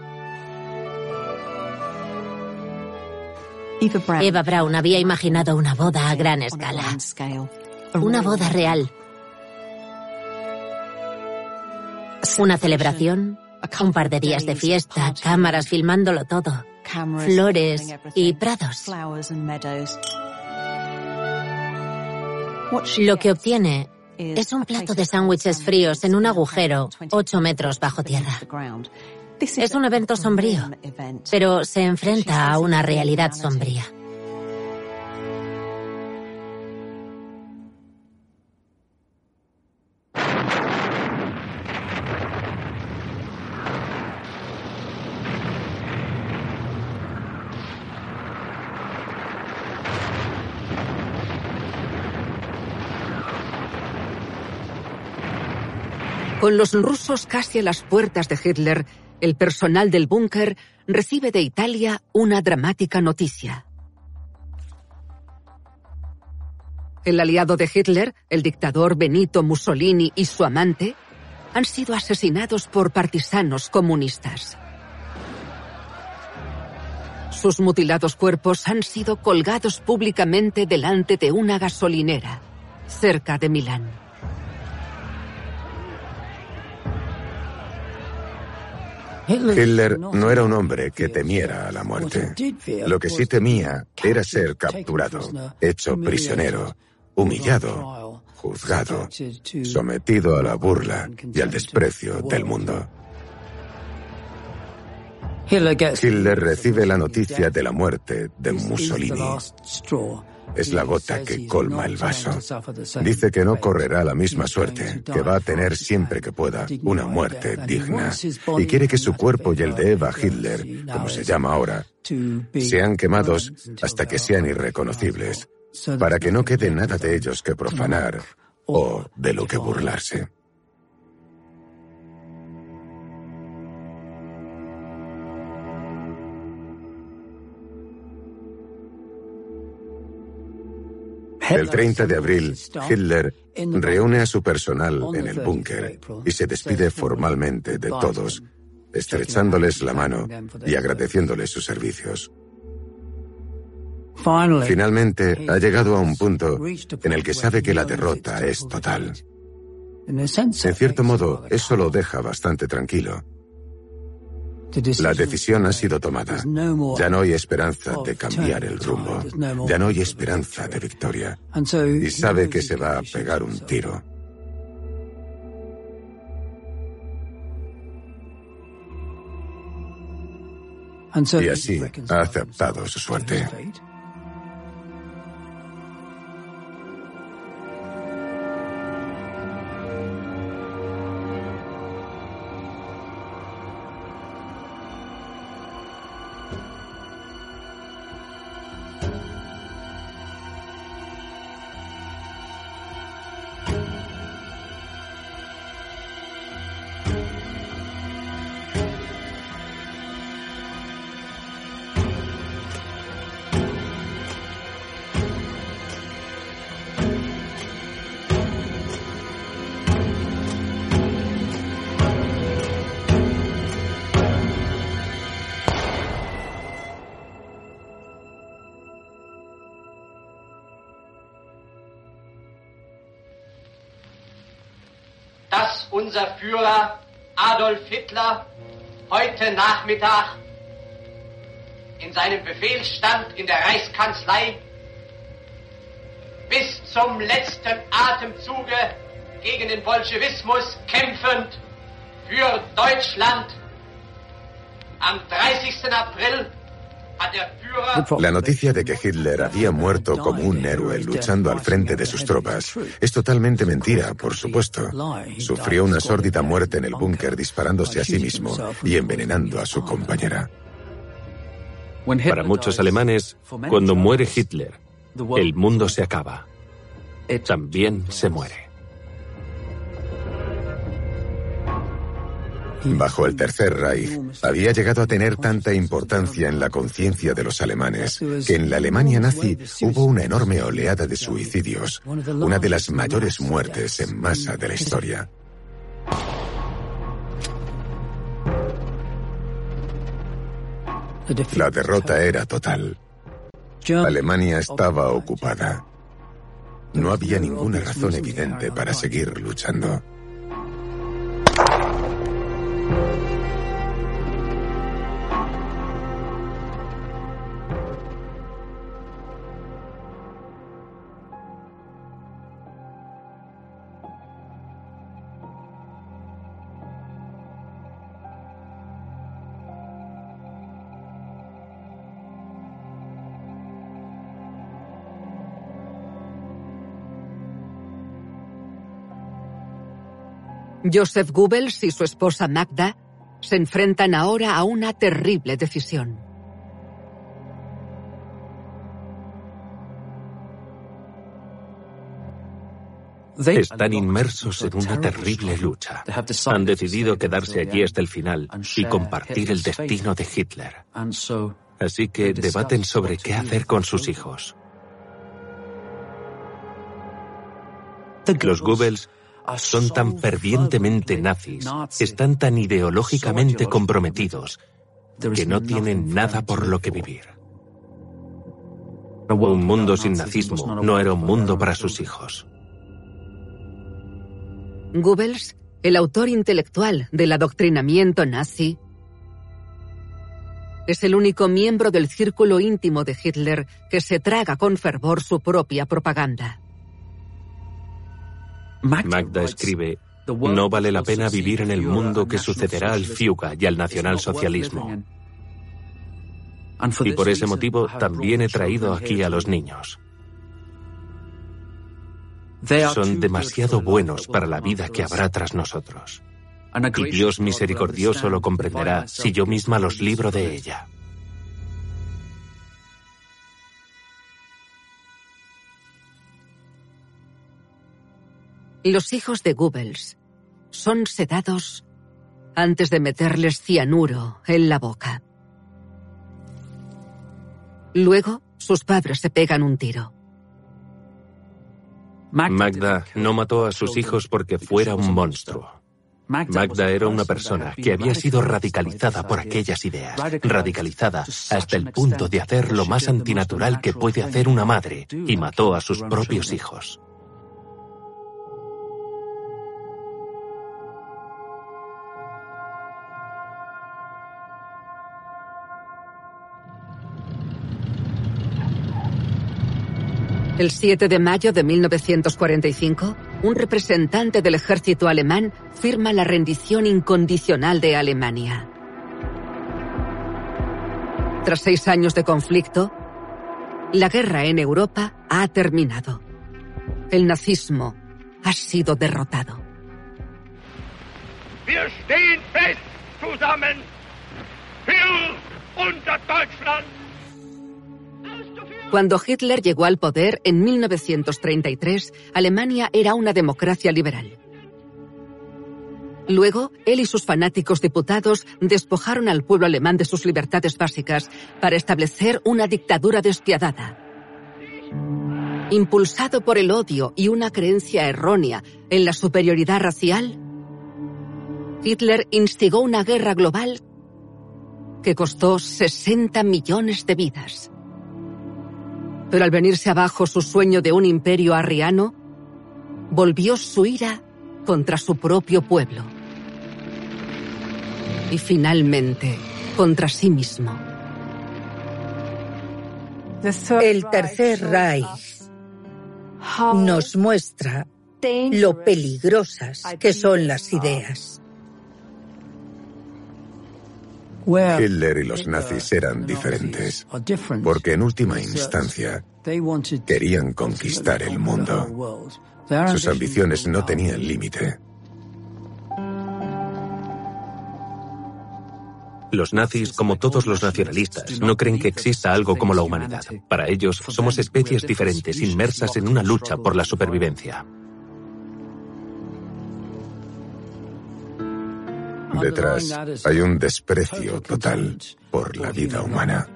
Eva Braun había imaginado una boda a gran escala. Una boda real. Una celebración, un par de días de fiesta, cámaras filmándolo todo, flores y prados. Lo que obtiene es un plato de sándwiches fríos en un agujero 8 metros bajo tierra. Es un evento sombrío, pero se enfrenta a una realidad sombría. Con los rusos casi a las puertas de Hitler, el personal del búnker recibe de Italia una dramática noticia. El aliado de Hitler, el dictador Benito Mussolini y su amante, han sido asesinados por partisanos comunistas. Sus mutilados cuerpos han sido colgados públicamente delante de una gasolinera, cerca de Milán. Hitler no era un hombre que temiera a la muerte. Lo que sí temía era ser capturado, hecho prisionero, humillado, juzgado, sometido a la burla y al desprecio del mundo. Hitler recibe la noticia de la muerte de Mussolini es la gota que colma el vaso. Dice que no correrá la misma suerte, que va a tener siempre que pueda una muerte digna. Y quiere que su cuerpo y el de Eva Hitler, como se llama ahora, sean quemados hasta que sean irreconocibles, para que no quede nada de ellos que profanar o de lo que burlarse. El 30 de abril, Hitler reúne a su personal en el búnker y se despide formalmente de todos, estrechándoles la mano y agradeciéndoles sus servicios. Finalmente, ha llegado a un punto en el que sabe que la derrota es total. En cierto modo, eso lo deja bastante tranquilo. La decisión ha sido tomada. Ya no hay esperanza de cambiar el rumbo. Ya no hay esperanza de victoria. Y sabe que se va a pegar un tiro. Y así ha aceptado su suerte. Unser Führer Adolf Hitler heute Nachmittag in seinem Befehlsstand in der Reichskanzlei bis zum letzten Atemzuge gegen den Bolschewismus kämpfend für Deutschland am 30. April La noticia de que Hitler había muerto como un héroe luchando al frente de sus tropas es totalmente mentira, por supuesto. Sufrió una sórdida muerte en el búnker disparándose a sí mismo y envenenando a su compañera. Para muchos alemanes, cuando muere Hitler, el mundo se acaba. También se muere. Bajo el Tercer Reich, había llegado a tener tanta importancia en la conciencia de los alemanes que en la Alemania nazi hubo una enorme oleada de suicidios, una de las mayores muertes en masa de la historia. La derrota era total. Alemania estaba ocupada. No había ninguna razón evidente para seguir luchando. Joseph Goebbels y su esposa Magda se enfrentan ahora a una terrible decisión. Están inmersos en una terrible lucha. Han decidido quedarse allí hasta el final y compartir el destino de Hitler. Así que debaten sobre qué hacer con sus hijos. Los Goebbels son tan fervientemente nazis, están tan ideológicamente comprometidos, que no tienen nada por lo que vivir. Un mundo sin nazismo no era un mundo para sus hijos. Goebbels, el autor intelectual del adoctrinamiento nazi, es el único miembro del círculo íntimo de Hitler que se traga con fervor su propia propaganda. Magda escribe, no vale la pena vivir en el mundo que sucederá al Fiuga y al nacionalsocialismo. Y por ese motivo también he traído aquí a los niños. Son demasiado buenos para la vida que habrá tras nosotros. Y Dios misericordioso lo comprenderá si yo misma los libro de ella. Los hijos de Goebbels son sedados antes de meterles cianuro en la boca. Luego, sus padres se pegan un tiro. Magda no mató a sus hijos porque fuera un monstruo. Magda era una persona que había sido radicalizada por aquellas ideas, radicalizada hasta el punto de hacer lo más antinatural que puede hacer una madre, y mató a sus propios hijos. El 7 de mayo de 1945, un representante del ejército alemán firma la rendición incondicional de Alemania. Tras seis años de conflicto, la guerra en Europa ha terminado. El nazismo ha sido derrotado. Wir stehen fest zusammen für Deutschland. Cuando Hitler llegó al poder en 1933, Alemania era una democracia liberal. Luego, él y sus fanáticos diputados despojaron al pueblo alemán de sus libertades básicas para establecer una dictadura despiadada. Impulsado por el odio y una creencia errónea en la superioridad racial, Hitler instigó una guerra global que costó 60 millones de vidas. Pero al venirse abajo su sueño de un imperio arriano, volvió su ira contra su propio pueblo. Y finalmente, contra sí mismo. El tercer Reich nos muestra lo peligrosas que son las ideas. Hitler y los nazis eran diferentes, porque en última instancia querían conquistar el mundo. Sus ambiciones no tenían límite. Los nazis, como todos los nacionalistas, no creen que exista algo como la humanidad. Para ellos, somos especies diferentes, inmersas en una lucha por la supervivencia. Detrás hay un desprecio total por la vida humana.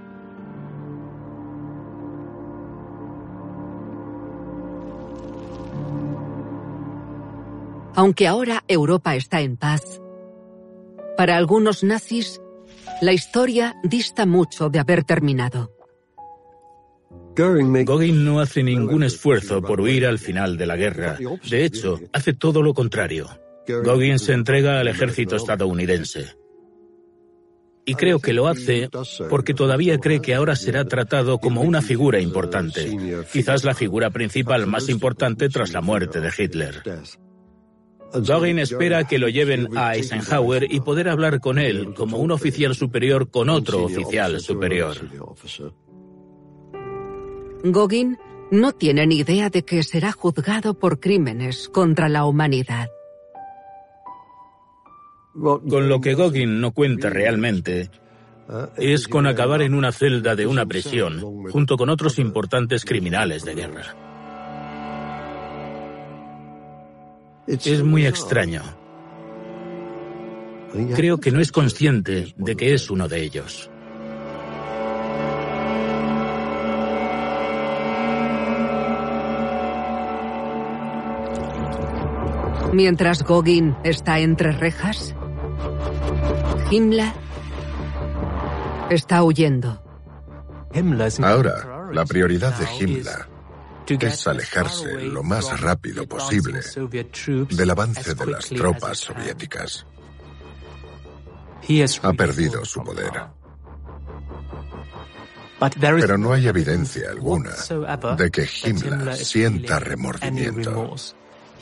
Aunque ahora Europa está en paz, para algunos nazis, la historia dista mucho de haber terminado. Gogin no hace ningún esfuerzo por huir al final de la guerra. De hecho, hace todo lo contrario. Goggins se entrega al ejército estadounidense. Y creo que lo hace porque todavía cree que ahora será tratado como una figura importante, quizás la figura principal más importante tras la muerte de Hitler. Goggin espera que lo lleven a Eisenhower y poder hablar con él como un oficial superior con otro oficial superior. Gogin no tiene ni idea de que será juzgado por crímenes contra la humanidad. Con lo que Gogin no cuenta realmente es con acabar en una celda de una prisión junto con otros importantes criminales de guerra. Es muy extraño. Creo que no es consciente de que es uno de ellos. Mientras Gogin está entre rejas, Himmler está huyendo. Ahora, la prioridad de Himmler es alejarse lo más rápido posible del avance de las tropas soviéticas. Ha perdido su poder. Pero no hay evidencia alguna de que Himmler sienta remordimiento.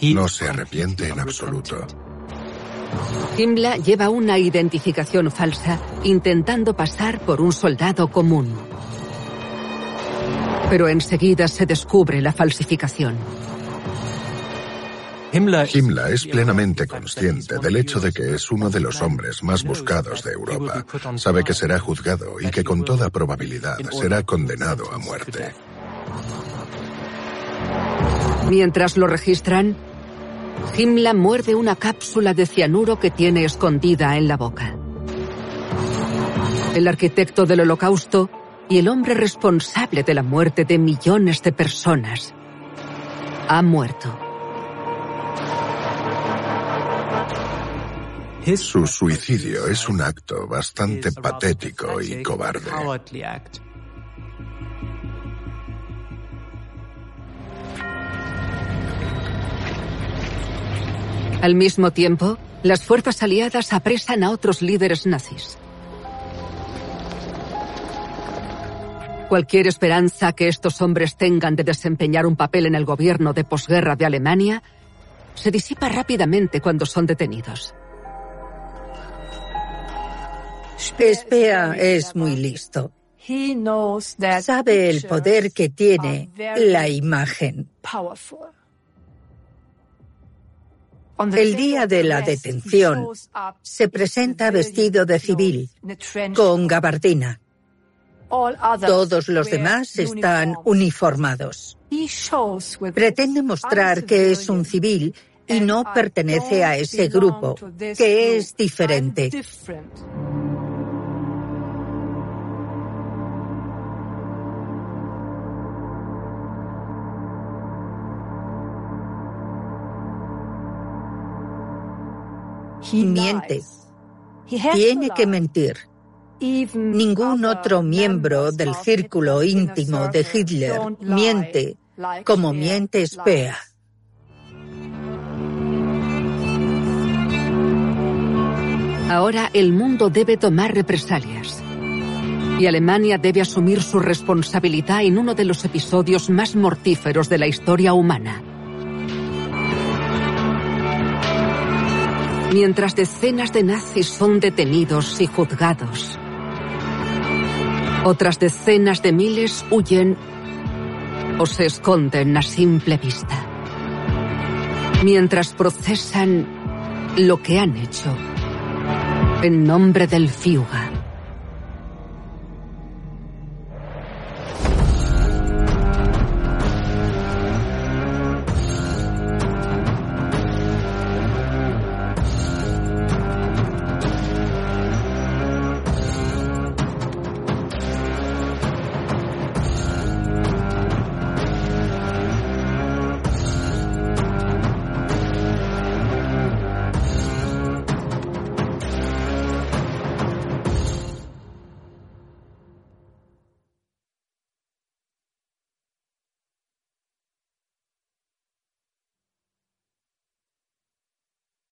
No se arrepiente en absoluto. Himmler lleva una identificación falsa intentando pasar por un soldado común. Pero enseguida se descubre la falsificación. Himmler es plenamente consciente del hecho de que es uno de los hombres más buscados de Europa. Sabe que será juzgado y que con toda probabilidad será condenado a muerte. Mientras lo registran, Himmler muerde una cápsula de cianuro que tiene escondida en la boca. El arquitecto del holocausto y el hombre responsable de la muerte de millones de personas ha muerto. Su suicidio es un acto bastante patético y cobarde. Al mismo tiempo, las fuerzas aliadas apresan a otros líderes nazis. Cualquier esperanza que estos hombres tengan de desempeñar un papel en el gobierno de posguerra de Alemania se disipa rápidamente cuando son detenidos. Spea es muy listo. Sabe el poder que tiene la imagen. El día de la detención se presenta vestido de civil, con gabardina. Todos los demás están uniformados. Pretende mostrar que es un civil y no pertenece a ese grupo, que es diferente. miente. Tiene que mentir. Ningún otro miembro del círculo íntimo de Hitler miente como miente Spea. Ahora el mundo debe tomar represalias. Y Alemania debe asumir su responsabilidad en uno de los episodios más mortíferos de la historia humana. Mientras decenas de nazis son detenidos y juzgados, otras decenas de miles huyen o se esconden a simple vista. Mientras procesan lo que han hecho en nombre del Fiuga.